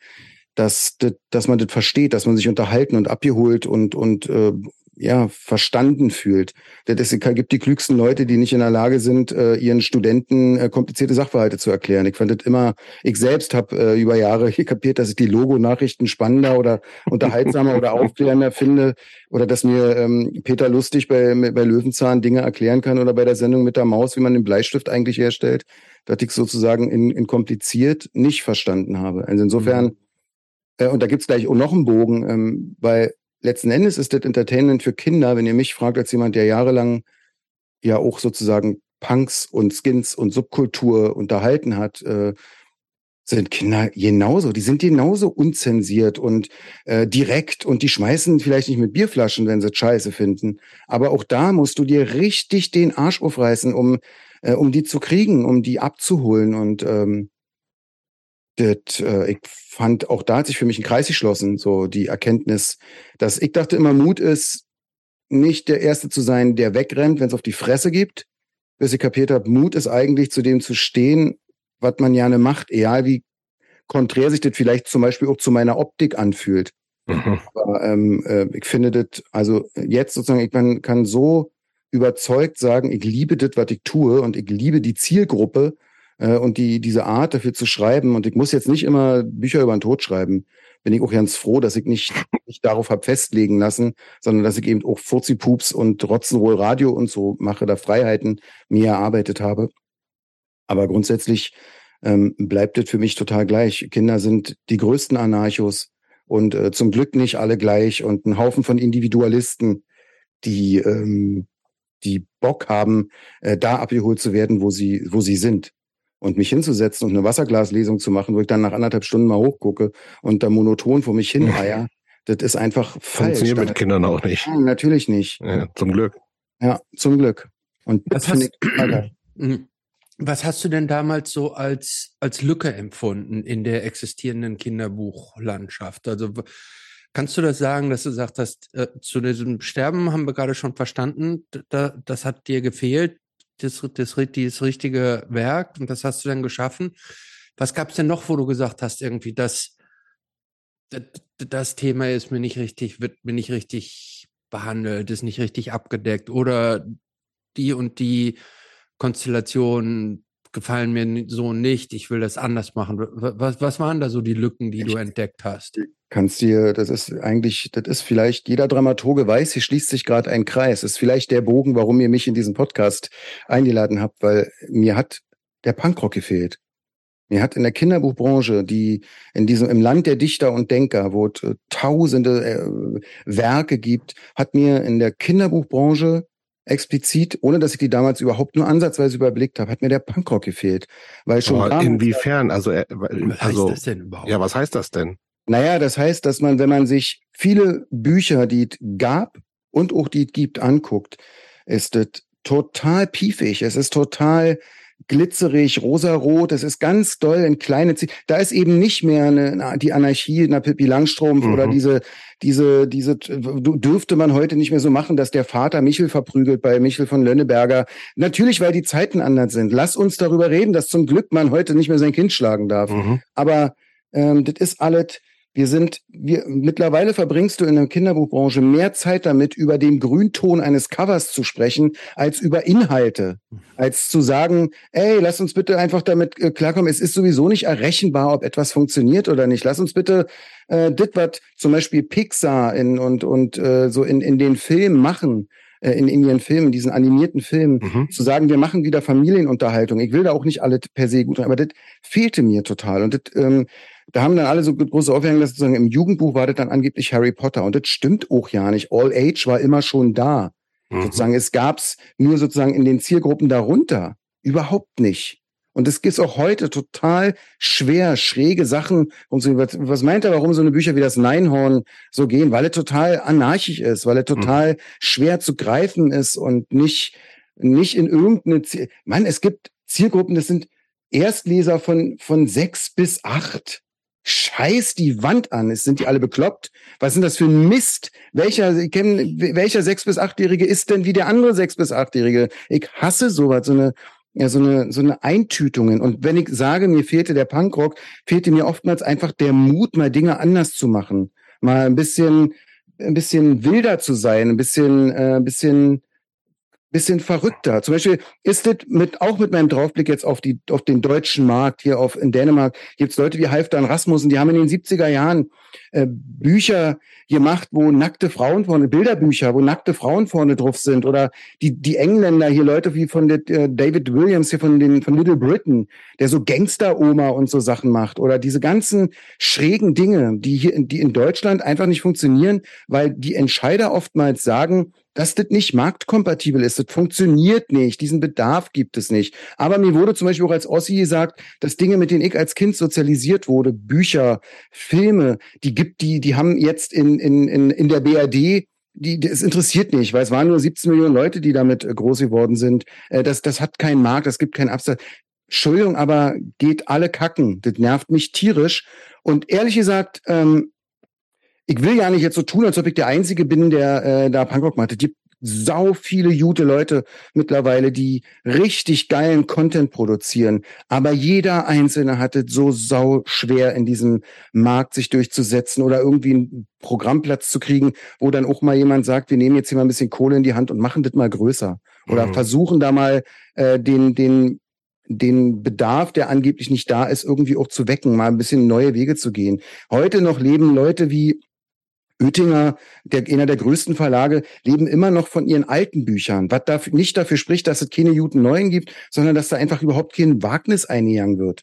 dass, dass man das versteht, dass man sich unterhalten und abgeholt und, und äh, ja, verstanden fühlt. Es gibt die klügsten Leute, die nicht in der Lage sind, äh, ihren Studenten äh, komplizierte Sachverhalte zu erklären. Ich fand das immer, ich selbst habe äh, über Jahre kapiert, dass ich die Logo-Nachrichten spannender oder unterhaltsamer oder aufklärender finde oder dass mir ähm, Peter Lustig bei, bei Löwenzahn Dinge erklären kann oder bei der Sendung mit der Maus, wie man den Bleistift eigentlich herstellt, dass ich sozusagen in, in kompliziert nicht verstanden habe. Also insofern, mhm. äh, und da gibt's gleich auch noch einen Bogen, ähm, weil letzten Endes ist das Entertainment für Kinder, wenn ihr mich fragt, als jemand, der jahrelang ja auch sozusagen Punks und Skins und Subkultur unterhalten hat, äh, sind Kinder genauso. Die sind genauso unzensiert und äh, direkt und die schmeißen vielleicht nicht mit Bierflaschen, wenn sie Scheiße finden. Aber auch da musst du dir richtig den Arsch aufreißen, um, äh, um die zu kriegen, um die abzuholen. Und ähm, das, äh, ich fand, auch da hat sich für mich ein Kreis geschlossen, so die Erkenntnis, dass ich dachte immer, Mut ist, nicht der Erste zu sein, der wegrennt, wenn es auf die Fresse gibt, bis ich kapiert habe, Mut ist eigentlich zu dem zu stehen, was man gerne macht, egal wie konträr sich das vielleicht zum Beispiel auch zu meiner Optik anfühlt. Mhm. Aber ähm, äh, ich finde das, also jetzt sozusagen, ich man kann so überzeugt sagen, ich liebe das, was ich tue und ich liebe die Zielgruppe äh, und die, diese Art dafür zu schreiben, und ich muss jetzt nicht immer Bücher über den Tod schreiben, bin ich auch ganz froh, dass ich nicht, nicht darauf habe festlegen lassen, sondern dass ich eben auch Furzi-Pups und Rotzenroll Radio und so mache, da Freiheiten mir erarbeitet habe. Aber grundsätzlich ähm, bleibt es für mich total gleich. Kinder sind die größten Anarchos und äh, zum Glück nicht alle gleich und ein Haufen von Individualisten, die, ähm, die Bock haben, äh, da abgeholt zu werden, wo sie, wo sie sind und mich hinzusetzen und eine Wasserglaslesung zu machen, wo ich dann nach anderthalb Stunden mal hochgucke und da monoton vor mich hin eier, das ist einfach falsch. Funktioniert mit Kindern auch nicht. Nein, natürlich nicht. Ja, zum Glück. Ja, zum Glück. Und das finde ich mhm. Was hast du denn damals so als, als Lücke empfunden in der existierenden Kinderbuchlandschaft? Also kannst du das sagen, dass du gesagt hast, äh, zu diesem Sterben haben wir gerade schon verstanden, da, das hat dir gefehlt das, das, das richtige Werk und das hast du dann geschaffen. Was gab es denn noch, wo du gesagt hast, irgendwie, dass das, das Thema ist mir nicht richtig, wird mir nicht richtig behandelt, ist nicht richtig abgedeckt oder die und die Konstellation gefallen mir so nicht, ich will das anders machen. Was, was waren da so die Lücken, die du entdeckt hast? Kannst dir, das ist eigentlich, das ist vielleicht, jeder Dramaturge weiß, hier schließt sich gerade ein Kreis. Das ist vielleicht der Bogen, warum ihr mich in diesen Podcast eingeladen habt, weil mir hat der Punkrock gefehlt. Mir hat in der Kinderbuchbranche, die in diesem im Land der Dichter und Denker, wo es tausende äh, Werke gibt, hat mir in der Kinderbuchbranche explizit, ohne dass ich die damals überhaupt nur ansatzweise überblickt habe, hat mir der Punkrock gefehlt, weil schon Aber inwiefern? Also, äh, Was also heißt das denn überhaupt? ja, was heißt das denn? Naja, das heißt, dass man, wenn man sich viele Bücher, die es gab und auch die es gibt, anguckt, ist es total piefig. Es ist total glitzerig, rosarot. Es ist ganz doll in kleine Zie Da ist eben nicht mehr eine, die Anarchie einer Pippi Langstrumpf Mhm. oder diese, diese, diese, dürfte man heute nicht mehr so machen, dass der Vater Michel verprügelt bei Michel von Lönneberger. Natürlich, weil die Zeiten anders sind. Lass uns darüber reden, dass zum Glück man heute nicht mehr sein Kind schlagen darf. Mhm. Aber ähm, das ist alles. Wir sind, wir mittlerweile verbringst du in der Kinderbuchbranche mehr Zeit damit, über den Grünton eines Covers zu sprechen, als über Inhalte. Als zu sagen, ey, lass uns bitte einfach damit äh, klarkommen, es ist sowieso nicht errechenbar, ob etwas funktioniert oder nicht. Lass uns bitte äh, das, was zum Beispiel Pixar in, und, und äh, so in, in den Filmen machen, äh, in, in ihren Filmen, diesen animierten Filmen, Mhm. zu sagen, wir machen wieder Familienunterhaltung. Ich will da auch nicht alle per se gut, aber das fehlte mir total. Und das, ähm, da haben dann alle so große Aufhängung, dass sozusagen im Jugendbuch war das dann angeblich Harry Potter. Und das stimmt auch ja nicht. All Age war immer schon da. Mhm. Sozusagen, es gab's nur sozusagen in den Zielgruppen darunter. Überhaupt nicht. Und es ist auch heute total schwer, schräge Sachen. Und so, was, was meint er, warum so eine Bücher wie das Neinhorn so gehen? Weil er total anarchisch ist, weil er total schwer zu greifen ist und nicht, nicht in irgendeine Ziel. Mann, es gibt Zielgruppen, das sind Erstleser von, von sechs bis acht. Scheiß die Wand an. Sind die alle bekloppt. Was sind das für ein Mist? Welcher, ich kenn, welcher sechs bis achtjährige ist denn wie der andere sechs bis achtjährige? Ich hasse sowas, so eine, ja, so eine, so eine Eintütungen. Und wenn ich sage, mir fehlte der Punkrock, fehlte mir oftmals einfach der Mut, mal Dinge anders zu machen. Mal ein bisschen, ein bisschen wilder zu sein, ein bisschen, äh, ein bisschen, bisschen verrückter. Zum Beispiel ist das mit, auch mit meinem Draufblick jetzt auf die, auf den deutschen Markt hier auf, in Dänemark, gibt's Leute wie Halfdan Rasmussen, die haben in den 70er Jahren äh, Bücher gemacht, wo nackte Frauen vorne, Bilderbücher, wo nackte Frauen vorne drauf sind. Oder die, die Engländer hier, Leute wie von der, äh, David Williams hier von den, von Little Britain, der so Gangster-Oma und so Sachen macht. Oder diese ganzen schrägen Dinge, die hier, die in Deutschland einfach nicht funktionieren, weil die Entscheider oftmals sagen, dass das nicht marktkompatibel ist. Das funktioniert nicht. Diesen Bedarf gibt es nicht. Aber mir wurde zum Beispiel auch als Ossi gesagt, dass Dinge, mit denen ich als Kind sozialisiert wurde, Bücher, Filme, die gibt, die, die haben jetzt in, in, in, in der BRD die, es interessiert nicht, weil es waren nur 17 Millionen Leute, die damit äh, groß geworden sind. Äh, das, das hat keinen Markt, das gibt keinen Absatz. Entschuldigung, aber geht alle kacken. Das nervt mich tierisch. Und ehrlich gesagt, ähm, ich will ja nicht jetzt so tun, als ob ich der Einzige bin, der äh, da Punkrock macht. Es gibt sau viele gute Leute mittlerweile, die richtig geilen Content produzieren. Aber jeder Einzelne hat es so sau schwer in diesem Markt sich durchzusetzen oder irgendwie einen Programmplatz zu kriegen, wo dann auch mal jemand sagt, wir nehmen jetzt hier mal ein bisschen Kohle in die Hand und machen das mal größer. Oder Mhm. versuchen da mal äh, den, den den Bedarf, der angeblich nicht da ist, irgendwie auch zu wecken, mal ein bisschen neue Wege zu gehen. Heute noch leben Leute wie Oettinger, der, einer der größten Verlage, leben immer noch von ihren alten Büchern, was dafür, nicht dafür spricht, dass es keine guten neuen gibt, sondern dass da einfach überhaupt kein Wagnis eingegangen wird.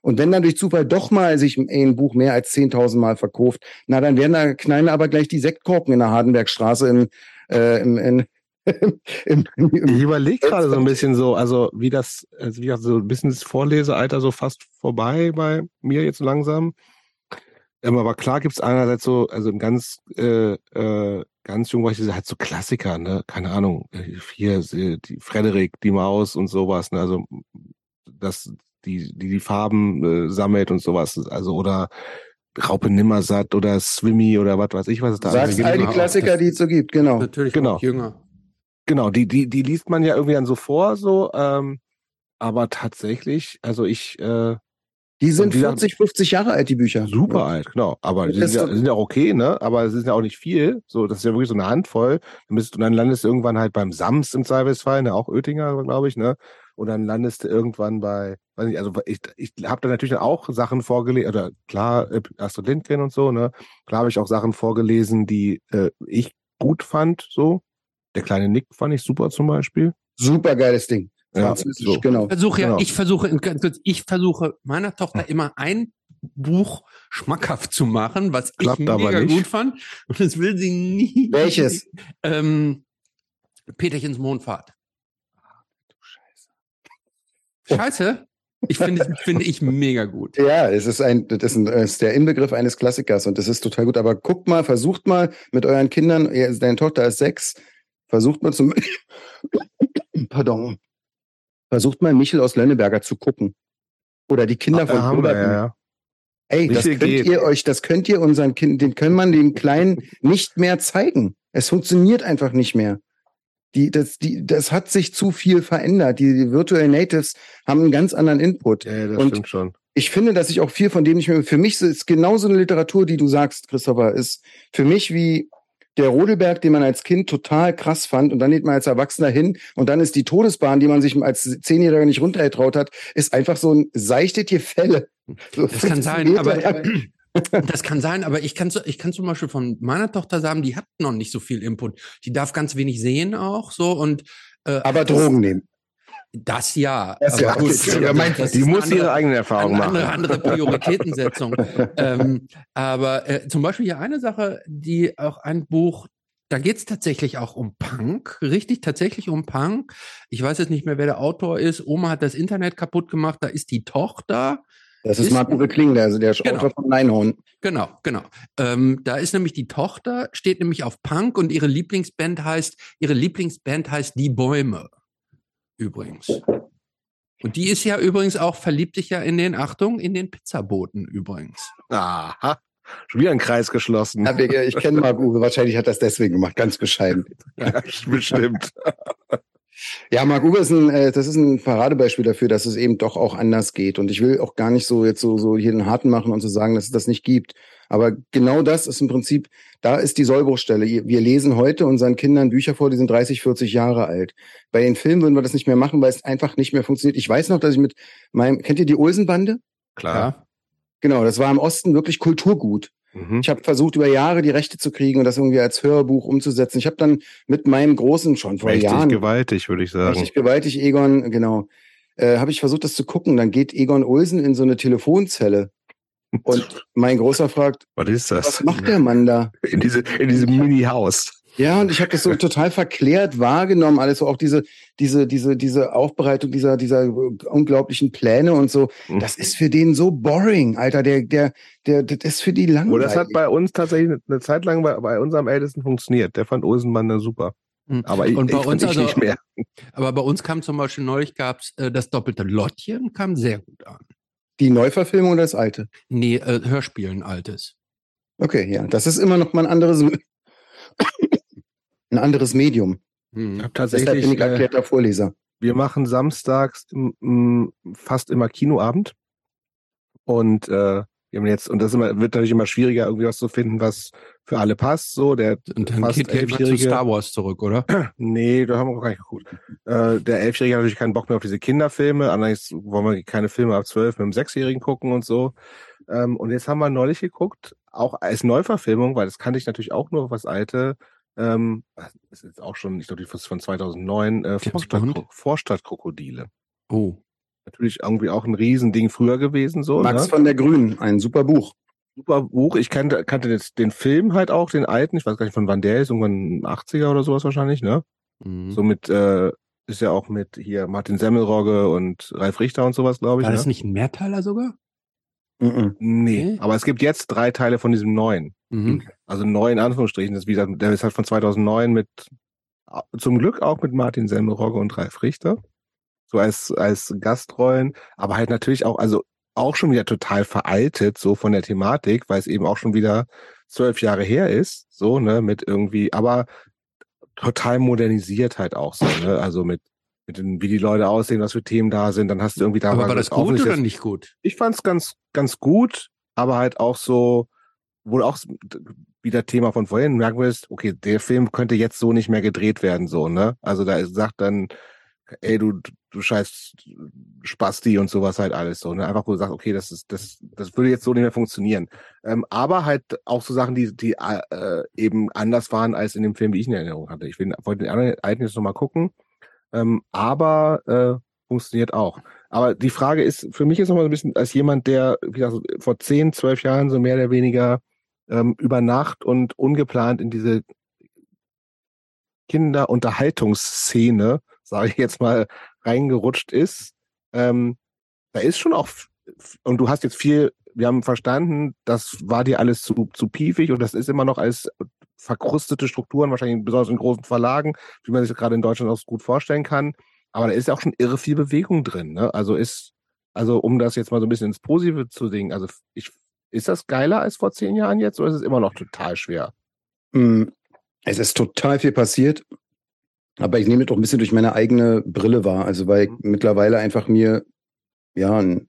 Und wenn dann durch Zufall doch mal sich ein Buch mehr als 10.000 Mal verkauft, na, dann werden da knallen aber gleich die Sektkorken in der Hardenbergstraße im, äh, in, im Ich überlege gerade so ein bisschen so, also wie das, also wie gesagt, so ein bisschen das Vorlesealter so fast vorbei bei mir jetzt langsam. Ähm, aber klar gibt's einerseits so, also im ganz, äh, äh, ganz jung war ich halt so Klassiker, ne? Keine Ahnung, hier äh, die Frederik, die Maus und sowas, ne? Also das, die, die die Farben äh, sammelt und sowas. Also oder Raupe Nimmersatt oder Swimmy oder was weiß ich, was es da alles Sagst gibt. all die auch Klassiker, das- die es so gibt, genau. Natürlich Genau. auch jünger. Genau, die, die, die liest man ja irgendwie dann so vor, so, ähm, aber tatsächlich, also ich, äh, Die sind Und gesagt, 40, 50 Jahre alt, die Bücher. super alt, genau. Aber die sind, ja, sind ja auch okay, ne? Aber es ist ja auch nicht viel. So, das ist ja wirklich so eine Handvoll. Dann bist du, dann landest du irgendwann halt beim Sams im Zweifelsfall, ne? Auch Oettinger, glaube ich, ne? und dann landest du irgendwann bei, weiß nicht, also ich, ich habe da natürlich auch Sachen vorgelesen, oder klar, äh, Astrid Lindgren und so, ne? Klar habe ich auch Sachen vorgelesen, die äh, ich gut fand, so. Der kleine Nick fand ich super zum Beispiel. Super geiles Ding. Ja, Französisch, so. genau. Ich versuche ja, Genau. ich versuche, in- ganz kurz, ich versuche meiner Tochter immer ein Buch schmackhaft zu machen, was Klappt ich mega gut fand. Und das will sie nie. Welches? Ähm, Peterchens Mondfahrt. Du Scheiße. Scheiße. Ich finde, finde ich mega gut. Ja, es ist ein, das ist, ein, das ist der Inbegriff eines Klassikers und das ist total gut. Aber guckt mal, versucht mal mit euren Kindern, deine Tochter ist sechs, versucht mal zum, pardon, versucht mal Michel aus Lönneberger zu gucken. Oder die Kinder von Robert. ja, ja. Ey, das könnt geht. ihr euch, das könnt ihr unseren Kindern, den können man den Kleinen nicht mehr zeigen. Es funktioniert einfach nicht mehr. Die, das, die, das hat sich zu viel verändert. Die, die Virtual Natives haben einen ganz anderen Input. Ja, ja, das Und- stimmt schon. ich finde, dass ich auch viel von dem nicht mehr. Für mich ist genauso eine Literatur, die du sagst, Christopher, ist für mich wie der Rodelberg, den man als Kind total krass fand und dann geht man als Erwachsener hin und dann ist die Todesbahn, die man sich als Zehnjähriger nicht runtergetraut hat, ist einfach so ein seichtes Gefälle. So Das kann 15 sein, aber Meter lang. das kann sein, aber ich kann, ich kann zum Beispiel von meiner Tochter sagen, die hat noch nicht so viel Input. Die darf ganz wenig sehen auch so und äh, aber Drogen nehmen. Das ja. Das aber ja, gut, das ja das gemein. ist Die muss andere- ihre eigenen Erfahrungen eine machen. andere, andere Prioritätensetzung. ähm, aber äh, zum Beispiel hier eine Sache, die auch ein Buch, da geht es tatsächlich auch um Punk, richtig tatsächlich um Punk. Ich weiß jetzt nicht mehr, wer der Autor ist. Oma hat das Internet kaputt gemacht, da ist die Tochter. Das ist Ist- Marc-Uwe Klingler, also der Genau. Autor von Neinhorn. Genau, genau. Ähm, da ist nämlich die Tochter, steht nämlich auf Punk und ihre Lieblingsband heißt, ihre Lieblingsband heißt Die Bäume. Übrigens. Und die ist ja übrigens auch, verliebt sich ja in den, Achtung, in den Pizzaboten übrigens. Aha. Schon wieder ein Kreis geschlossen. Ja, Ich kenne Marc-Uwe, wahrscheinlich hat das deswegen gemacht, ganz bescheiden. Ja, bestimmt. Ja, Marc Uwe ist ein, äh, das ist ein Paradebeispiel dafür, dass es eben doch auch anders geht. Und ich will auch gar nicht so jetzt so, so hier den Harten machen und zu sagen, dass es das nicht gibt. Aber genau das ist im Prinzip, da ist die Sollbruchstelle. Wir lesen heute unseren Kindern Bücher vor, die sind 30, 40 Jahre alt. Bei den Filmen würden wir das nicht mehr machen, weil es einfach nicht mehr funktioniert. Ich weiß noch, dass ich mit meinem, kennt ihr die Olsenbande? Klar. Genau, das war im Osten wirklich Kulturgut. Mhm. Ich habe versucht, über Jahre die Rechte zu kriegen und das irgendwie als Hörbuch umzusetzen. Ich habe dann mit meinem Großen schon vor Richtig Jahren gewaltig, würde ich sagen. Richtig gewaltig, Egon, genau. Äh, habe ich versucht, das zu gucken. Dann geht Egon Olsen in so eine Telefonzelle. Und mein Großer fragt, Was ist das? was macht der Mann da? In, diese, in diesem Mini-Haus. Ja, und ich habe das so total verklärt wahrgenommen, alles so auch diese, diese, diese, diese Aufbereitung dieser, dieser unglaublichen Pläne und so. Mhm. Das ist für den so boring, Alter. Der, der, der, das ist für die langweilig. das hat bei uns tatsächlich eine Zeit lang bei, bei unserem Ältesten funktioniert. Der fand Olsenbande super. Hm. Aber ich, Und bei ich, uns also- nicht mehr. Aber bei uns kam zum Beispiel neulich gab's äh, das doppelte Lottchen, kam sehr gut an. Die Neuverfilmung oder das alte? Nee, äh, Hörspielen altes. Okay, ja. Das ist immer noch mal ein anderes, ein anderes Medium. Hm. Ich habe Deshalb tatsächlich, bin ich äh, erklärter Vorleser. wir machen samstags fast immer Kinoabend. Und äh, wir haben jetzt, und das immer, wird natürlich immer schwieriger, irgendwie was zu finden, was für alle passt. So, der Und dann fast geht immer zu elfjährige- Star Wars zurück, oder? Nee, da haben wir noch gar nicht geguckt. Äh, der Elfjährige hat natürlich keinen Bock mehr auf diese Kinderfilme. Allerdings wollen wir keine Filme ab zwölf mit dem Sechsjährigen gucken und so. Ähm, und jetzt haben wir neulich geguckt, auch als Neuverfilmung, weil das kannte ich natürlich auch nur auf das alte. Ähm, das ist jetzt auch schon, ich glaube, die ist von 2009, äh, Vorstadt? Vorstadtkrokodile. Oh. Natürlich irgendwie auch ein Riesending früher gewesen, so. Max ne? von der Grünen, ein super Buch. Super Buch. Ich kannte, kannte jetzt den Film halt auch, den alten. Ich weiß gar nicht, von wann der ist. Irgendwann 80er oder sowas wahrscheinlich, ne? Mhm. So mit, äh, ist ja auch mit hier Martin Semmelrogge und Ralf Richter und sowas, glaube ich. War ne? das nicht ein Mehrteiler sogar? Mhm. Nee, Okay. aber es gibt jetzt drei Teile von diesem neuen. Mhm. Also neu in Anführungsstrichen. Das ist wieder, der ist halt von 2009 mit, zum Glück auch mit Martin Semmelrogge und Ralf Richter. So als, als Gastrollen. Aber halt natürlich auch, also auch schon wieder total veraltet, so von der Thematik, weil es eben auch schon wieder zwölf Jahre her ist. So, ne, mit irgendwie, aber total modernisiert halt auch so, ne? Also mit, mit den, wie die Leute aussehen, was für Themen da sind. Dann hast du irgendwie da Aber war das auch gut nicht oder das- nicht gut? ich fand's ganz, ganz gut, aber halt auch so, wohl auch wieder Thema von vorhin, merken wir es, okay, der Film könnte jetzt so nicht mehr gedreht werden, so, ne? Also da ist- sagt dann, ey, du, du scheiß Spasti und sowas halt alles so. Ne? Einfach, wo du sagst, okay, das ist, das, das würde jetzt so nicht mehr funktionieren. Ähm, aber halt auch so Sachen, die, die äh, eben anders waren als in dem Film, wie ich in Erinnerung hatte. Ich will, wollte den anderen alten jetzt nochmal gucken. Ähm, aber äh, funktioniert auch. Aber die Frage ist, für mich ist nochmal so ein bisschen, als jemand, der, wie gesagt, vor zehn, zwölf Jahren so mehr oder weniger ähm, über Nacht und ungeplant in diese Kinderunterhaltungsszene, sage ich jetzt mal, reingerutscht ist. Ähm, da ist schon auch, und du hast jetzt viel, wir haben verstanden, das war dir alles zu, zu piefig und das ist immer noch als verkrustete Strukturen, wahrscheinlich besonders in großen Verlagen, wie man sich gerade in Deutschland auch gut vorstellen kann. Aber da ist ja auch schon irre viel Bewegung drin. Ne? Also ist, also um das jetzt mal so ein bisschen ins Positive zu singen, also ich, ist das geiler als vor zehn Jahren jetzt oder ist es immer noch total schwer? Hm, es ist total viel passiert, aber ich nehme doch ein bisschen durch meine eigene Brille wahr. Also weil ich mhm. mittlerweile einfach mir ja ein,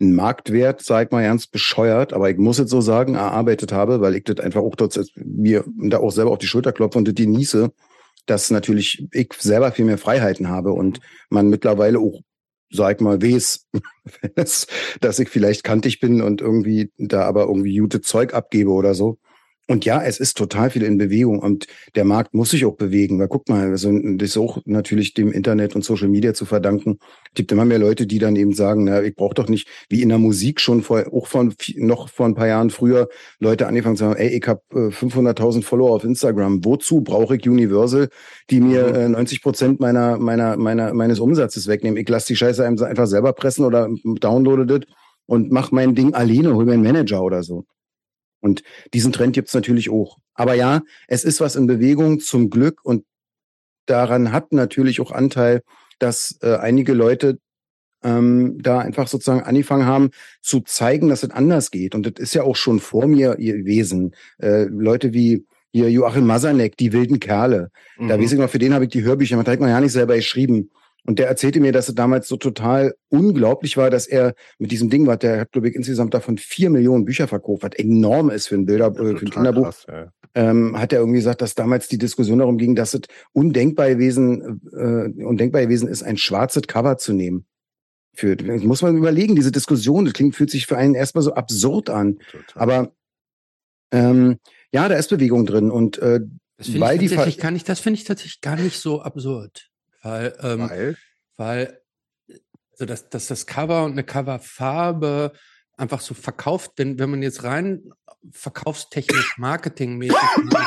ein Marktwert, sag mal ernst, bescheuert, aber ich muss jetzt so sagen, erarbeitet habe, weil ich das einfach auch dort mir da auch selber auf die Schulter klopfe und das genieße, dass natürlich ich selber viel mehr Freiheiten habe und man mittlerweile auch sag mal, weiß, dass ich vielleicht kantig bin und irgendwie da aber irgendwie gute Zeug abgebe oder so. Und ja, es ist total viel in Bewegung und der Markt muss sich auch bewegen. Weil guck mal, also das ist auch natürlich dem Internet und Social Media zu verdanken. Es gibt immer mehr Leute, die dann eben sagen, na, ich brauche doch nicht, wie in der Musik schon vor, auch von noch vor ein paar Jahren früher Leute angefangen zu sagen, ey, ich habe äh, 500.000 Follower auf Instagram. Wozu brauche ich Universal, die mir mhm. äh, 90 Prozent meiner meiner meiner meines Umsatzes wegnehmen? Ich lasse die Scheiße einfach selber pressen oder downloade das und mach mein Ding alleine, hol mir einen Manager oder so. Und diesen Trend gibt's natürlich auch. Aber ja, es ist was in Bewegung zum Glück und daran hat natürlich auch Anteil, dass äh, einige Leute ähm, da einfach sozusagen angefangen haben zu zeigen, dass es anders geht. Und das ist ja auch schon vor mir ihr Wesen. Äh, Leute wie hier Joachim Masanek, die wilden Kerle. Mhm. Da weiß ich noch, für den habe ich die Hörbücher, man hat man ja nicht selber geschrieben. Und der erzählte mir, dass es damals so total unglaublich war, dass er mit diesem Ding, was der hat, glaube ich, insgesamt davon vier Millionen Bücher verkauft, was enorm ist für ein Bilder, äh, für ein Kinderbuch. Krass, ja. ähm, hat er irgendwie gesagt, dass damals die Diskussion darum ging, dass es undenkbar gewesen, äh, undenkbar gewesen ist, ein schwarzes Cover zu nehmen. Für, das muss man überlegen, diese Diskussion, das klingt, fühlt sich für einen erstmal so absurd an. Total. Aber ähm, ja, da ist Bewegung drin und äh, das weil ich tatsächlich die kann ich, das finde ich tatsächlich gar nicht so absurd. Weil, ähm, weil? weil also dass, dass das Cover und eine Coverfarbe einfach so verkauft, wenn, wenn man jetzt rein verkaufstechnisch, marketingmäßig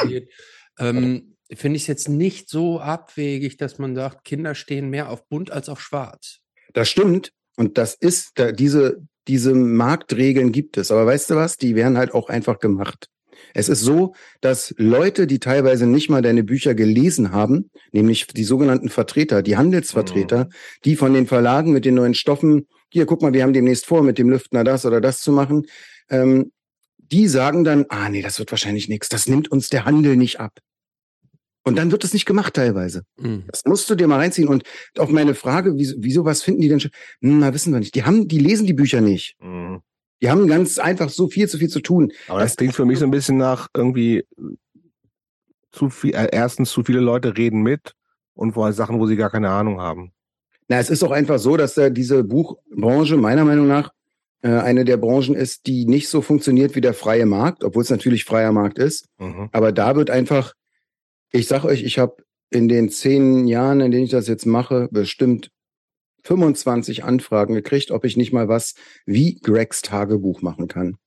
geht, ähm, finde ich es jetzt nicht so abwegig, dass man sagt, Kinder stehen mehr auf bunt als auf schwarz. Das stimmt. Und das ist, da, diese, diese Marktregeln gibt es. Aber weißt du was? Die werden halt auch einfach gemacht. Es ist so, dass Leute, die teilweise nicht mal deine Bücher gelesen haben, nämlich die sogenannten Vertreter, die Handelsvertreter, mhm. die von den Verlagen mit den neuen Stoffen, hier, guck mal, wir haben demnächst vor, mit dem Lüftner das oder das zu machen, ähm, die sagen dann, ah nee, das wird wahrscheinlich nichts, das nimmt uns der Handel nicht ab. Und dann wird es nicht gemacht teilweise. Mhm. Das musst du dir mal reinziehen. Und auf meine Frage, wieso, wieso was finden die denn schon? Hm, na, wissen wir nicht. Die haben, die lesen die Bücher nicht. Mhm. Die haben ganz einfach so viel zu viel zu tun. Aber das, das klingt für mich so ein bisschen nach irgendwie zu viel, äh, erstens zu viele Leute reden mit und vor Sachen, wo sie gar keine Ahnung haben. Na, es ist auch einfach so, dass da diese Buchbranche meiner Meinung nach äh, eine der Branchen ist, die nicht so funktioniert wie der freie Markt, obwohl es natürlich freier Markt ist. Mhm. Aber da wird einfach, ich sag euch, ich habe in den zehn Jahren, in denen ich das jetzt mache, bestimmt 25 Anfragen gekriegt, ob ich nicht mal was wie Gregs Tagebuch machen kann.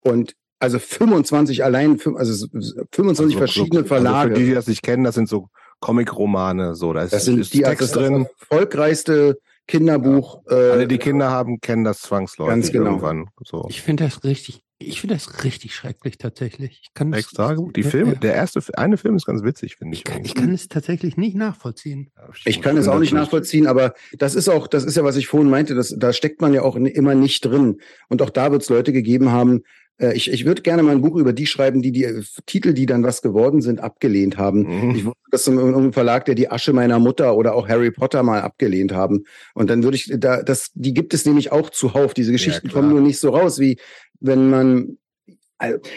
Und also 25 allein, also 25 also, verschiedene Verlage. Also für die, die das nicht kennen, das sind so Comic-Romane, so. Da ist, das sind ist die Text drin. erfolgreichste Kinderbuch. Ja. Alle, die Kinder haben, kennen das zwangsläufig ganz genau. irgendwann. So. Ich finde das richtig ich finde das richtig schrecklich tatsächlich. Ich kann das, Die Filme, der erste, eine Film ist ganz witzig, finde ich. Ich kann, ich kann es tatsächlich nicht nachvollziehen. Ich kann es auch nicht nachvollziehen, aber das ist auch, das ist ja, was ich vorhin meinte, das, da steckt man ja auch immer nicht drin. Und auch da wird es Leute gegeben haben, äh, ich, ich würde gerne mal ein Buch über die schreiben, die die äh, Titel, die dann was geworden sind, abgelehnt haben. Mhm. Ich wusste das in einem Verlag, der die Asche meiner Mutter oder auch Harry Potter mal abgelehnt haben. Und dann würde ich da, das, die gibt es nämlich auch zuhauf. Diese Geschichten ja, kommen nur nicht so raus, wie wenn man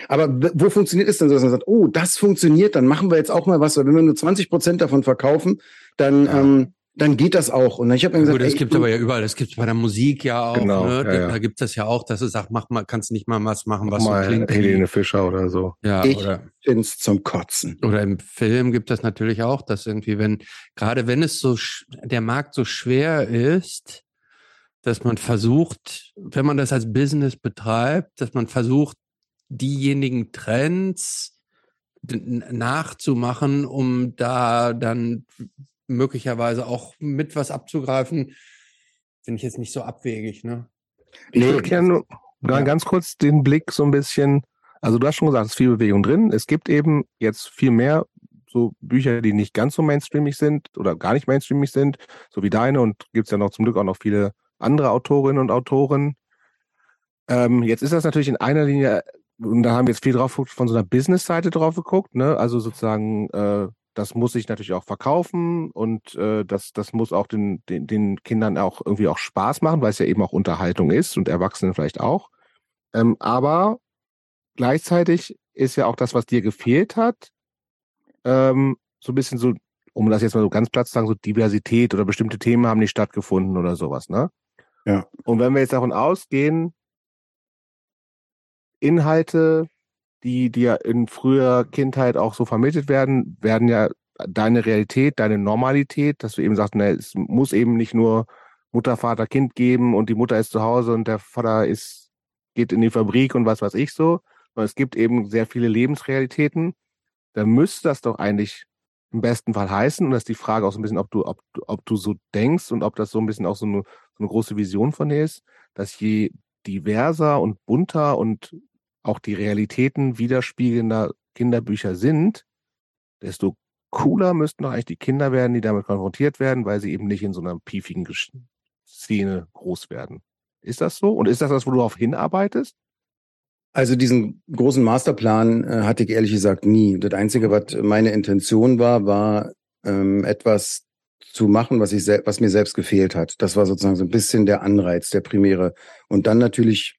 aber wo funktioniert es denn so, dass man sagt, oh, das funktioniert, dann machen wir jetzt auch mal was, weil wenn wir nur 20 Prozent davon verkaufen, dann, ja. ähm, dann geht das auch. Und ich habe mir gesagt, Gut, das gibt aber ja überall. Das gibt bei der Musik ja auch. Genau, ne? ja, da, ja. da gibt es ja auch, dass du sagst, mach mal, kannst nicht mal was machen, was mal so klingt. Helene Fischer oder so. Ja, Ich- oder find's zum Kotzen. Oder im Film gibt es natürlich auch, dass irgendwie, wenn, gerade wenn es so, sch- der Markt so schwer ist, dass man versucht, wenn man das als Business betreibt, dass man versucht, diejenigen Trends nachzumachen, um da dann möglicherweise auch mit was abzugreifen, finde ich jetzt nicht so abwegig, ne? Ich Nee, würde gerne nur Ja. ganz kurz den Blick so ein bisschen, also du hast schon gesagt, es ist viel Bewegung drin. Es gibt eben jetzt viel mehr so Bücher, die nicht ganz so mainstreamig sind oder gar nicht mainstreamig sind, so wie deine und gibt es ja noch zum Glück auch noch viele andere Autorinnen und Autoren. Ähm, jetzt ist das natürlich in einer Linie, und da haben wir jetzt viel drauf von so einer Business-Seite drauf geguckt, ne? Also sozusagen, äh, das muss sich natürlich auch verkaufen und äh, das, das muss auch den, den, den Kindern auch irgendwie auch Spaß machen, weil es ja eben auch Unterhaltung ist und Erwachsenen vielleicht auch. Ähm, aber gleichzeitig ist ja auch das, was dir gefehlt hat, ähm, so ein bisschen so, um das jetzt mal so ganz platt zu sagen, so Diversität oder bestimmte Themen haben nicht stattgefunden oder sowas, ne? Ja. Und wenn wir jetzt davon ausgehen, Inhalte, die dir in früher Kindheit auch so vermittelt werden, werden ja deine Realität, deine Normalität, dass du eben sagst, ne, es muss eben nicht nur Mutter, Vater, Kind geben und die Mutter ist zu Hause und der Vater ist, geht in die Fabrik und was weiß ich so, sondern es gibt eben sehr viele Lebensrealitäten. Dann müsste das doch eigentlich im besten Fall heißen, und das ist die Frage auch so ein bisschen, ob du, ob, ob du so denkst und ob das so ein bisschen auch so eine, so eine große Vision von dir ist, dass je diverser und bunter und auch die Realitäten widerspiegelnder Kinderbücher sind, desto cooler müssten doch eigentlich die Kinder werden, die damit konfrontiert werden, weil sie eben nicht in so einer piefigen Szene groß werden. Ist das so? Und ist das das, wo du darauf hinarbeitest? Also diesen großen Masterplan äh, hatte ich ehrlich gesagt nie. Das Einzige, was meine Intention war, war ähm, etwas zu machen, was, ich was mir selbst gefehlt hat. Das war sozusagen so ein bisschen der Anreiz, der primäre. Und dann natürlich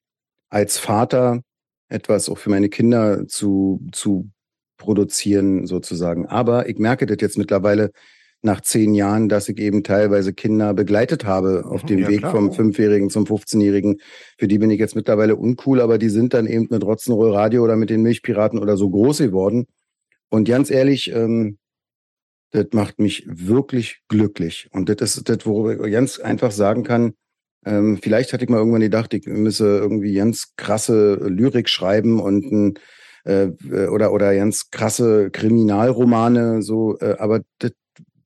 als Vater etwas auch für meine Kinder zu, zu produzieren sozusagen. Aber ich merke das jetzt mittlerweile nach zehn Jahren, dass ich eben teilweise Kinder begleitet habe auf dem Ja, Weg klar. vom Fünfjährigen zum 15-Jährigen. Für die bin ich jetzt mittlerweile uncool, aber die sind dann eben mit Rotzenroll Radio oder mit den Milchpiraten oder so groß geworden. Und ganz ehrlich, ähm, das macht mich wirklich glücklich. Und das ist das, worüber ich ganz einfach sagen kann, ähm, vielleicht hatte ich mal irgendwann gedacht, ich müsse irgendwie ganz krasse Lyrik schreiben und ein, äh, oder oder ganz krasse Kriminalromane so, äh, aber das,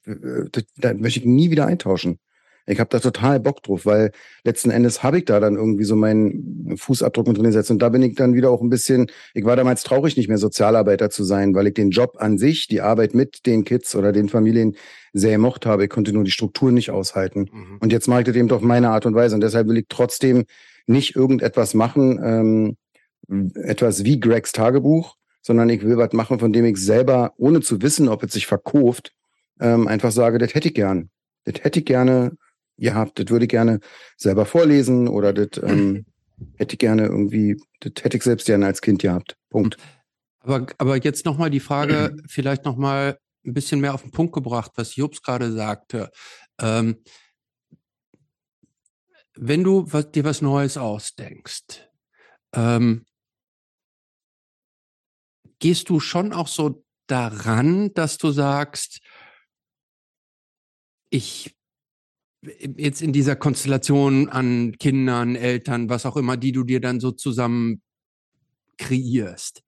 äh, das, da möchte ich nie wieder eintauschen. Ich habe da total Bock drauf, weil letzten Endes habe ich da dann irgendwie so meinen Fußabdruck mit drin gesetzt. Und da bin ich dann wieder auch ein bisschen, ich war damals traurig, nicht mehr Sozialarbeiter zu sein, weil ich den Job an sich, die Arbeit mit den Kids oder den Familien sehr mocht habe. Ich konnte nur die Struktur nicht aushalten. Und jetzt mache ich das eben auf meine Art und Weise. Und deshalb will ich trotzdem nicht irgendetwas machen, ähm, etwas wie Gregs Tagebuch, sondern ich will was machen, von dem ich selber, ohne zu wissen, ob es sich verkauft, ähm, einfach sage, das hätte ich gern. Das hätte ich gerne gehabt, das würde ich gerne selber vorlesen oder das ähm, hätte ich gerne irgendwie, das hätte ich selbst gerne als Kind gehabt. Punkt. Aber, aber jetzt nochmal die Frage, vielleicht nochmal ein bisschen mehr auf den Punkt gebracht, was Jobs gerade sagte. Ähm, wenn du was, dir was Neues ausdenkst, ähm, gehst du schon auch so daran, dass du sagst, ich jetzt in dieser Konstellation an Kindern, Eltern, was auch immer, die du dir dann so zusammen kreierst.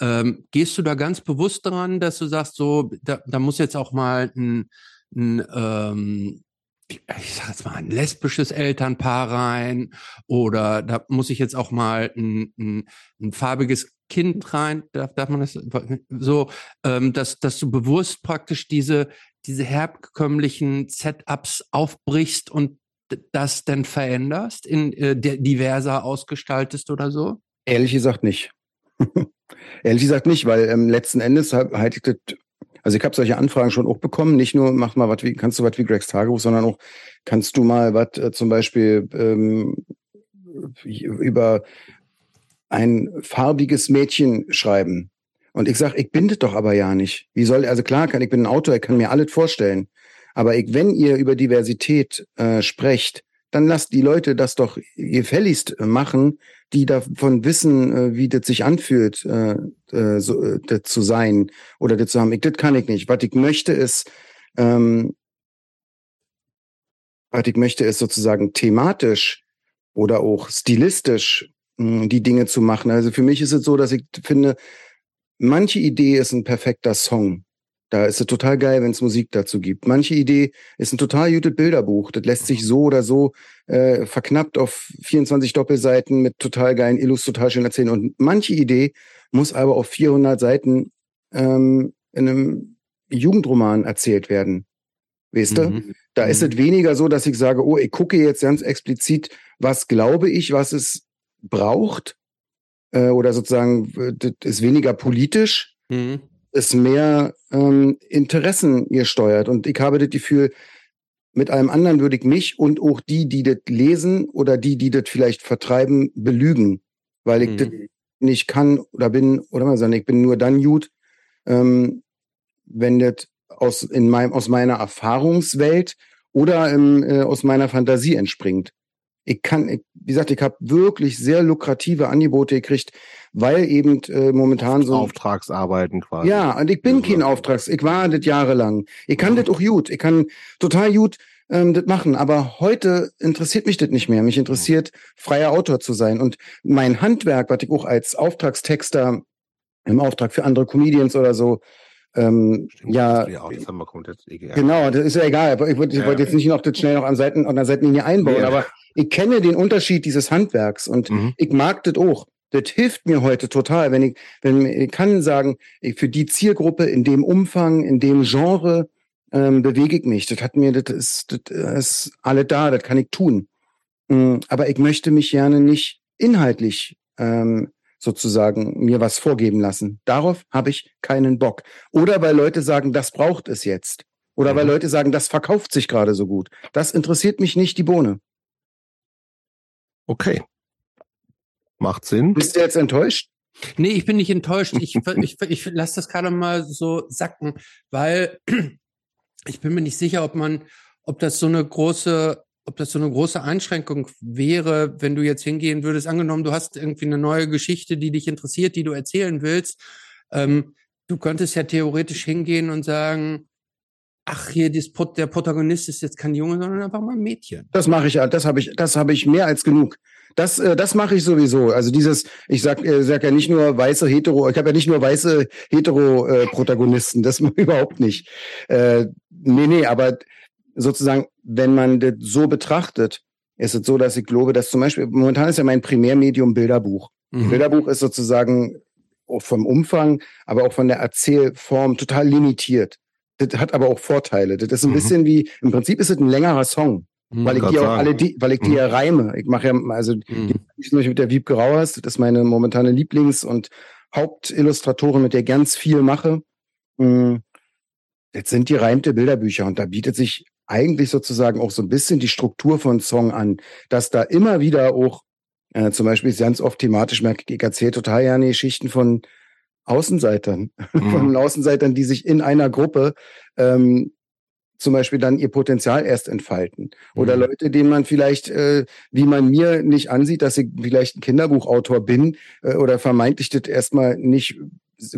Ähm, gehst du da ganz bewusst daran, dass du sagst, so, da, da muss jetzt auch mal ein, ein ähm, ich sag jetzt mal, ein lesbisches Elternpaar rein oder da muss ich jetzt auch mal ein, ein, ein farbiges Kind rein, darf, darf man das so, ähm, dass, dass du bewusst praktisch diese, diese herkömmlichen Setups aufbrichst und das dann veränderst, in äh, diverser ausgestaltest oder so? Ehrlich gesagt nicht. Ehrlich gesagt nicht, weil ähm, letzten Endes das also ich habe solche Anfragen schon auch bekommen. Nicht nur mach mal was wie, kannst du was wie Gregs Tagebuch, sondern auch kannst du mal was äh, zum Beispiel ähm, über ein farbiges Mädchen schreiben. Und ich sag, ich bin das doch aber ja nicht. Wie soll, also klar kann ich bin ein Autor, ich kann mir alles vorstellen. Aber ich, wenn ihr über Diversität äh, sprecht, dann lasst die Leute das doch gefälligst machen, die davon wissen, äh, wie das sich anfühlt, äh, äh, so, äh, das zu sein oder das zu haben. Ich, das kann ich nicht. Was ich möchte ist, ähm, was ich möchte ist sozusagen thematisch oder auch stilistisch mh, hm, die Dinge zu machen. Also für mich ist es so, dass ich finde, manche Idee ist ein perfekter Song. Da ist es total geil, wenn es Musik dazu gibt. Manche Idee ist ein total gutes Bilderbuch. Das lässt sich so oder so äh, verknappt auf 24 Doppelseiten mit total geilen Illus total schön erzählen. Und manche Idee muss aber auf 400 Seiten ähm, in einem Jugendroman erzählt werden. Weißt du? Mhm. Da mhm. ist es weniger so, dass ich sage, oh, ich gucke jetzt ganz explizit, was glaube ich, was es braucht. Äh, oder sozusagen, das ist weniger politisch. Mhm ist mehr ähm, Interessen gesteuert. Und ich habe das Gefühl, mit allem anderen würde ich mich und auch die, die das lesen oder die, die das vielleicht vertreiben, belügen. Weil ich mhm. das nicht kann oder bin, oder mal sagen, ich bin nur dann gut, ähm, wenn das aus, in meinem, aus meiner Erfahrungswelt oder im, äh, aus meiner Fantasie entspringt ich kann, ich, wie gesagt, ich habe wirklich sehr lukrative Angebote gekriegt, weil eben äh, momentan so Auftragsarbeiten quasi. Ja, und ich bin kein Auftrags, ich war das jahrelang. Ich kann ja. das auch gut, ich kann total gut ähm, das machen, aber heute interessiert mich das nicht mehr. Mich interessiert freier Autor zu sein und mein Handwerk, was ich auch als Auftragstexter im Auftrag für andere Comedians oder so ähm, Stimmt, ja, das jetzt, genau, das ist ja egal. Aber ich wollte, ich wollte jetzt nicht noch das schnell noch an Seiten, an der Seitenlinie einbauen, ja. aber ich kenne den Unterschied dieses Handwerks und mhm. ich mag das auch. Das hilft mir heute total, wenn ich, wenn ich kann sagen, für die Zielgruppe in dem Umfang, in dem Genre ähm, bewege ich mich. Das hat mir, das ist, das ist alle da, das kann ich tun. Ähm, aber ich möchte mich gerne nicht inhaltlich ähm, sozusagen mir was vorgeben lassen. Darauf habe ich keinen Bock. Oder weil Leute sagen, das braucht es jetzt. Oder mhm. weil Leute sagen, das verkauft sich gerade so gut. Das interessiert mich nicht die Bohne. Okay. Macht Sinn. Bist du jetzt enttäuscht? Nee, ich bin nicht enttäuscht. Ich, ich, ich lasse das gerade mal so sacken, weil ich bin mir nicht sicher, ob man, ob das so eine große, ob das so eine große Einschränkung wäre, wenn du jetzt hingehen würdest. Angenommen, du hast irgendwie eine neue Geschichte, die dich interessiert, die du erzählen willst. Ähm, du könntest ja theoretisch hingehen und sagen, ach hier, der Protagonist ist jetzt kein Junge, sondern einfach mal ein Mädchen. Das mache ich ja, das habe ich, das habe ich mehr als genug. Das, äh, das mache ich sowieso. Also dieses, ich sag, äh, sag ja nicht nur weiße hetero, ich habe ja nicht nur weiße hetero äh, Protagonisten, das überhaupt nicht. Äh, nee, nee, aber sozusagen, wenn man das so betrachtet, ist es so, dass ich glaube, dass zum Beispiel momentan ist ja mein Primärmedium Bilderbuch. Mhm. Bilderbuch ist sozusagen vom Umfang, aber auch von der Erzählform total limitiert. Das hat aber auch Vorteile. Das ist ein mhm. bisschen wie, im Prinzip ist es ein längerer Song. Mhm, weil ich die auch alle die, weil ich die ja mhm. reime. Ich mache ja, also mhm. die, die mit der Wiebke Rauers, das ist meine momentane Lieblings- und Hauptillustratorin, mit der ganz viel mache. Jetzt sind die reimte Bilderbücher und da bietet sich eigentlich sozusagen auch so ein bisschen die Struktur von Song an, dass da immer wieder auch, äh, zum Beispiel ist ganz oft thematisch, ich erzähle total gerne Geschichten von Außenseitern, mhm. von Außenseitern, die sich in einer Gruppe ähm, zum Beispiel dann ihr Potenzial erst entfalten. Oder mhm. Leute, denen man vielleicht, äh, wie man mir nicht ansieht, dass ich vielleicht ein Kinderbuchautor bin äh, oder vermeintlich das erstmal nicht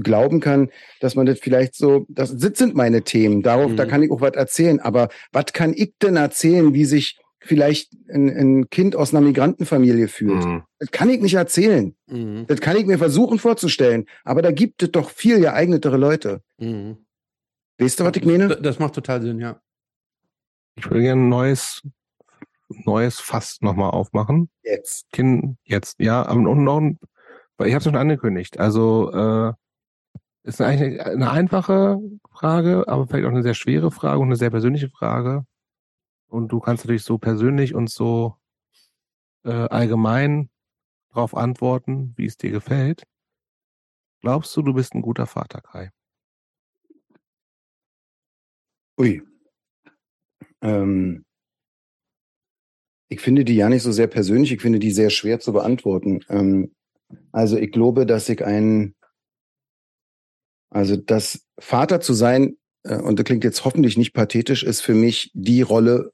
glauben kann, dass man das vielleicht so, das sind meine Themen, darauf, mhm. da kann ich auch was erzählen. Aber was kann ich denn erzählen, wie sich vielleicht ein, ein Kind aus einer Migrantenfamilie fühlt. Mhm. Das kann ich nicht erzählen. Mhm. Das kann ich mir versuchen vorzustellen. Aber da gibt es doch viel geeignetere Leute. Mhm. Weißt du, was ich meine? Das macht total Sinn, ja. Ich würde gerne ein neues, neues Fass nochmal aufmachen. Jetzt. Kind, jetzt, ja, und noch, weil ich habe es schon angekündigt. Also, äh, ist eigentlich eine einfache Frage, aber vielleicht auch eine sehr schwere Frage und eine sehr persönliche Frage. Und du kannst natürlich so persönlich und so äh, allgemein darauf antworten, wie es dir gefällt. Glaubst du, du bist ein guter Vater, Kai? Ui. Ähm, ich finde die ja nicht so sehr persönlich, ich finde die sehr schwer zu beantworten. Ähm, also ich glaube, dass ich ein, also das Vater zu sein, äh, und das klingt jetzt hoffentlich nicht pathetisch, ist für mich die Rolle,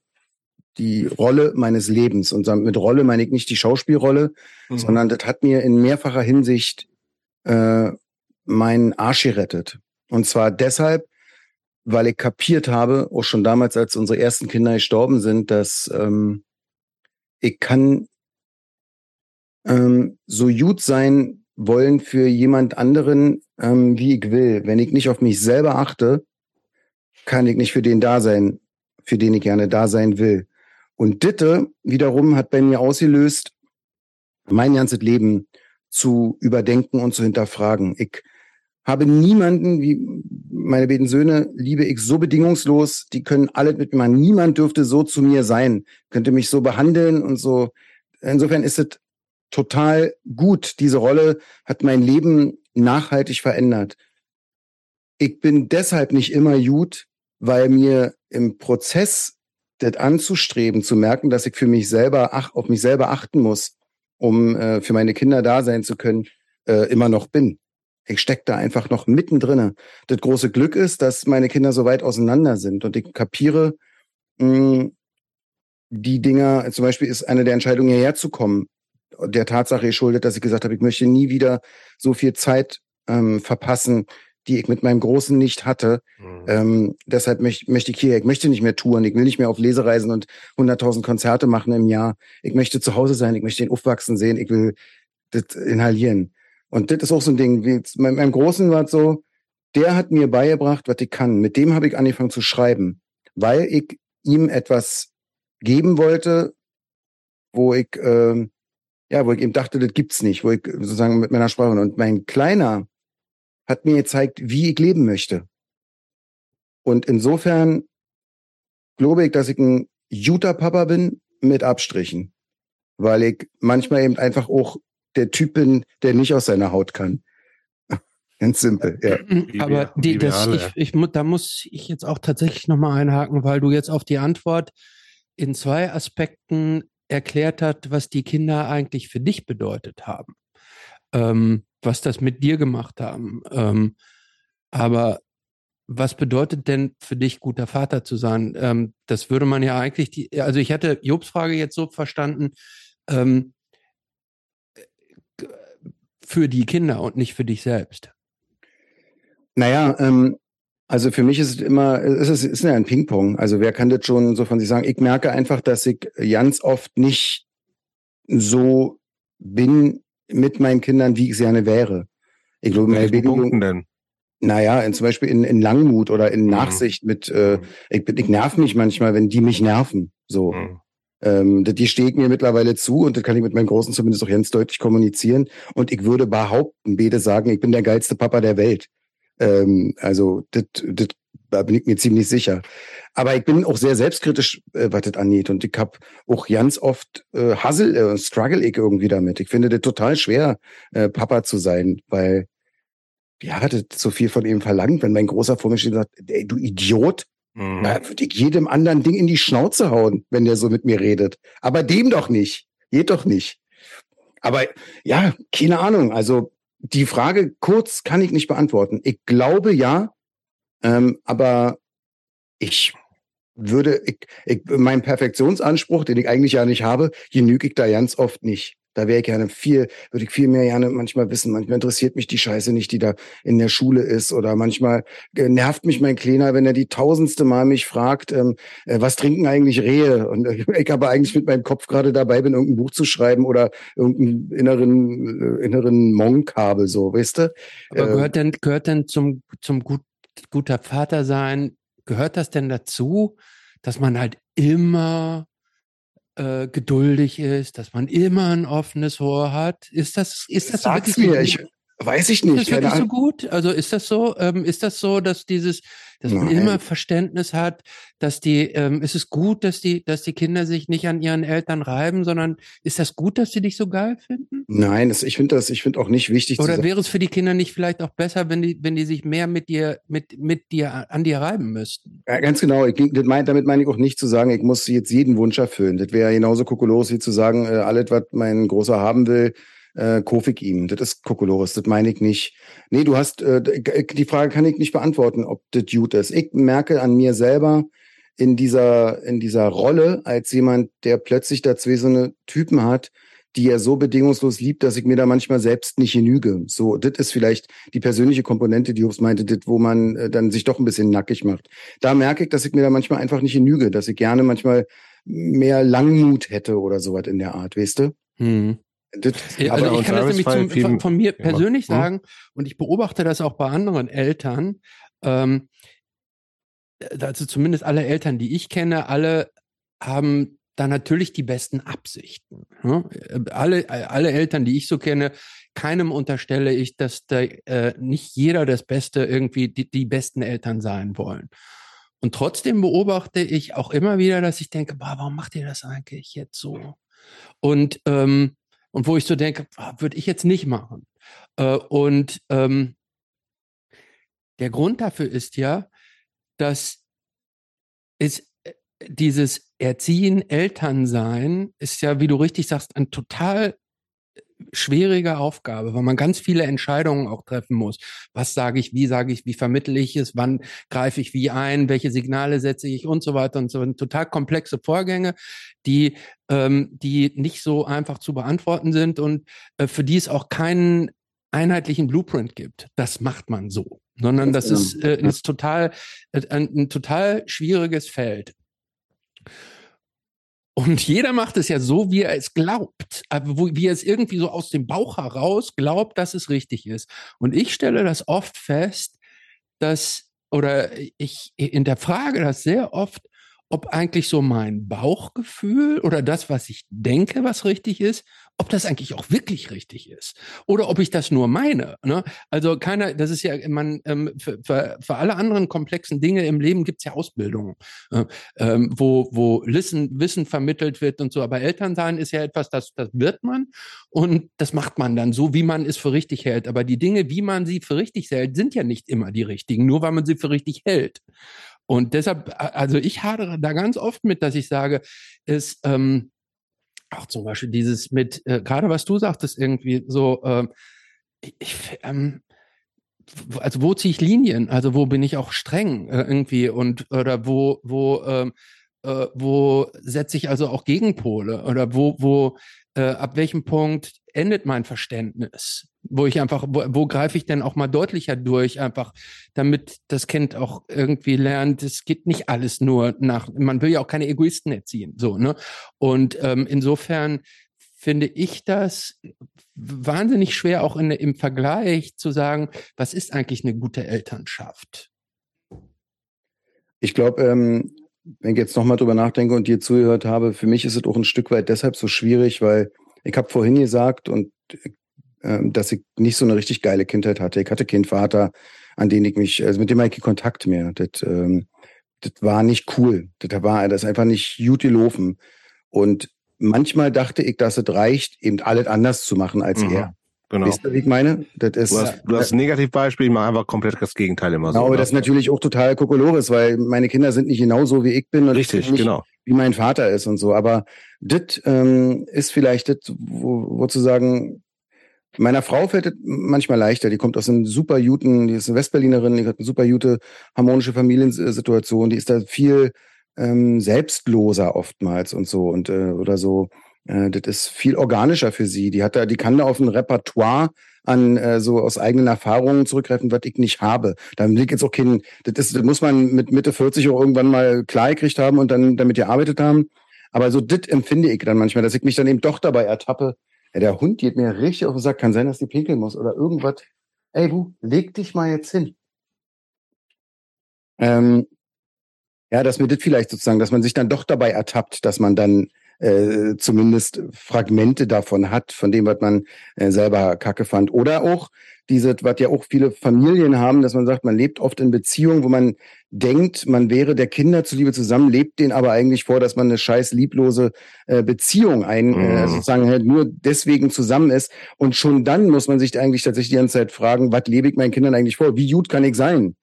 die Rolle meines Lebens. Und mit Rolle meine ich nicht die Schauspielrolle, mhm. sondern das hat mir in mehrfacher Hinsicht äh, meinen Arsch gerettet. Und zwar deshalb, weil ich kapiert habe, auch schon damals, als unsere ersten Kinder gestorben sind, dass ähm, ich kann ähm, so gut sein wollen für jemand anderen, ähm, wie ich will. Wenn ich nicht auf mich selber achte, kann ich nicht für den da sein, für den ich gerne da sein will. Und Ditte wiederum hat bei mir ausgelöst, mein ganzes Leben zu überdenken und zu hinterfragen. Ich habe niemanden, wie meine beiden Söhne, liebe ich so bedingungslos, die können alle mit mir. Niemand dürfte so zu mir sein, könnte mich so behandeln und so. Insofern ist es total gut. Diese Rolle hat mein Leben nachhaltig verändert. Ich bin deshalb nicht immer gut, weil mir im Prozess das anzustreben, zu merken, dass ich für mich selber ach, auf mich selber achten muss, um äh, für meine Kinder da sein zu können, äh, immer noch bin. Ich steck da einfach noch mittendrin. Das große Glück ist, dass meine Kinder so weit auseinander sind und ich kapiere, mh, hm, die Dinger, zum Beispiel ist eine der Entscheidungen hierher zu kommen, der Tatsache geschuldet, dass ich gesagt habe, ich möchte nie wieder so viel Zeit ähm, verpassen, die ich mit meinem Großen nicht hatte. Mhm. Ähm, deshalb möcht, möchte ich hier, ich möchte nicht mehr touren, ich will nicht mehr auf Lesereisen und 100.000 Konzerte machen im Jahr. Ich möchte zu Hause sein, ich möchte ihn aufwachsen sehen, ich will das inhalieren. Und das ist auch so ein Ding, wie jetzt, mein, meinem Großen war es so, der hat mir beigebracht, was ich kann. Mit dem habe ich angefangen zu schreiben, weil ich ihm etwas geben wollte, wo ich, äh, ja, wo ich eben dachte, das gibt's nicht, wo ich sozusagen mit meiner Sprache und mein Kleiner hat mir gezeigt, wie ich leben möchte. Und insofern glaube ich, dass ich ein guter Papa bin mit Abstrichen, weil ich manchmal eben einfach auch der Typ bin, der nicht aus seiner Haut kann. Ganz simpel, ja. Aber die, das, ich, ich, da muss ich jetzt auch tatsächlich nochmal einhaken, weil du jetzt auf die Antwort in zwei Aspekten erklärt hast, was die Kinder eigentlich für dich bedeutet haben. Ähm, was das mit dir gemacht haben. Ähm, aber was bedeutet denn für dich guter Vater zu sein? Ähm, das würde man ja eigentlich, die, also ich hatte Jobs Frage jetzt so verstanden, ähm, für die Kinder und nicht für dich selbst. Naja, ähm, also für mich ist es immer, es ist, ist ja ein Ping-Pong. Also wer kann das schon so von sich sagen? Ich merke einfach, dass ich ganz oft nicht so bin, mit meinen Kindern, wie ich gerne wäre. Ich glaube, meine Punkten denn? Naja, in, zum Beispiel in, in Langmut oder in mhm. Nachsicht mhm. mit, äh, ich, ich nerv mich manchmal, wenn die mich nerven. So. Mhm. Ähm, die steht mir mittlerweile zu und das kann ich mit meinen Großen zumindest auch ganz deutlich kommunizieren. Und ich würde behaupten, beide sagen, ich bin der geilste Papa der Welt. Ähm, also das, das da bin ich mir ziemlich sicher. Aber ich bin auch sehr selbstkritisch, äh, was das angeht. Und ich habe auch ganz oft äh, Hassel, äh, struggle ich irgendwie damit. Ich finde das total schwer, äh, Papa zu sein, weil ja, das so viel von ihm verlangt, wenn mein Großer vor mir steht und sagt, ey, du Idiot, mhm. da würde ich jedem anderen Ding in die Schnauze hauen, wenn der so mit mir redet. Aber dem doch nicht. Geht doch nicht. Aber ja, keine Ahnung. Also die Frage kurz kann ich nicht beantworten. Ich glaube ja, ähm, aber ich würde, ich, ich, mein Perfektionsanspruch, den ich eigentlich ja nicht habe, genüge ich da ganz oft nicht. Da wäre ich gerne viel, würde ich viel mehr gerne manchmal wissen. Manchmal interessiert mich die Scheiße nicht, die da in der Schule ist. Oder manchmal nervt mich mein Kleiner, wenn er die tausendste Mal mich fragt, ähm, äh, was trinken eigentlich Rehe? Und äh, ich aber eigentlich mit meinem Kopf gerade dabei bin, irgendein Buch zu schreiben oder irgendeinen inneren, äh, inneren Monk habe, so, weißt du? Aber gehört denn, gehört denn zum, zum gut, guter Vater sein, gehört das denn dazu, dass man halt immer äh, geduldig ist, dass man immer ein offenes Ohr hat? Ist das, ist das Sag's so mir, ich, weiß ich nicht. Ist das wirklich so gut? Also ist das so, ähm, ist das so, dass dieses, dass Nein. man immer Verständnis hat, dass die, ähm, ist es gut, dass die, dass die Kinder sich nicht an ihren Eltern reiben, sondern ist das gut, dass sie dich so geil finden? Nein, das, ich finde das, ich finde auch nicht wichtig. Oder wäre es für die Kinder nicht vielleicht auch besser, wenn die, wenn die sich mehr mit dir, mit, mit dir an dir reiben müssten? Ja, ganz genau. Ich, mein, damit meine ich auch nicht zu sagen, ich muss jetzt jeden Wunsch erfüllen. Das wäre genauso kokolos wie zu sagen, äh, alles, was mein Großer haben will, äh, ich ihm. Das ist Kokolores, das meine ich nicht. Nee, du hast, äh, die Frage kann ich nicht beantworten, ob das gut ist. Ich merke an mir selber in dieser, in dieser Rolle als jemand, der plötzlich da so eine Typen hat, die er so bedingungslos liebt, dass ich mir da manchmal selbst nicht genüge. So, das ist vielleicht die persönliche Komponente, die Jobs meinte, das, wo man äh, dann sich doch ein bisschen nackig macht. Da merke ich, dass ich mir da manchmal einfach nicht genüge, dass ich gerne manchmal mehr Langmut hätte oder sowas in der Art, weißt du? Hm. Das, ja, also ich kann das nämlich zum, von, von, mir persönlich ja. sagen, und ich beobachte das auch bei anderen Eltern, ähm, also zumindest alle Eltern, die ich kenne, alle haben da natürlich die besten Absichten. Ne? Alle, alle Eltern, die ich so kenne, keinem unterstelle ich, dass da äh, nicht jeder das Beste irgendwie die, die besten Eltern sein wollen. Und trotzdem beobachte ich auch immer wieder, dass ich denke, boah, warum macht ihr das eigentlich jetzt so? Und, ähm, und wo ich so denke, ah, würde ich jetzt nicht machen. Äh, und ähm, der Grund dafür ist ja, dass es äh, dieses Erziehen, Elternsein ist ja, wie du richtig sagst, ein total schwierige Aufgabe, weil man ganz viele Entscheidungen auch treffen muss. Was sage ich, wie sage ich, wie vermittle ich es, wann greife ich wie ein, welche Signale setze ich und so weiter und so. Total komplexe Vorgänge, die, ähm, die nicht so einfach zu beantworten sind und äh, für die es auch keinen einheitlichen Blueprint gibt. Das macht man so, sondern das, das ist, äh, ist total äh, ein, ein total schwieriges Feld. Und jeder macht es ja so, wie er es glaubt, wie er es irgendwie so aus dem Bauch heraus glaubt, dass es richtig ist. Und ich stelle das oft fest, dass, oder ich hinterfrage das sehr oft, ob eigentlich so mein Bauchgefühl oder das, was ich denke, was richtig ist, ob das eigentlich auch wirklich richtig ist oder ob ich das nur meine. Ne? Also keiner, das ist ja, man ähm, für, für, für alle anderen komplexen Dinge im Leben gibt's ja Ausbildung, äh, ähm, wo wo Wissen, Wissen vermittelt wird und so. Aber Elternsein ist ja etwas, das das wird man und das macht man dann so, wie man es für richtig hält. Aber die Dinge, wie man sie für richtig hält, sind ja nicht immer die richtigen, nur weil man sie für richtig hält. Und deshalb, also ich hadere da ganz oft mit, dass ich sage, es ähm, auch zum Beispiel dieses mit, äh, gerade was du sagtest, irgendwie so, äh, ich, ähm, also wo ziehe ich Linien? Also wo bin ich auch streng äh, irgendwie und oder wo, wo, ähm, äh, wo setze ich also auch Gegenpole oder wo, wo, äh, ab welchem Punkt endet mein Verständnis? Wo ich einfach, wo, wo greife ich denn auch mal deutlicher durch, einfach, damit das Kind auch irgendwie lernt, es geht nicht alles nur nach, man will ja auch keine Egoisten erziehen, so, ne? Und ähm, insofern finde ich das wahnsinnig schwer, auch in, im Vergleich zu sagen, was ist eigentlich eine gute Elternschaft? Ich glaube, ähm, wenn ich jetzt nochmal drüber nachdenke und dir zugehört habe, für mich ist es auch ein Stück weit deshalb so schwierig, weil ich habe vorhin gesagt, und dass ich nicht so eine richtig geile Kindheit hatte. Ich hatte keinen Vater, an den ich mich, also mit dem hatte ich Kontakt mehr. Das, ähm, das war nicht cool. Das war das ist einfach nicht gut gelaufen. Und manchmal dachte ich, dass es reicht, eben alles anders zu machen als mhm. er. Genau. Weißt du, wie ich meine? Das ist, du hast, du hast ein Negativbeispiel, ich mache einfach komplett das Gegenteil immer genau, so. Aber das ist natürlich auch total Kokolores, weil meine Kinder sind nicht genauso wie ich bin. Und Richtig, nicht, genau. Wie mein Vater ist und so. Aber das ähm, ist vielleicht das, wo, wo zu sagen, meiner Frau fällt es manchmal leichter. Die kommt aus einem super Juten, die ist eine Westberlinerin, die hat eine super Jute harmonische Familiensituation, die ist da viel ähm, selbstloser oftmals und so und äh, oder so äh, das ist viel organischer für sie. Die hat da, die kann da auf ein Repertoire an äh, so aus eigenen Erfahrungen zurückgreifen, was ich nicht habe. Da liegt jetzt auch kein, das, ist, das muss man mit Mitte 40 auch irgendwann mal klar gekriegt haben und dann damit gearbeitet haben. Aber so das empfinde ich dann manchmal, dass ich mich dann eben doch dabei ertappe. Ja, der Hund geht mir richtig auf den Sack, kann sein, dass die pinkeln muss oder irgendwas. Ey, du, leg dich mal jetzt hin. Ähm, ja, dass mir das vielleicht sozusagen, dass man sich dann doch dabei ertappt, dass man dann äh, zumindest Fragmente davon hat, von dem, was man äh, selber kacke fand. Oder auch diese, was ja auch viele Familien haben, dass man sagt, man lebt oft in Beziehungen, wo man denkt, man wäre der Kinder zuliebe zusammen, lebt denen aber eigentlich vor, dass man eine scheiß lieblose äh, Beziehung ein, äh, mhm. äh, sozusagen halt nur deswegen zusammen ist. Und schon dann muss man sich eigentlich tatsächlich die ganze Zeit fragen, was lebe ich meinen Kindern eigentlich vor? Wie gut kann ich sein,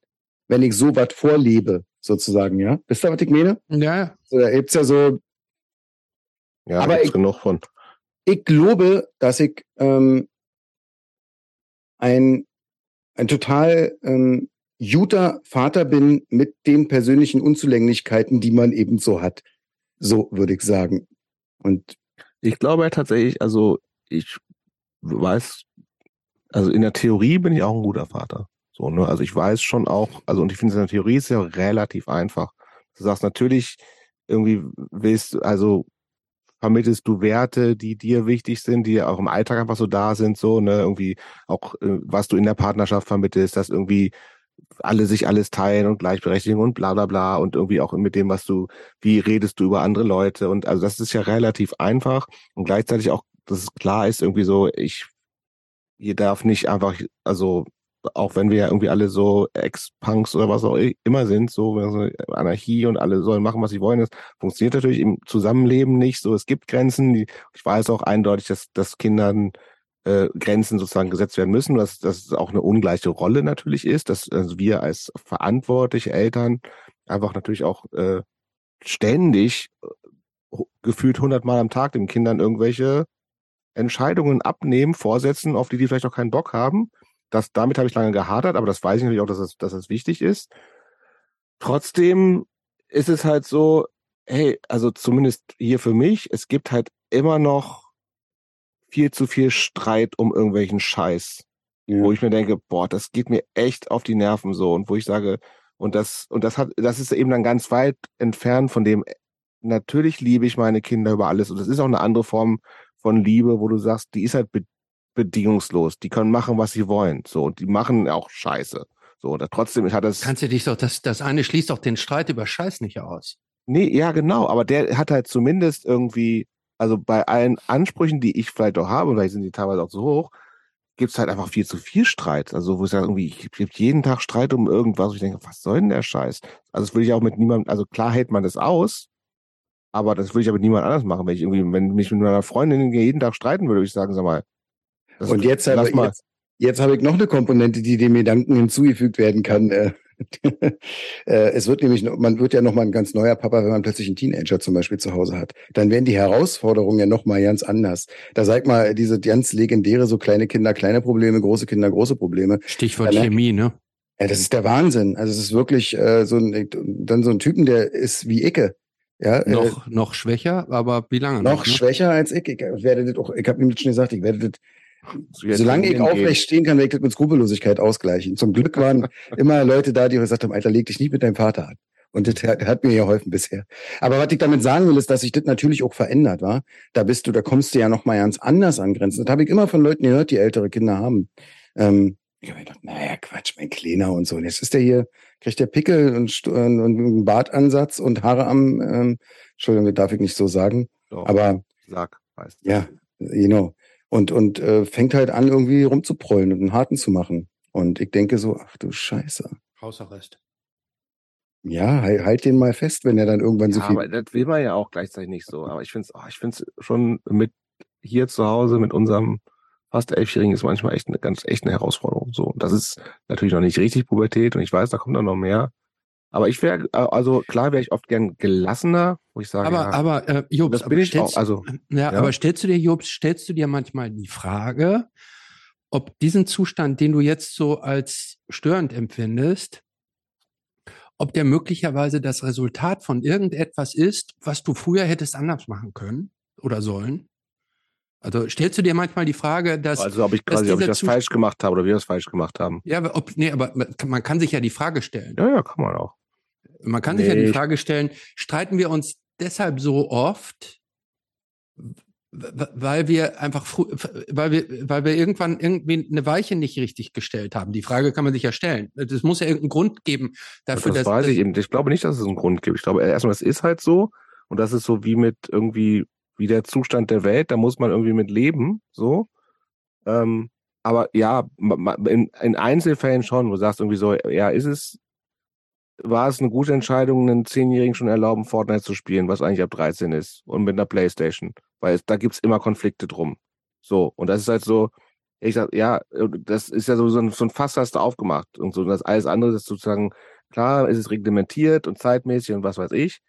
wenn ich so was vorlebe, sozusagen, ja? Wisst ihr, was ich meine? Ja. So, da gibt's ja so ja, aber ich, genug von. ich glaube, dass ich ähm, ein, ein total ähm, guter Vater bin mit den persönlichen Unzulänglichkeiten, die man eben so hat. So würde ich sagen. Und ich glaube tatsächlich, also ich weiß, also in der Theorie bin ich auch ein guter Vater. So, ne? Also ich weiß schon auch, also und ich finde, in der Theorie ist ja relativ einfach. Du sagst natürlich, irgendwie willst also vermittelst du Werte, die dir wichtig sind, die auch im Alltag einfach so da sind, so, ne, irgendwie auch, äh, was du in der Partnerschaft vermittelst, dass irgendwie alle sich alles teilen und Gleichberechtigung und bla bla bla und irgendwie auch mit dem, was du, wie redest du über andere Leute und also das ist ja relativ einfach und gleichzeitig auch, dass es klar ist, irgendwie so, ich, hier darf nicht einfach, also auch wenn wir ja irgendwie alle so Ex-Punks oder was auch immer sind, so Anarchie und alle sollen machen, was sie wollen, das funktioniert natürlich im Zusammenleben nicht. So, es gibt Grenzen. Die, ich weiß auch eindeutig, dass, dass Kindern äh, Grenzen sozusagen gesetzt werden müssen, dass das auch eine ungleiche Rolle natürlich ist, dass also wir als verantwortliche Eltern einfach natürlich auch äh, ständig äh, gefühlt hundertmal am Tag den Kindern irgendwelche Entscheidungen abnehmen, vorsetzen, auf die die vielleicht auch keinen Bock haben das, damit habe ich lange gehadert, aber das weiß ich natürlich auch, dass es, dass es wichtig ist. Trotzdem ist es halt so, hey, also zumindest hier für mich, es gibt halt immer noch viel zu viel Streit um irgendwelchen Scheiß, ja. wo ich mir denke, boah, das geht mir echt auf die Nerven so und wo ich sage, und das, und das hat, das ist eben dann ganz weit entfernt von dem, natürlich liebe ich meine Kinder über alles und das ist auch eine andere Form von Liebe, wo du sagst, die ist halt bedingungslos. Die können machen, was sie wollen. So, und die machen auch Scheiße. So, und trotzdem hat das. Kannst du dich doch, das, das eine schließt doch den Streit über Scheiß nicht aus. Nee, ja, genau. Aber der hat halt zumindest irgendwie, also bei allen Ansprüchen, die ich vielleicht auch habe, vielleicht sind die teilweise auch zu hoch, gibt es halt einfach viel zu viel Streit. Also, wo ich sage, irgendwie, ich gibt jeden Tag Streit um irgendwas, wo ich denke, was soll denn der Scheiß? Also, das will ich auch mit niemandem, also klar hält man das aus, aber das will ich aber mit niemand anders machen. Wenn ich irgendwie, wenn mich mit meiner Freundin jeden Tag streiten würde, würde ich sagen, sag mal, das und jetzt habe, jetzt, jetzt habe ich noch eine Komponente, die dem Gedanken hinzugefügt werden kann. Äh, äh, es wird nämlich, man wird ja nochmal ein ganz neuer Papa, wenn man plötzlich einen Teenager zum Beispiel zu Hause hat. Dann werden die Herausforderungen ja nochmal ganz anders. Da sag mal, diese ganz legendäre, so kleine Kinder, kleine Probleme, große Kinder, große Probleme. Stichwort Danach, Chemie, ne? Ja, das ist der Wahnsinn. Also es ist wirklich äh, so ein, dann so ein Typen, der ist wie Icke. Ja, noch, äh, noch schwächer, aber wie lange? Noch, noch ne? schwächer als ich. Ich werde das auch, ich habe ihm schon gesagt, ich werde das Solange ich aufrecht stehen kann, werde ich das mit Skrupellosigkeit ausgleichen. Zum Glück waren immer Leute da, die gesagt haben, Alter, leg dich nicht mit deinem Vater an. Und das hat, mir geholfen bisher. Aber was ich damit sagen will, ist, dass sich das natürlich auch verändert, war. Da bist du, da kommst du ja noch mal ganz anders an Grenzen. Das habe ich immer von Leuten gehört, die ältere Kinder haben. Ähm, ich habe gedacht, naja, Quatsch, mein Kleiner und so. Und jetzt ist der hier, kriegt der Pickel und, und, einen Bartansatz und Haare am, ähm, Entschuldigung, darf ich nicht so sagen. Doch, aber sag, weißt Ja, genau und, und äh, fängt halt an, irgendwie rumzuprollen und einen harten zu machen. Und ich denke so, ach du Scheiße. Hausarrest. Ja, halt, halt den mal fest, wenn er dann irgendwann ja, so viel. Aber das will man ja auch gleichzeitig nicht so. Aber ich finde es oh, ich find's schon mit hier zu Hause, mit unserem fast Elfjährigen, ist manchmal echt eine ganz echt eine Herausforderung. So, und das ist natürlich noch nicht richtig Pubertät und ich weiß, da kommt dann noch mehr. Aber ich wäre, äh, also klar wäre ich oft gern gelassener, wo ich sage, aber, ja, aber äh, Jobs, das bin ich auch. Also, ja, ja, aber stellst du dir, Jobs, stellst du dir manchmal die Frage, ob diesen Zustand, den du jetzt so als störend empfindest, ob der möglicherweise das Resultat von irgendetwas ist, was du früher hättest anders machen können oder sollen? Also stellst du dir manchmal die Frage, dass also ob ich quasi, ob ich das falsch gemacht habe oder wir das falsch gemacht haben. Ja, ob, nee, aber man kann sich ja die Frage stellen. Ja, ja, kann man auch. Man kann nee. sich ja die Frage stellen, streiten wir uns deshalb so oft, weil wir einfach, weil wir, weil wir irgendwann irgendwie eine Weiche nicht richtig gestellt haben. Die Frage kann man sich ja stellen. Das muss ja irgendeinen Grund geben dafür, das dass. weiß ich eben. Ich glaube nicht, dass es einen Grund gibt. Ich glaube erstmal, es ist halt so. Und das ist so wie mit irgendwie, wie der Zustand der Welt. Da muss man irgendwie mit leben, so. Ähm, aber ja, in, in Einzelfällen schon, wo du sagst irgendwie so, ja, ist es war es eine gute Entscheidung, einen Zehnjährigen schon erlauben, Fortnite zu spielen, was eigentlich ab 13 ist und mit einer Playstation, weil es, da gibt's immer Konflikte drum. So, und das ist halt so, ich sag, ja, das ist ja so, so ein, so ein Fass hast du aufgemacht und so, und das alles andere ist sozusagen, klar, ist es reglementiert und zeitmäßig und was weiß ich.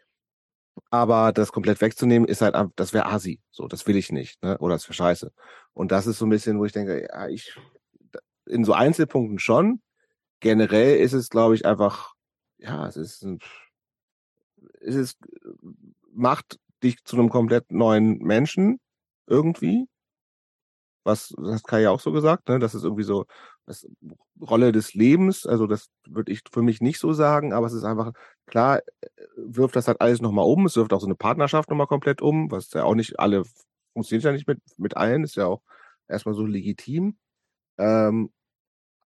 Aber das komplett wegzunehmen, ist halt, das wäre Asi. So, das will ich nicht, ne? Oder das wäre scheiße. Und das ist so ein bisschen, wo ich denke, ja, ich, in so Einzelpunkten schon. Generell ist es, glaube ich, einfach, ja, es ist, es ist, macht dich zu einem komplett neuen Menschen irgendwie. Was, das hat Kai ja auch so gesagt, ne? Das ist irgendwie so, das Rolle des Lebens, also das würde ich für mich nicht so sagen, aber es ist einfach, klar, äh, wirft das halt alles nochmal um, es wirft auch so eine Partnerschaft nochmal komplett um, was ja auch nicht alle, funktioniert ja nicht mit, mit allen, ist ja auch erstmal so legitim. Ähm,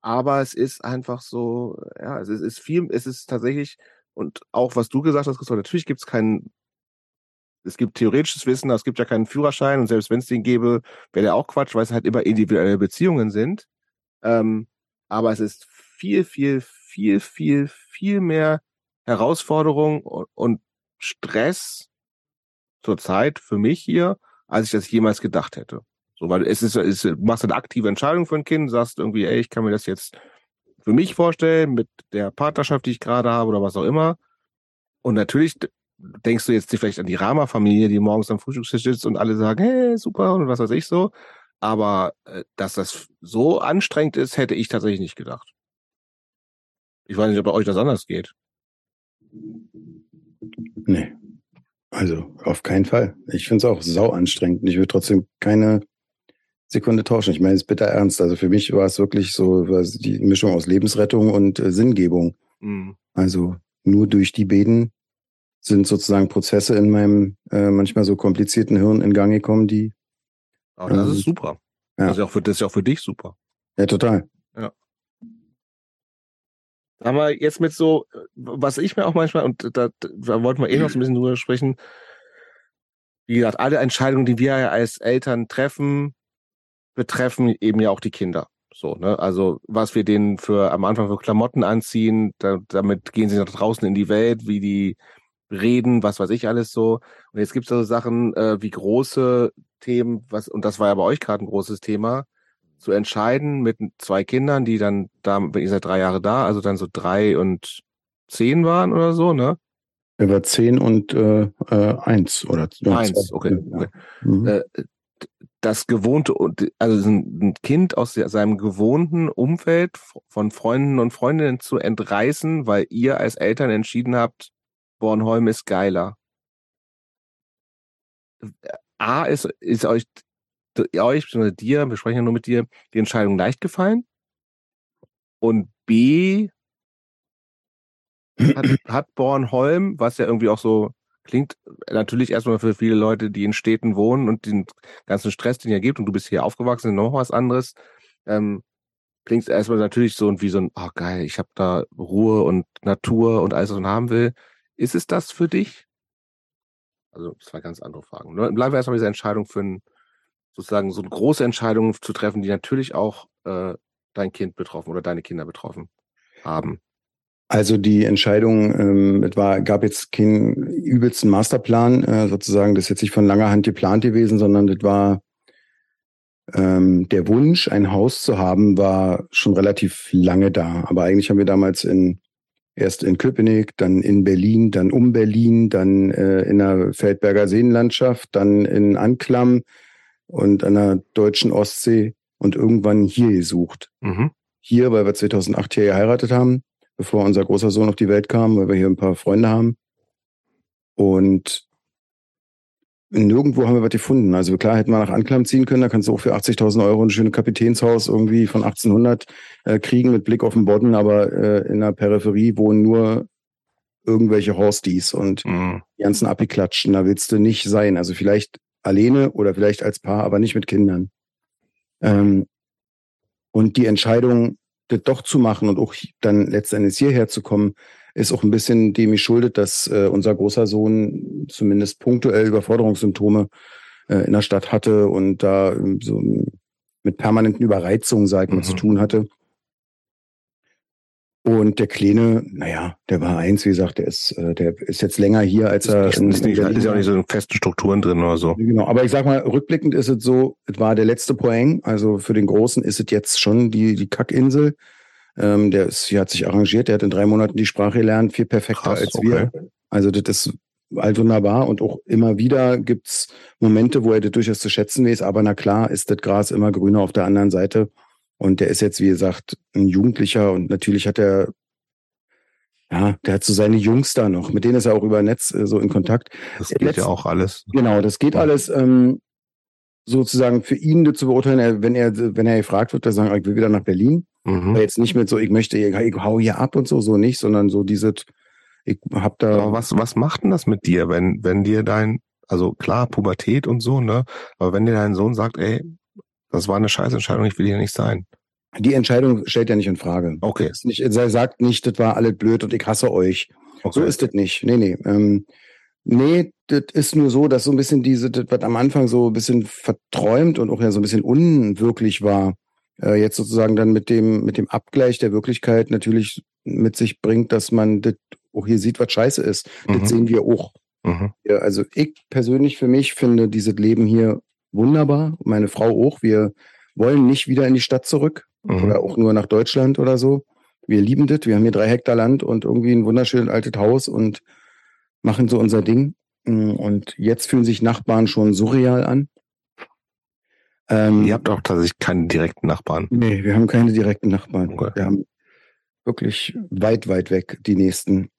aber es ist einfach so, ja, es ist, ist viel, es ist tatsächlich, und auch was du gesagt hast, Christoph, natürlich gibt es keinen, es gibt theoretisches Wissen, es gibt ja keinen Führerschein und selbst wenn es den gäbe, wäre der auch Quatsch, weil es halt immer individuelle Beziehungen sind. Ähm, aber es ist viel, viel, viel, viel, viel mehr Herausforderung und Stress zurzeit für mich hier, als ich das jemals gedacht hätte. So, weil es ist, es, du machst eine aktive Entscheidung für ein Kind, sagst irgendwie, ey, ich kann mir das jetzt für mich vorstellen, mit der Partnerschaft, die ich gerade habe oder was auch immer. Und natürlich denkst du jetzt vielleicht an die Rama-Familie, die morgens am Frühstückstisch sitzt und alle sagen, hey, super und was weiß ich so. Aber äh, dass das so anstrengend ist, hätte ich tatsächlich nicht gedacht. Ich weiß nicht, ob bei euch das anders geht. Nee. Also auf keinen Fall. Ich finde es auch sau anstrengend. Ich würde trotzdem keine Sekunde tauschen. Ich meine es bitter ernst. Also für mich war es wirklich so die Mischung aus Lebensrettung und äh, Sinngebung. Mhm. Also nur durch die Beten sind sozusagen Prozesse in meinem äh, manchmal so komplizierten Hirn in Gang gekommen, die aber das ähm, ist super. Ja. Das, ist ja auch für, das ist ja auch für dich super. Ja, total. Ja. Aber jetzt mit so, was ich mir auch manchmal, und da, da wollten wir eh noch so ein bisschen drüber sprechen, wie gesagt, alle Entscheidungen, die wir ja als Eltern treffen, betreffen eben ja auch die Kinder. So, ne? Also was wir denen für am Anfang für Klamotten anziehen, da, damit gehen sie nach draußen in die Welt, wie die reden, was weiß ich alles so. Und jetzt gibt es so Sachen äh, wie große Themen, was, und das war ja bei euch gerade ein großes Thema, zu entscheiden mit zwei Kindern, die dann da, wenn ihr seid drei Jahre da, also dann so drei und zehn waren oder so, ne? Er war zehn und äh, äh, eins oder ja, eins, okay. okay. Mhm. Äh, das gewohnte, also ein Kind aus seinem gewohnten Umfeld von Freunden und Freundinnen zu entreißen, weil ihr als Eltern entschieden habt, Bornholm ist geiler. A, ist, ist euch, euch, beziehungsweise dir, wir sprechen ja nur mit dir, die Entscheidung leicht gefallen? Und B, hat, hat Bornholm, was ja irgendwie auch so klingt, natürlich erstmal für viele Leute, die in Städten wohnen und den ganzen Stress, den ihr gibt, und du bist hier aufgewachsen, noch was anderes, ähm, klingt erstmal natürlich so wie so ein, oh geil, ich habe da Ruhe und Natur und alles, was man haben will. Ist es das für dich? Also zwei ganz andere Fragen. Bleiben wir erstmal bei dieser Entscheidung für ein, sozusagen so eine große Entscheidung zu treffen, die natürlich auch äh, dein Kind betroffen oder deine Kinder betroffen haben. Also die Entscheidung, ähm, es war, gab jetzt keinen übelsten Masterplan, äh, sozusagen, das ist jetzt nicht von langer Hand geplant gewesen, sondern das war ähm, der Wunsch, ein Haus zu haben, war schon relativ lange da. Aber eigentlich haben wir damals in Erst in Köpenick, dann in Berlin, dann um Berlin, dann äh, in der Feldberger Seenlandschaft, dann in Anklam und an der deutschen Ostsee und irgendwann hier gesucht. Mhm. Hier, weil wir 2008 hier geheiratet haben, bevor unser großer Sohn auf die Welt kam, weil wir hier ein paar Freunde haben. Und nirgendwo haben wir was gefunden. Also klar hätten wir nach Anklam ziehen können, da kannst du auch für 80.000 Euro ein schönes Kapitänshaus irgendwie von 1800 äh, kriegen mit Blick auf den Bodden, aber äh, in der Peripherie wohnen nur irgendwelche Horsties und mhm. die ganzen Abiklatschen, da willst du nicht sein. Also vielleicht alleine oder vielleicht als Paar, aber nicht mit Kindern. Ähm, und die Entscheidung, doch zu machen und auch dann letztendlich hierher zu kommen, ist auch ein bisschen dem geschuldet, dass äh, unser großer Sohn zumindest punktuell Überforderungssymptome äh, in der Stadt hatte und da äh, so mit permanenten Überreizungen, sag ich mal, mhm. zu tun hatte. Und der Kleine, naja, der war eins, wie gesagt, der ist, äh, der ist jetzt länger hier, als er. Ist, ist, nicht, ist ja auch nicht so in festen Strukturen drin oder so. Genau, aber ich sag mal, rückblickend ist es so, es war der letzte Poeng, also für den Großen ist es jetzt schon die, die Kackinsel. Ähm, der ist, hier hat sich arrangiert, der hat in drei Monaten die Sprache gelernt, viel perfekter Krass, als okay. wir. Also das ist all wunderbar und auch immer wieder gibt's Momente, wo er das durchaus zu schätzen weiß, aber na klar ist das Gras immer grüner auf der anderen Seite und der ist jetzt, wie gesagt, ein Jugendlicher und natürlich hat er ja, der hat so seine Jungs da noch, mit denen ist er auch über Netz äh, so in Kontakt. Das geht Letzt, ja auch alles. Genau, das geht alles. Ähm, sozusagen für ihn zu beurteilen, wenn er, wenn er gefragt wird, dann sagen, ich will wieder nach Berlin. Mhm. jetzt nicht mit so, ich möchte, ich, ich hau hier ab und so, so nicht, sondern so diese, ich hab da. Aber was, was macht denn das mit dir, wenn, wenn dir dein, also klar, Pubertät und so, ne? Aber wenn dir dein Sohn sagt, ey, das war eine Scheißentscheidung, ich will hier nicht sein. Die Entscheidung stellt er nicht in Frage. Okay. Nicht, er sagt nicht, das war alles blöd und ich hasse euch. Okay. So ist das nicht. Nee, nee. Ähm, Nee, das ist nur so, dass so ein bisschen diese, das, was am Anfang so ein bisschen verträumt und auch ja so ein bisschen unwirklich war, äh, jetzt sozusagen dann mit dem, mit dem Abgleich der Wirklichkeit natürlich mit sich bringt, dass man das auch hier sieht, was scheiße ist. Mhm. Das sehen wir auch. Mhm. Ja, also ich persönlich für mich finde dieses Leben hier wunderbar. Meine Frau auch. Wir wollen nicht wieder in die Stadt zurück mhm. oder auch nur nach Deutschland oder so. Wir lieben das. Wir haben hier drei Hektar Land und irgendwie ein wunderschönes altes Haus und machen so unser Ding. Mm, und jetzt fühlen sich Nachbarn schon surreal an. Ähm, Ihr habt auch tatsächlich keine direkten Nachbarn. Nee, wir haben keine direkten Nachbarn. Okay. Wir haben wirklich weit, weit weg die nächsten.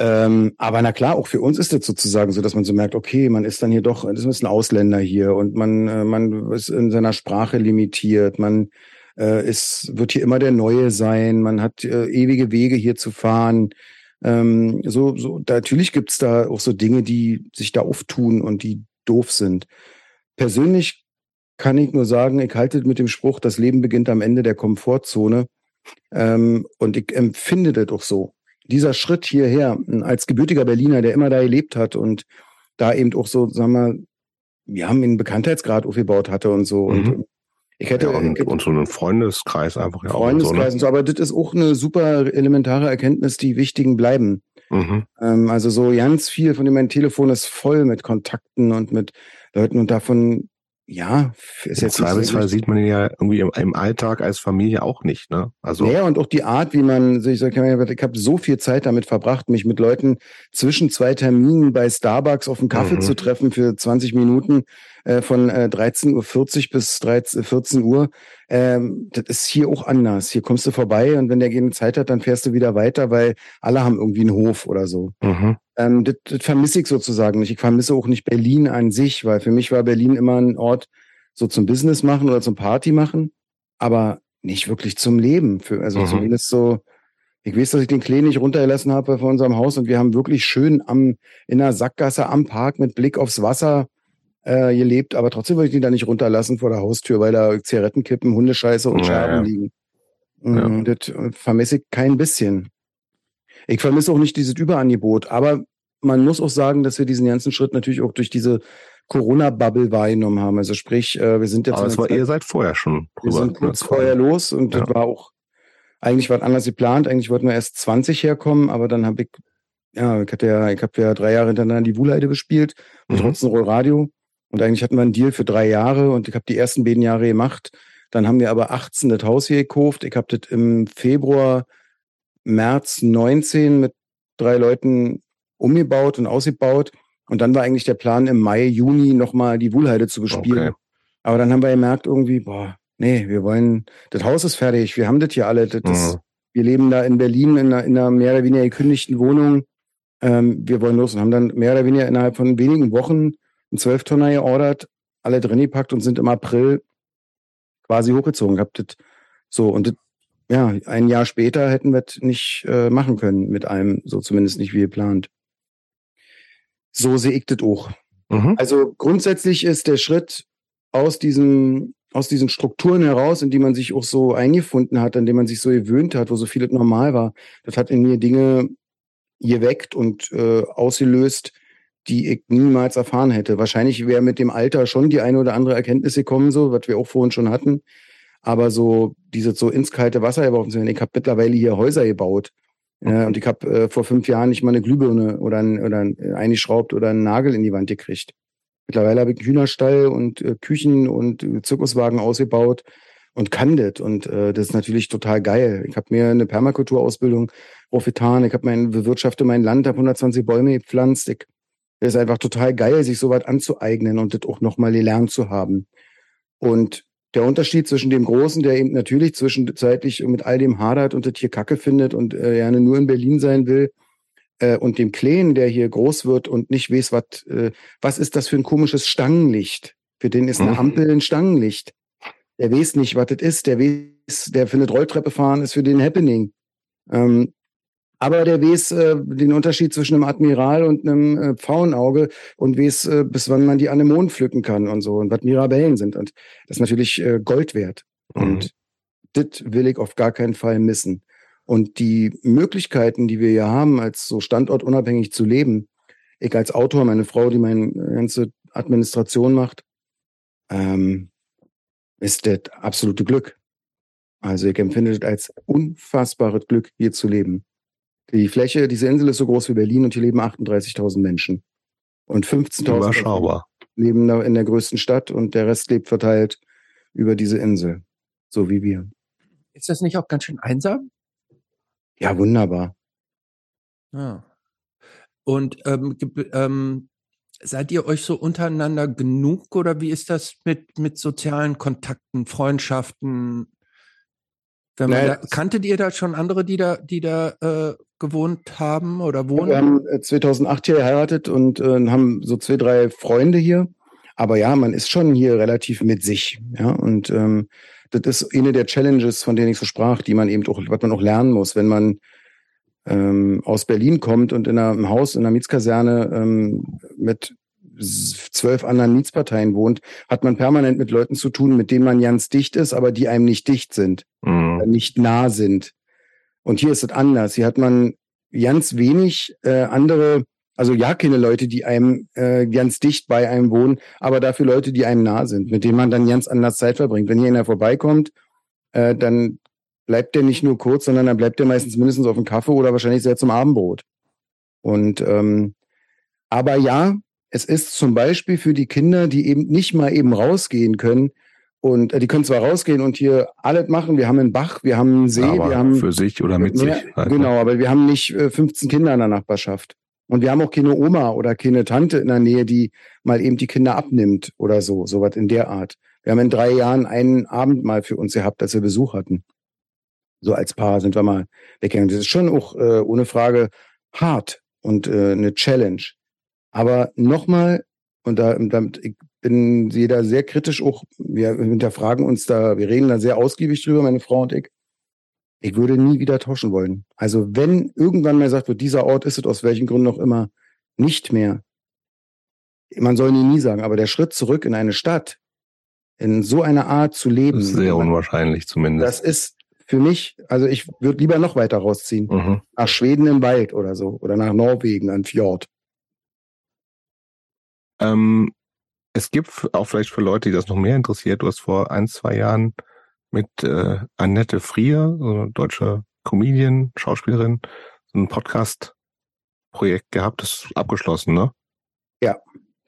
Ähm, aber na klar, auch für uns ist das sozusagen so, dass man so merkt, okay, man ist dann hier doch, das ist ein Ausländer hier und man, äh, man ist in seiner Sprache limitiert, man äh, es wird hier immer der Neue sein, man hat äh, ewige Wege hier zu fahren. Ähm, so, so, natürlich gibt's da auch so Dinge, die sich da auftun und die doof sind. Persönlich kann ich nur sagen, ich halte mit dem Spruch, das Leben beginnt am Ende der Komfortzone. Ähm, und ich empfinde das auch so. Dieser Schritt hierher, als gebürtiger Berliner, der immer da gelebt hat und da eben auch so, sagen wir, wir haben einen Bekanntheitsgrad aufgebaut hatte und so. Mhm. Und ich hätte, ja, und, und, so einen Freundeskreis einfach ja Freundeskreis auch. So, ne? so, aber das ist auch eine super elementare Erkenntnis, die wichtigen bleiben. Mhm. Ähm, also so ganz viel von dem mein Telefon ist voll mit Kontakten und mit Leuten und davon ja, ist jetzt Im Zweifelsfall so sieht man ihn ja irgendwie im, im, Alltag als Familie auch nicht, ne? Also ja, und auch die Art, wie man sich, ich, ich habe so viel Zeit damit verbracht, mich mit Leuten zwischen zwei Terminen bei Starbucks auf einen Kaffee mhm. zu treffen für 20 Minuten äh, von äh, 13.40 Uhr bis 13, 14 Uhr. Ähm, das ist hier auch anders. Hier kommst du vorbei und wenn der keine Zeit hat, dann fährst du wieder weiter, weil alle haben irgendwie einen Hof oder so. Mhm. Ähm, das, das vermisse ich sozusagen nicht. Ich vermisse auch nicht Berlin an sich, weil für mich war Berlin immer ein Ort so zum Business machen oder zum Party machen, aber nicht wirklich zum Leben. Für, also mhm. zumindest so, ich weiß, dass ich den Klee nicht runtergelassen habe von unserem Haus und wir haben wirklich schön am, in der Sackgasse am Park mit Blick aufs Wasser äh, gelebt, aber trotzdem würde ich den da nicht runterlassen vor der Haustür, weil da Zigarettenkippen, Hundescheiße und Scherben ja, liegen. Ja. Mm, das vermisse ich kein bisschen. Ich vermisse auch nicht dieses Überangebot, aber man muss auch sagen, dass wir diesen ganzen Schritt natürlich auch durch diese Corona-Bubble wahrgenommen haben. Also sprich, äh, wir sind jetzt. Aber es war, ihr seid vorher schon. Wir sind kurz vorher los und ja. das war auch eigentlich was anders geplant. Eigentlich wollten wir erst 20 herkommen, aber dann habe ich, ja, ich hatte ja, ich habe ja drei Jahre hintereinander die Wuhlheide gespielt und mhm. trotzdem Radio. Und eigentlich hatten wir einen Deal für drei Jahre und ich habe die ersten beiden Jahre gemacht. Dann haben wir aber 18 das Haus hier gekauft. Ich habe das im Februar, März 19 mit drei Leuten umgebaut und ausgebaut. Und dann war eigentlich der Plan, im Mai, Juni nochmal die Wuhlheide zu bespielen. Okay. Aber dann haben wir gemerkt, irgendwie, boah, nee, wir wollen, das Haus ist fertig, wir haben das hier alle. Das, mhm. Wir leben da in Berlin in einer, in einer mehr oder weniger gekündigten Wohnung. Ähm, wir wollen los und haben dann mehr oder weniger innerhalb von wenigen Wochen einen Zwölftonner geordert, alle drin gepackt und sind im April quasi hochgezogen. Habt das so und das, ja, ein Jahr später hätten wir es nicht äh, machen können mit einem, so zumindest nicht wie geplant. So sehe ich das auch. Mhm. Also grundsätzlich ist der Schritt aus diesem aus diesen Strukturen heraus, in die man sich auch so eingefunden hat, an dem man sich so gewöhnt hat, wo so vieles normal war, das hat in mir Dinge geweckt und äh, ausgelöst, die ich niemals erfahren hätte. Wahrscheinlich wäre mit dem Alter schon die eine oder andere Erkenntnis gekommen, so, was wir auch vorhin schon hatten. Aber so, diese so ins kalte Wasser geworfen zu werden. Ich habe mittlerweile hier Häuser gebaut. Ja, und ich habe äh, vor fünf Jahren nicht mal eine Glühbirne oder, ein, oder ein, eingeschraubt oder einen Nagel in die Wand gekriegt. Mittlerweile habe ich einen Hühnerstall und äh, Küchen und äh, Zirkuswagen ausgebaut und kann das. Und äh, das ist natürlich total geil. Ich habe mir eine Permakulturausbildung profitan, ich habe mein bewirtschafte mein Land, habe 120 Bäume gepflanzt. Ich, das ist einfach total geil, sich so was anzueignen und das auch nochmal gelernt zu haben. Und der Unterschied zwischen dem Großen, der eben natürlich zwischenzeitlich mit all dem hadert und das hier Kacke findet und äh, gerne nur in Berlin sein will, äh, und dem Kleinen, der hier groß wird und nicht weiß, was, äh, was ist das für ein komisches Stangenlicht? Für den ist eine mhm. Ampel ein Stangenlicht. Der weiß nicht, was das ist. Der weiß, der findet Rolltreppe fahren ist für den Happening. Ähm, aber der weiß äh, den Unterschied zwischen einem Admiral und einem äh, Pfauenauge und weiß, äh, bis wann man die Anemonen pflücken kann und so und was Mirabellen sind. Und das ist natürlich äh, Gold wert. Mhm. Und das will ich auf gar keinen Fall missen. Und die Möglichkeiten, die wir hier haben, als so standortunabhängig zu leben, ich als Autor, meine Frau, die meine ganze Administration macht, ähm, ist das absolute Glück. Also ich empfinde das als unfassbares Glück, hier zu leben. Die Fläche, diese Insel ist so groß wie Berlin und hier leben 38.000 Menschen. Und 15.000 leben in der größten Stadt und der Rest lebt verteilt über diese Insel. So wie wir. Ist das nicht auch ganz schön einsam? Ja, wunderbar. Ja. Und ähm, ähm, seid ihr euch so untereinander genug oder wie ist das mit, mit sozialen Kontakten, Freundschaften? Wenn naja, da, kanntet ihr da schon andere, die da, die da äh, gewohnt haben oder wohnen? Wir haben 2008 äh, hier geheiratet und äh, haben so zwei, drei Freunde hier. Aber ja, man ist schon hier relativ mit sich. Ja, und ähm, das ist eine der Challenges, von denen ich so sprach, die man eben auch, was man auch lernen muss, wenn man ähm, aus Berlin kommt und in einem Haus, in einer Mietskaserne ähm, mit zwölf anderen Mietsparteien wohnt, hat man permanent mit Leuten zu tun, mit denen man ganz dicht ist, aber die einem nicht dicht sind, mhm. nicht nah sind. Und hier ist es anders. Hier hat man ganz wenig äh, andere also ja, keine Leute, die einem äh, ganz dicht bei einem wohnen, aber dafür Leute, die einem nah sind, mit denen man dann ganz anders Zeit verbringt. Wenn hier einer vorbeikommt, äh, dann bleibt der nicht nur kurz, sondern dann bleibt der meistens mindestens auf dem Kaffee oder wahrscheinlich sehr zum Abendbrot. Und ähm, aber ja, es ist zum Beispiel für die Kinder, die eben nicht mal eben rausgehen können, und äh, die können zwar rausgehen und hier alles machen. Wir haben einen Bach, wir haben einen See, aber wir haben für sich oder mit mehr, sich. Halt. Genau, aber wir haben nicht äh, 15 Kinder in der Nachbarschaft. Und wir haben auch keine Oma oder keine Tante in der Nähe, die mal eben die Kinder abnimmt oder so, sowas in der Art. Wir haben in drei Jahren einen Abend mal für uns gehabt, als wir Besuch hatten. So als Paar sind wir mal weggegangen. Das ist schon auch äh, ohne Frage hart und äh, eine Challenge. Aber nochmal, und da, damit, ich bin jeder sehr kritisch auch, wir hinterfragen uns da, wir reden da sehr ausgiebig drüber, meine Frau und ich. Ich würde nie wieder tauschen wollen. Also wenn irgendwann mal sagt wird, dieser Ort ist es aus welchen Gründen auch immer nicht mehr. Man soll nie nie sagen, aber der Schritt zurück in eine Stadt, in so einer Art zu leben. Das ist sehr unwahrscheinlich zumindest. Das ist für mich, also ich würde lieber noch weiter rausziehen. Mhm. Nach Schweden im Wald oder so. Oder nach Norwegen an Fjord. Ähm, es gibt auch vielleicht für Leute, die das noch mehr interessiert, du hast vor ein, zwei Jahren mit äh, Annette Frier, so eine deutsche Comedian, Schauspielerin, so ein Podcast-Projekt gehabt, das ist abgeschlossen, ne? Ja.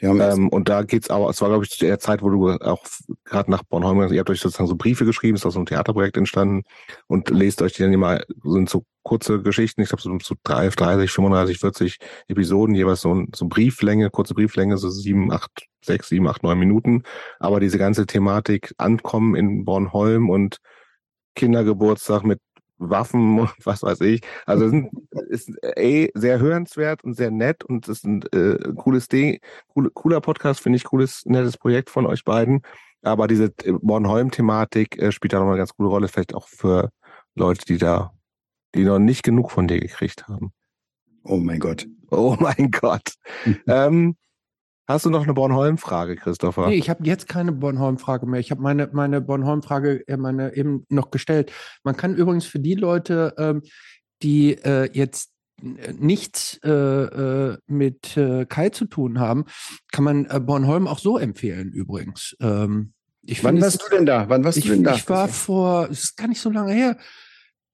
Ähm, und da geht's aber, es war, glaube ich, zu der Zeit, wo du auch gerade nach Bornholm, ihr habt euch sozusagen so Briefe geschrieben, ist aus so ein Theaterprojekt entstanden und lest euch die dann immer, sind so kurze Geschichten, ich glaube so, so 30, 30, 35, 40 Episoden, jeweils so, so Brieflänge, kurze Brieflänge, so sieben, acht, sechs, sieben, acht, neun Minuten. Aber diese ganze Thematik Ankommen in Bornholm und Kindergeburtstag mit Waffen und was weiß ich. Also es ist ey, sehr hörenswert und sehr nett und es ist ein äh, cooles Ding, cool, cooler Podcast, finde ich, cooles, nettes Projekt von euch beiden. Aber diese äh, Bornholm-Thematik äh, spielt da noch eine ganz coole Rolle, vielleicht auch für Leute, die da die noch nicht genug von dir gekriegt haben. Oh mein Gott. Oh mein Gott. ähm, hast du noch eine Bornholm-Frage, Christopher? Nee, ich habe jetzt keine Bornholm-Frage mehr. Ich habe meine, meine Bornholm-Frage äh, meine eben noch gestellt. Man kann übrigens für die Leute, ähm, die äh, jetzt nichts äh, äh, mit äh, Kai zu tun haben, kann man äh, Bornholm auch so empfehlen übrigens. Ähm, ich Wann warst du denn da? Wann warst ich, du denn da? Ich war vor, es ist gar nicht so lange her,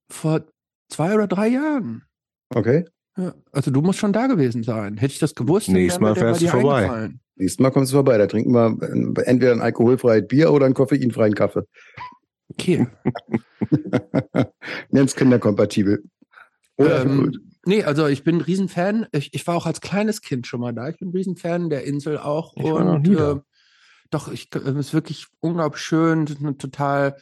vor zwei oder drei Jahren. Okay. Ja, also du musst schon da gewesen sein. Hätte ich das gewusst, nächstes Mal fährst du vorbei. Nächstes Mal kommst du vorbei. Da trinken wir entweder ein alkoholfreies Bier oder einen koffeinfreien Kaffee. Okay. Ganz kinderkompatibel. Oder Ähm, nee, also ich bin ein Riesenfan. Ich, ich war auch als kleines Kind schon mal da. Ich bin ein Riesenfan der Insel auch. Ich war noch und nie da. äh, doch, ich es ist wirklich unglaublich schön, eine total,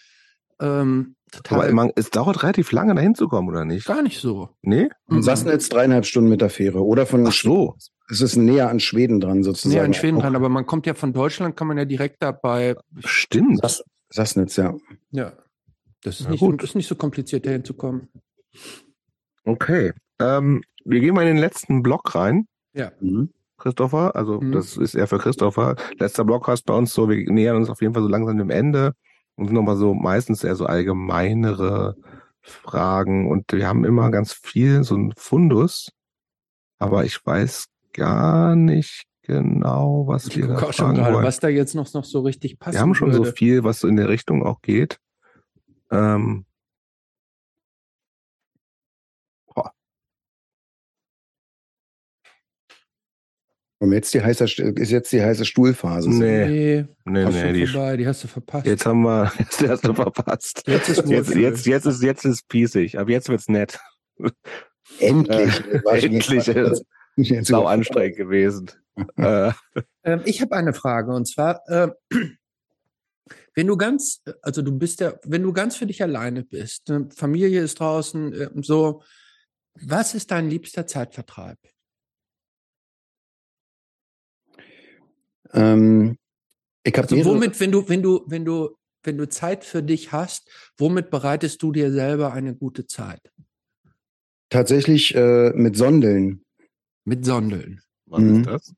ähm, total Aber man, es dauert relativ lange, da hinzukommen, oder nicht? gar nicht so. Nee? Von Sassnitz dreieinhalb Stunden mit der Fähre. Oder von Ach so. Es ist näher an Schweden dran, sozusagen. näher in Schweden Auch dran, aber man kommt ja von Deutschland, kann man ja direkt dabei. Stimmt. Sass, Sassnitz, ja. Ja. Das ist, nicht, so- gut. ist nicht so kompliziert, da hinzukommen. Okay. Ähm, wir gehen mal in den letzten Block rein. Ja. Mhm. Christopher. Also Mhm. das ist eher für Christopher. Letzter Block heißt bei uns so, wir nähern uns auf jeden Fall so langsam dem Ende und nochmal so meistens eher so allgemeinere Fragen und wir haben immer ganz viel so ein Fundus, aber ich weiß gar nicht genau, was Ich wir da auch schon gerade, wollen. was da jetzt noch, noch so richtig passt. Wir haben schon so viel, was so in der Richtung auch geht. Ähm, Und jetzt die heiße, ist jetzt die heiße Stuhlphase. Nee. Nee, nee, die, vorbei, die hast du verpasst. jetzt haben wir, jetzt hast du verpasst. Jetzt ist Jetzt, jetzt, jetzt ist, jetzt ist pießig. Aber jetzt wird's nett. Endlich. Äh, endlich, Sau über- anstrengend gewesen. äh, Ähm, ich habe eine Frage und zwar, äh, wenn du ganz, also du bist ja, wenn du ganz für dich alleine bist, ne, Familie ist draußen, äh, so, was ist dein liebster Zeitvertreib? Ähm, ich habe Also womit, wenn du, wenn du, wenn du, wenn du Zeit für dich hast, womit bereitest du dir selber eine gute Zeit? tatsächlich äh, mit Sondeln. Mit Sondeln. was Mhm. ist das?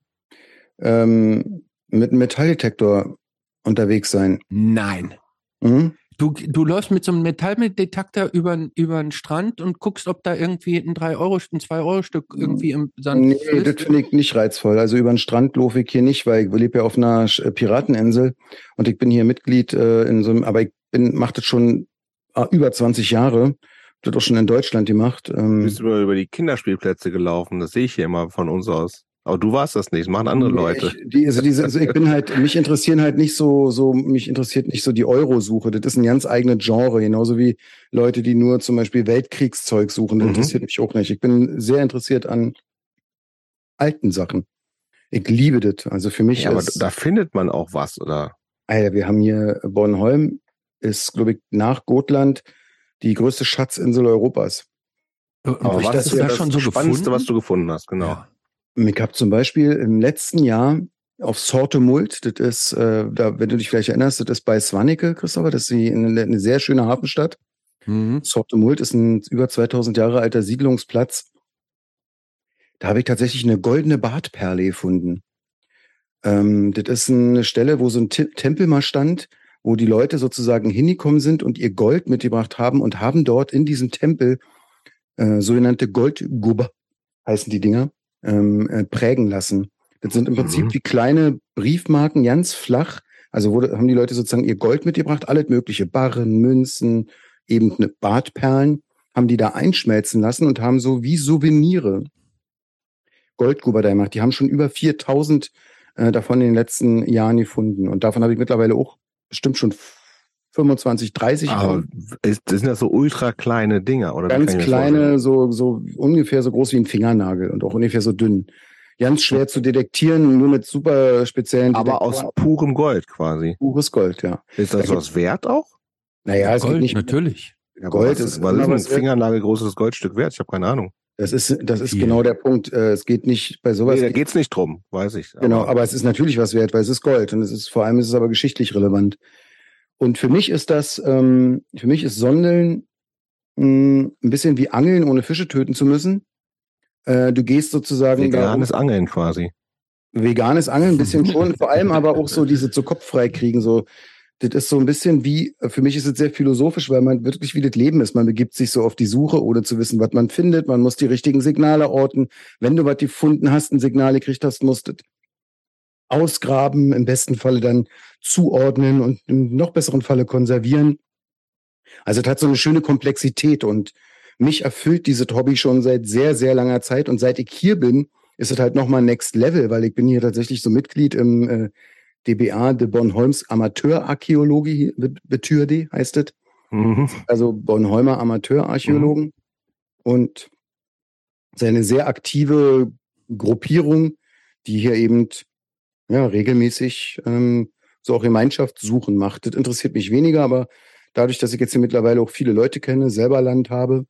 Ähm, mit einem Metalldetektor unterwegs sein. Nein. Mhm. Du, du läufst mit so einem Metalldetektor über, über den Strand und guckst, ob da irgendwie ein 3 Euro, ein 2 Euro Stück irgendwie im Sand Nee, fließt. das finde ich nicht reizvoll. Also über den Strand laufe ich hier nicht, weil ich lebe ja auf einer äh, Pirateninsel und ich bin hier Mitglied äh, in so einem, aber ich bin, mache das schon äh, über 20 Jahre. Hab Das auch schon in Deutschland gemacht. Du Ähm, bist über, über die Kinderspielplätze gelaufen. Das sehe ich hier immer von uns aus. Aber du warst das nicht. Das machen andere Leute. Ich, die, also diese, also ich bin halt, mich interessieren halt nicht so, so, mich interessiert nicht so die Euro-Suche. Das ist ein ganz eigenes Genre, genauso wie Leute, die nur zum Beispiel Weltkriegszeug suchen. Das Mhm. interessiert mich auch nicht. Ich bin sehr interessiert an alten Sachen. Ich liebe das. Also für mich Ja, aber ist, da findet man auch was, oder? Alter, wir haben hier Bornholm ist, glaube ich, nach Gotland die größte Schatzinsel Europas. Und Aber was das ist da das schon so Spannendste, gefunden? was du gefunden hast? Genau. Ja. Ich habe zum Beispiel im letzten Jahr auf Sortemult, das ist, äh, da, wenn du dich vielleicht erinnerst, das ist bei Swanike, Christopher, das ist eine, eine sehr schöne Hafenstadt. Mhm. Sortemult ist ein über 2000 Jahre alter Siedlungsplatz. Da habe ich tatsächlich eine goldene Bartperle gefunden. Ähm, das ist eine Stelle, wo so ein Tempel mal stand, wo die Leute sozusagen hingekommen sind und ihr Gold mitgebracht haben und haben dort in diesem Tempel äh, sogenannte Goldgubber, heißen die Dinger, ähm, äh, prägen lassen. Das sind im Prinzip Mhm. wie kleine Briefmarken, ganz flach. Also wurde, haben die Leute sozusagen ihr Gold mitgebracht, alles mögliche, Barren, Münzen, eben ne Bartperlen, haben die da einschmelzen lassen und haben so wie Souvenire Goldgruber da gemacht. Die haben schon über 4000 äh, davon in den letzten Jahren gefunden. Und davon habe ich mittlerweile auch bestimmt schon 25, 30 Aber ist, das sind ja so ultra kleine Dinger, oder? ganz kleine, so, so ungefähr so groß wie ein Fingernagel und auch ungefähr so dünn. Ganz schwer zu detektieren, nur mit super speziellen. Aber aus purem Gold quasi. pures Gold, ja. Ist das Da was wert auch? Naja, es geht Gold, nicht. natürlich. Ja, Gold was, ist was ist ein was wert. fingernagelgroßes Goldstück wert? Ich habe keine Ahnung. Das ist, das ist genau der Punkt. Äh, Es geht nicht bei sowas. Nee, da geht's nicht drum, weiß ich. Genau, aber es ist natürlich was wert, weil es ist Gold und es ist vor allem ist es aber geschichtlich relevant. Und für mich ist das, ähm, für mich ist Sondeln mh, ein bisschen wie Angeln, ohne Fische töten zu müssen. Äh, du gehst sozusagen da veganes Angeln quasi. veganes Angeln ein bisschen schon, vor allem aber auch so diese zu Kopf frei kriegen, so das ist so ein bisschen wie, für mich ist es sehr philosophisch, weil man wirklich wie das Leben ist. Man begibt sich so auf die Suche, ohne zu wissen, was man findet. Man muss die richtigen Signale orten. Wenn du was gefunden hast, ein Signal gekriegt hast, musst du ausgraben, im besten Falle dann zuordnen und im noch besseren Falle konservieren. Also es hat so eine schöne Komplexität und mich erfüllt dieses Hobby schon seit sehr, sehr langer Zeit. Und seit ich hier bin, ist es halt nochmal Next Level, weil ich bin hier tatsächlich so Mitglied im äh, DBA, de Bornholms Amateurarchäologie, Betürde heißt es. Mhm. also Bornholmer Amateurarchäologen Mhm. und seine sehr aktive Gruppierung, die hier eben ja regelmäßig ähm, so auch Gemeinschaftssuchen macht. Das interessiert mich weniger, aber dadurch, dass ich jetzt hier mittlerweile auch viele Leute kenne, selber Land habe,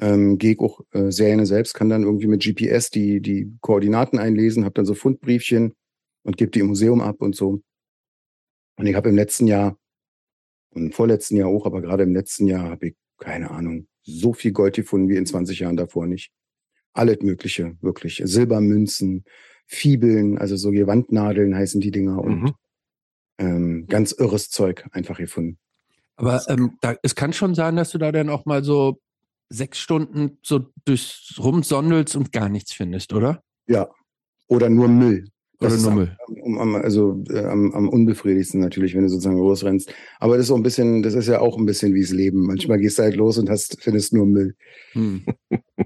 ähm, gehe ich auch äh, sehr gerne selbst, kann dann irgendwie mit GPS die, die Koordinaten einlesen, habe dann so Fundbriefchen und gebe die im Museum ab und so. Und ich habe im letzten Jahr und im vorletzten Jahr auch, aber gerade im letzten Jahr habe ich, keine Ahnung, so viel Gold gefunden wie in 20 Jahren davor nicht. Alles Mögliche, wirklich. Silbermünzen, Fibeln, also so Gewandnadeln heißen die Dinger und Mhm. ähm, ganz irres Zeug einfach gefunden. Aber ähm, da, es kann schon sein, dass du da dann auch mal so sechs Stunden so durchs rumsondelst und gar nichts findest, oder? Ja. Oder nur Müll. Das Oder nur Müll. Am, am, also äh, am, am unbefriedigsten natürlich, wenn du sozusagen losrennst. Aber das ist so ein bisschen, das ist ja auch ein bisschen wie das Leben. Manchmal gehst du halt los und hast, findest nur Müll. Hm.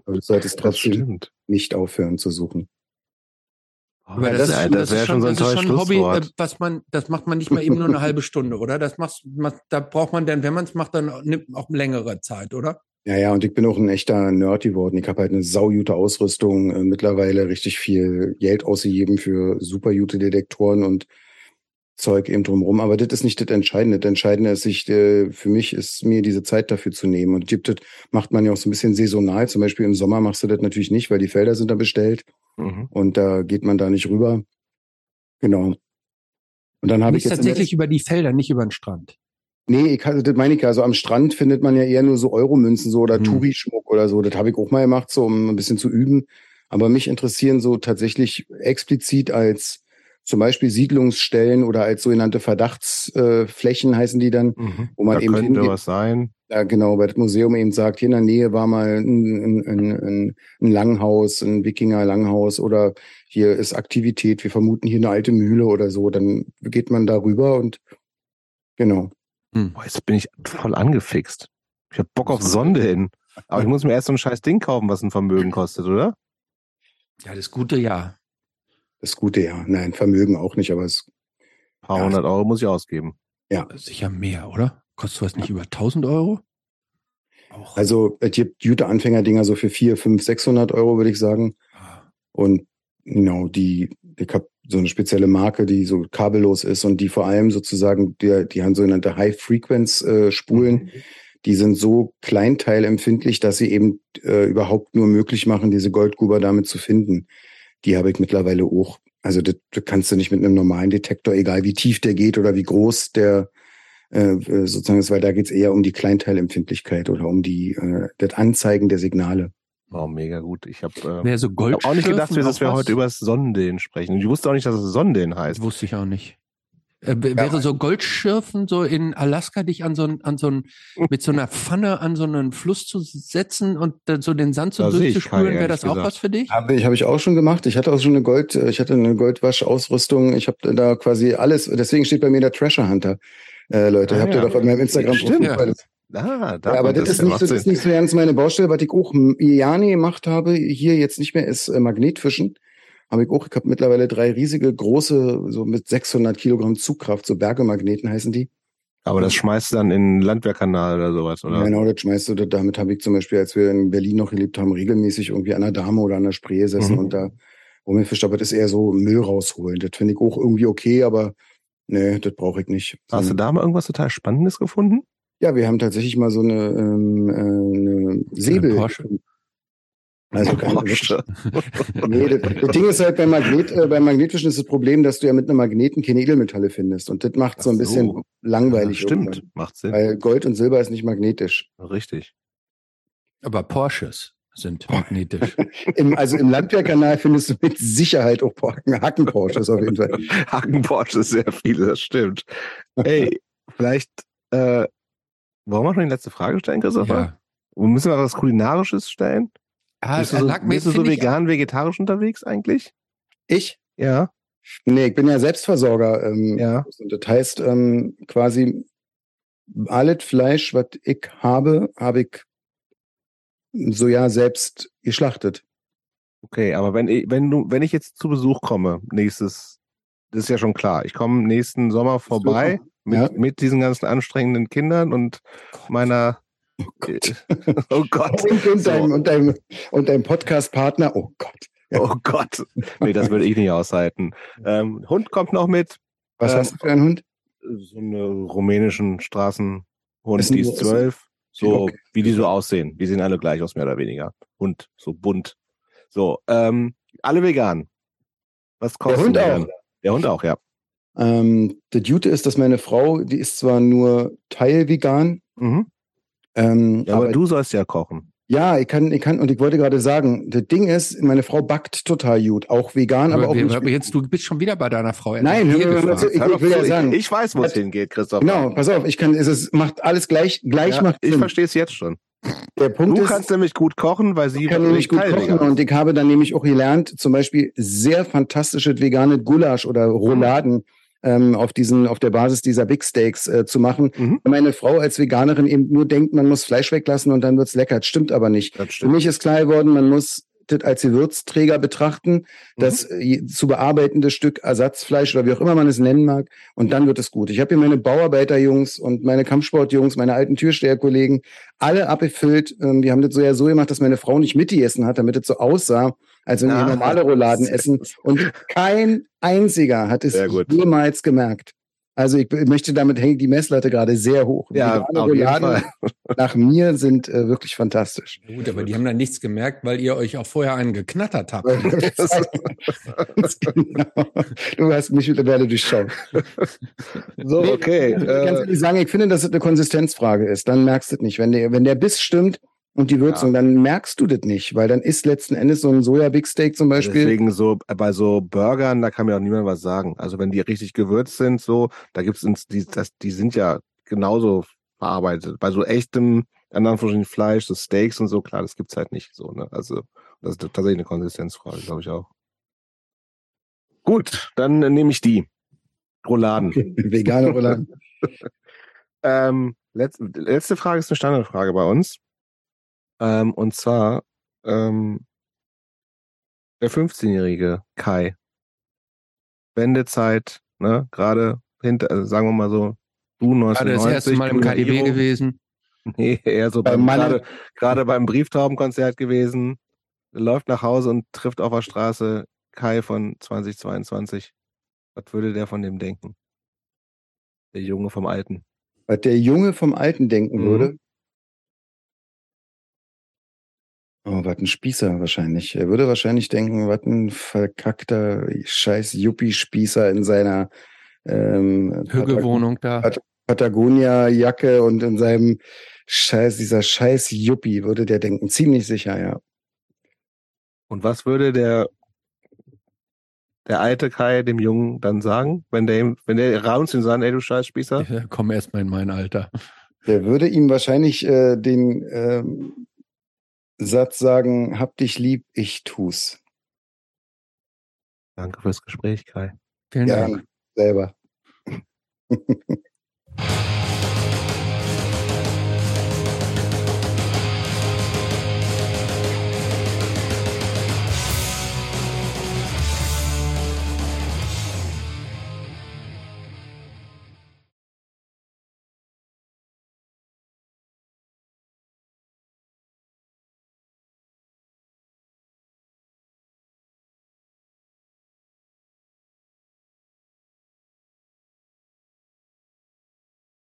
Aber du solltest trotzdem nicht aufhören zu suchen. Aber Ja, das, das, ist, das das wäre schon so ein tolles ein Hobby, äh, was man, das macht man nicht mal eben nur eine halbe Stunde, oder? Das machst, da braucht man dann, wenn man es macht, dann nimmt auch längere Zeit, oder? Ja, ja, und ich bin auch ein echter Nerd geworden. Ich habe halt eine saugute Ausrüstung, äh, mittlerweile richtig viel Geld ausgegeben für super gute Detektoren und Zeug eben drumherum. Aber das ist nicht das Entscheidende. Das Entscheidende ist, sich, äh, für mich ist mir diese Zeit dafür zu nehmen. Und gibt das macht man ja auch so ein bisschen saisonal. Zum Beispiel im Sommer machst du das natürlich nicht, weil die Felder sind da bestellt Mhm. und da geht man da nicht rüber. Genau. Und dann habe ich jetzt tatsächlich über die Felder, nicht über den Strand. Nee, ich das meine ich ja. Also am Strand findet man ja eher nur so Euromünzen so oder Hm. Touri-Schmuck oder so. Das habe ich auch mal gemacht, so um ein bisschen zu üben. Aber mich interessieren so tatsächlich explizit als zum Beispiel Siedlungsstellen oder als sogenannte Verdachtsflächen äh, heißen die dann, Mhm. Wo man da eben könnte hingeht. was sein. Ja genau, weil das Museum eben sagt, hier in der Nähe war mal ein, ein, ein, ein, Langhaus, ein Wikinger-Langhaus oder hier ist Aktivität, wir vermuten hier eine alte Mühle oder so. Dann geht man da rüber und genau. Boah, jetzt bin ich voll angefixt. Ich hab Bock auf Sonde hin. Aber ich muss mir erst so ein scheiß Ding kaufen, was ein Vermögen kostet, oder? Ja, das gute ja. Das Gute, ja. Nein, Vermögen auch nicht, aber es, Ein paar Ja. hundert Euro muss ich ausgeben. Sicher mehr, oder? Kostet was nicht über 1000 Euro? Auch. also es gibt gute Anfängerdinger so für vier, fünf, 600 Euro, würde ich sagen. Ah, Und genau, die, ich habe so eine spezielle Marke, die so kabellos ist und die vor allem sozusagen, die, die haben sogenannte High-Frequenz-Spulen, die sind so kleinteilempfindlich, dass sie eben äh, überhaupt nur möglich machen, diese Goldguber damit zu finden. Die habe ich mittlerweile auch. Also das, das kannst du nicht mit einem normalen Detektor, egal wie tief der geht oder wie groß der äh, äh, sozusagen ist, weil da geht's eher um die Kleinteilempfindlichkeit oder um die äh, das Anzeigen der Signale. Oh, mega gut. Ich habe äh, Wäre so hab auch nicht gedacht, dass wir heute über das Sonnendehn sprechen. Ich wusste auch nicht, dass es Sonnendehn heißt. Wusste ich auch nicht. Äh, wäre so Goldschürfen so in Alaska dich an so ein, an so ein, mit so einer Pfanne an so einen Fluss zu setzen und dann so den Sand so durchzuspülen, wäre das ehrlich auch gesagt. was für dich? Habe ich, hab ich auch schon gemacht. Ich hatte auch schon eine Gold, äh, ich hatte eine Goldwaschausrüstung. Ich habe da quasi alles, deswegen steht bei mir der Treasure Hunter. Äh, Leute, Ah, habt ja. ihr doch in meinem Instagram Ja, stimmt. Profil. Ah, da Ja, aber kommt das ist, nicht, so- das ist nicht so ganz meine Baustelle. Was ich auch Jahre gemacht habe, hier jetzt nicht mehr, ist äh, Magnetfischen. Habe ich auch, ich habe mittlerweile drei riesige, große, so mit 600 Kilogramm Zugkraft, so Bergemagneten heißen die. Aber das schmeißt du dann in den Landwehrkanal oder sowas, oder? Genau, das schmeißt du, das- damit habe ich zum Beispiel, als wir in Berlin noch gelebt haben, regelmäßig irgendwie an der Dame oder an der Spree gesessen Mhm. und da rumgefischt. Aber das ist eher so Müll rausholen. Das finde ich auch irgendwie okay, aber nee, das brauche ich nicht. Hast du da mal irgendwas total Spannendes gefunden? Ja, wir haben tatsächlich mal so eine, ähm, äh, eine Säbel. Porsche? Also keine, Porsche. Nee, das, das Ding ist halt beim Magnet, äh, beim Magnetfischen ist das Problem, dass du ja mit einem Magneten keine Edelmetalle findest. Und das macht so ein Ach so. bisschen langweilig. Ja, stimmt, irgendwann. macht Sinn. Weil Gold und Silber ist nicht magnetisch. Richtig. Aber Porsches sind magnetisch. Im, also im Landwehrkanal findest du mit Sicherheit auch Hacken, Hacken Porsches auf jeden Fall. Haken Porsche sehr viele, das stimmt. Ey, vielleicht äh, wollen wir schon die letzte Frage stellen, Christopher? ja. Müssen wir was Kulinarisches stellen? Ah, bist du so, bist du so vegan, vegetarisch unterwegs eigentlich? Ich? Ja. Nee, ich bin ja Selbstversorger. Ähm, Ja. Und das heißt, ähm, quasi alles Fleisch, was ich habe, habe ich so ja selbst geschlachtet. Okay, aber wenn ich, wenn du, wenn ich jetzt zu Besuch komme, nächstes das ist ja schon klar. Ich komme nächsten Sommer vorbei mit, Ja. mit diesen ganzen anstrengenden Kindern und meiner. Oh Gott. oh Gott. Und, und, So. deinem, und, deinem, und deinem Podcast-Partner, oh Gott. Oh Gott. Nee, das würde ich nicht aushalten. Ähm, Hund kommt noch mit. Was Ähm, hast du für einen Hund? So eine rumänischen Straßenhund, Ist ein- die ist zwölf. So, Okay. wie die so aussehen. Die sehen alle gleich aus, mehr oder weniger. Hund, so bunt. So, ähm, alle vegan. Was kostet Hund der auch? denn? Der Hund auch, ja. Ähm, der Jute ist, dass meine Frau, die ist zwar nur teilvegan, Mhm. ähm, Ja, aber, aber du sollst ja kochen. Ja, ich kann, ich kann, und ich wollte gerade sagen, das Ding ist, meine Frau backt total gut, auch vegan, aber, auch wir, nicht. aber jetzt, du bist schon wieder bei deiner Frau. Nein, ich- will ja sagen- ich, ich weiß, wo es hingeht, Christoph. Genau, pass auf, ich kann, es ist, macht alles gleich, gleich Ja, macht ich verstehe es jetzt schon. Der Punkt Du ist, kannst nämlich gut kochen, weil sie ich kann nämlich gut kochen und ich habe dann nämlich auch gelernt, zum Beispiel sehr fantastische vegane Gulasch oder Rouladen ähm, auf diesen, auf der Basis dieser Big Steaks äh, zu machen. Mhm. Meine Frau als Veganerin eben nur denkt, man muss Fleisch weglassen und dann wird's lecker. Das stimmt aber nicht. Das Für stimmt. mich ist klar geworden, man muss das als Gewürzträger betrachten, das äh, zu bearbeitende Stück Ersatzfleisch oder wie auch immer man es nennen mag, und dann wird es gut. Ich habe hier meine Bauarbeiterjungs und meine Kampfsportjungs, meine alten Türsteherkollegen, alle abgefüllt. Ähm, Wir haben das so ja so gemacht, dass meine Frau nicht mitgegessen hat, damit es so aussah, als wenn wir normale Rouladen essen. Und kein einziger hat es jemals gemerkt. Also ich möchte damit hängt die Messlatte gerade sehr hoch. Ja, jeden Rouladen Fall. nach mir sind äh, wirklich fantastisch. Gut, aber die haben dann nichts gemerkt, weil ihr euch auch vorher einen geknattert habt. Genau. Du hast mich mittlerweile durchschaut. So, okay. Ich kann ganz Äh, ehrlich sagen, ich finde, dass es eine Konsistenzfrage ist. Dann merkst du es nicht. Wenn der, wenn der Biss stimmt und die Würzung, dann merkst du das nicht, weil dann ist letzten Endes so ein Soja-Big Steak zum Beispiel. Deswegen so bei so Burgern, da kann mir auch niemand was sagen. Also wenn die richtig gewürzt sind, so, da gibt's ins, die, das, die sind ja genauso verarbeitet. Bei so echtem, in Anführungsstrichen Fleisch, so Steaks und so, klar, das gibt's halt nicht so. Ne? Also das ist tatsächlich eine Konsistenzfrage, glaube ich auch. Gut, dann äh, nehme ich die Rouladen. Vegane Rouladen. Ähm, letz, letzte Frage ist eine Standardfrage bei uns. Ähm, und zwar ähm, der 15-jährige Kai. Wendezeit, ne, gerade hinter, also sagen wir mal so, du Gerade 1990. das erste Mal im Kriminalisierung. gewesen. Nee, eher so Beim beim, gerade, gerade beim Brieftaubenkonzert gewesen. Läuft nach Hause und trifft auf der Straße Kai von 2022. Was würde der von dem denken? Der Junge vom Alten. Was der Junge vom Alten denken Mhm. würde. Oh, was ein Spießer wahrscheinlich. Er würde wahrscheinlich denken, was ein verkackter scheiß Yuppie-Spießer in seiner ähm, Hügelwohnung da. Pat- Patagonia-Jacke und in seinem scheiß, dieser scheiß Yuppie würde der denken. Ziemlich sicher, ja. Und was würde der, der alte Kai dem Jungen dann sagen, wenn der, ihm- wenn der raunzt und sagt, ey du scheiß Spießer? Ich komm erst mal in mein Alter. Der würde ihm wahrscheinlich äh, den ähm, Satz sagen, hab dich lieb, ich tu's. Danke fürs Gespräch, Kai. Vielen Ja, Dank. selber.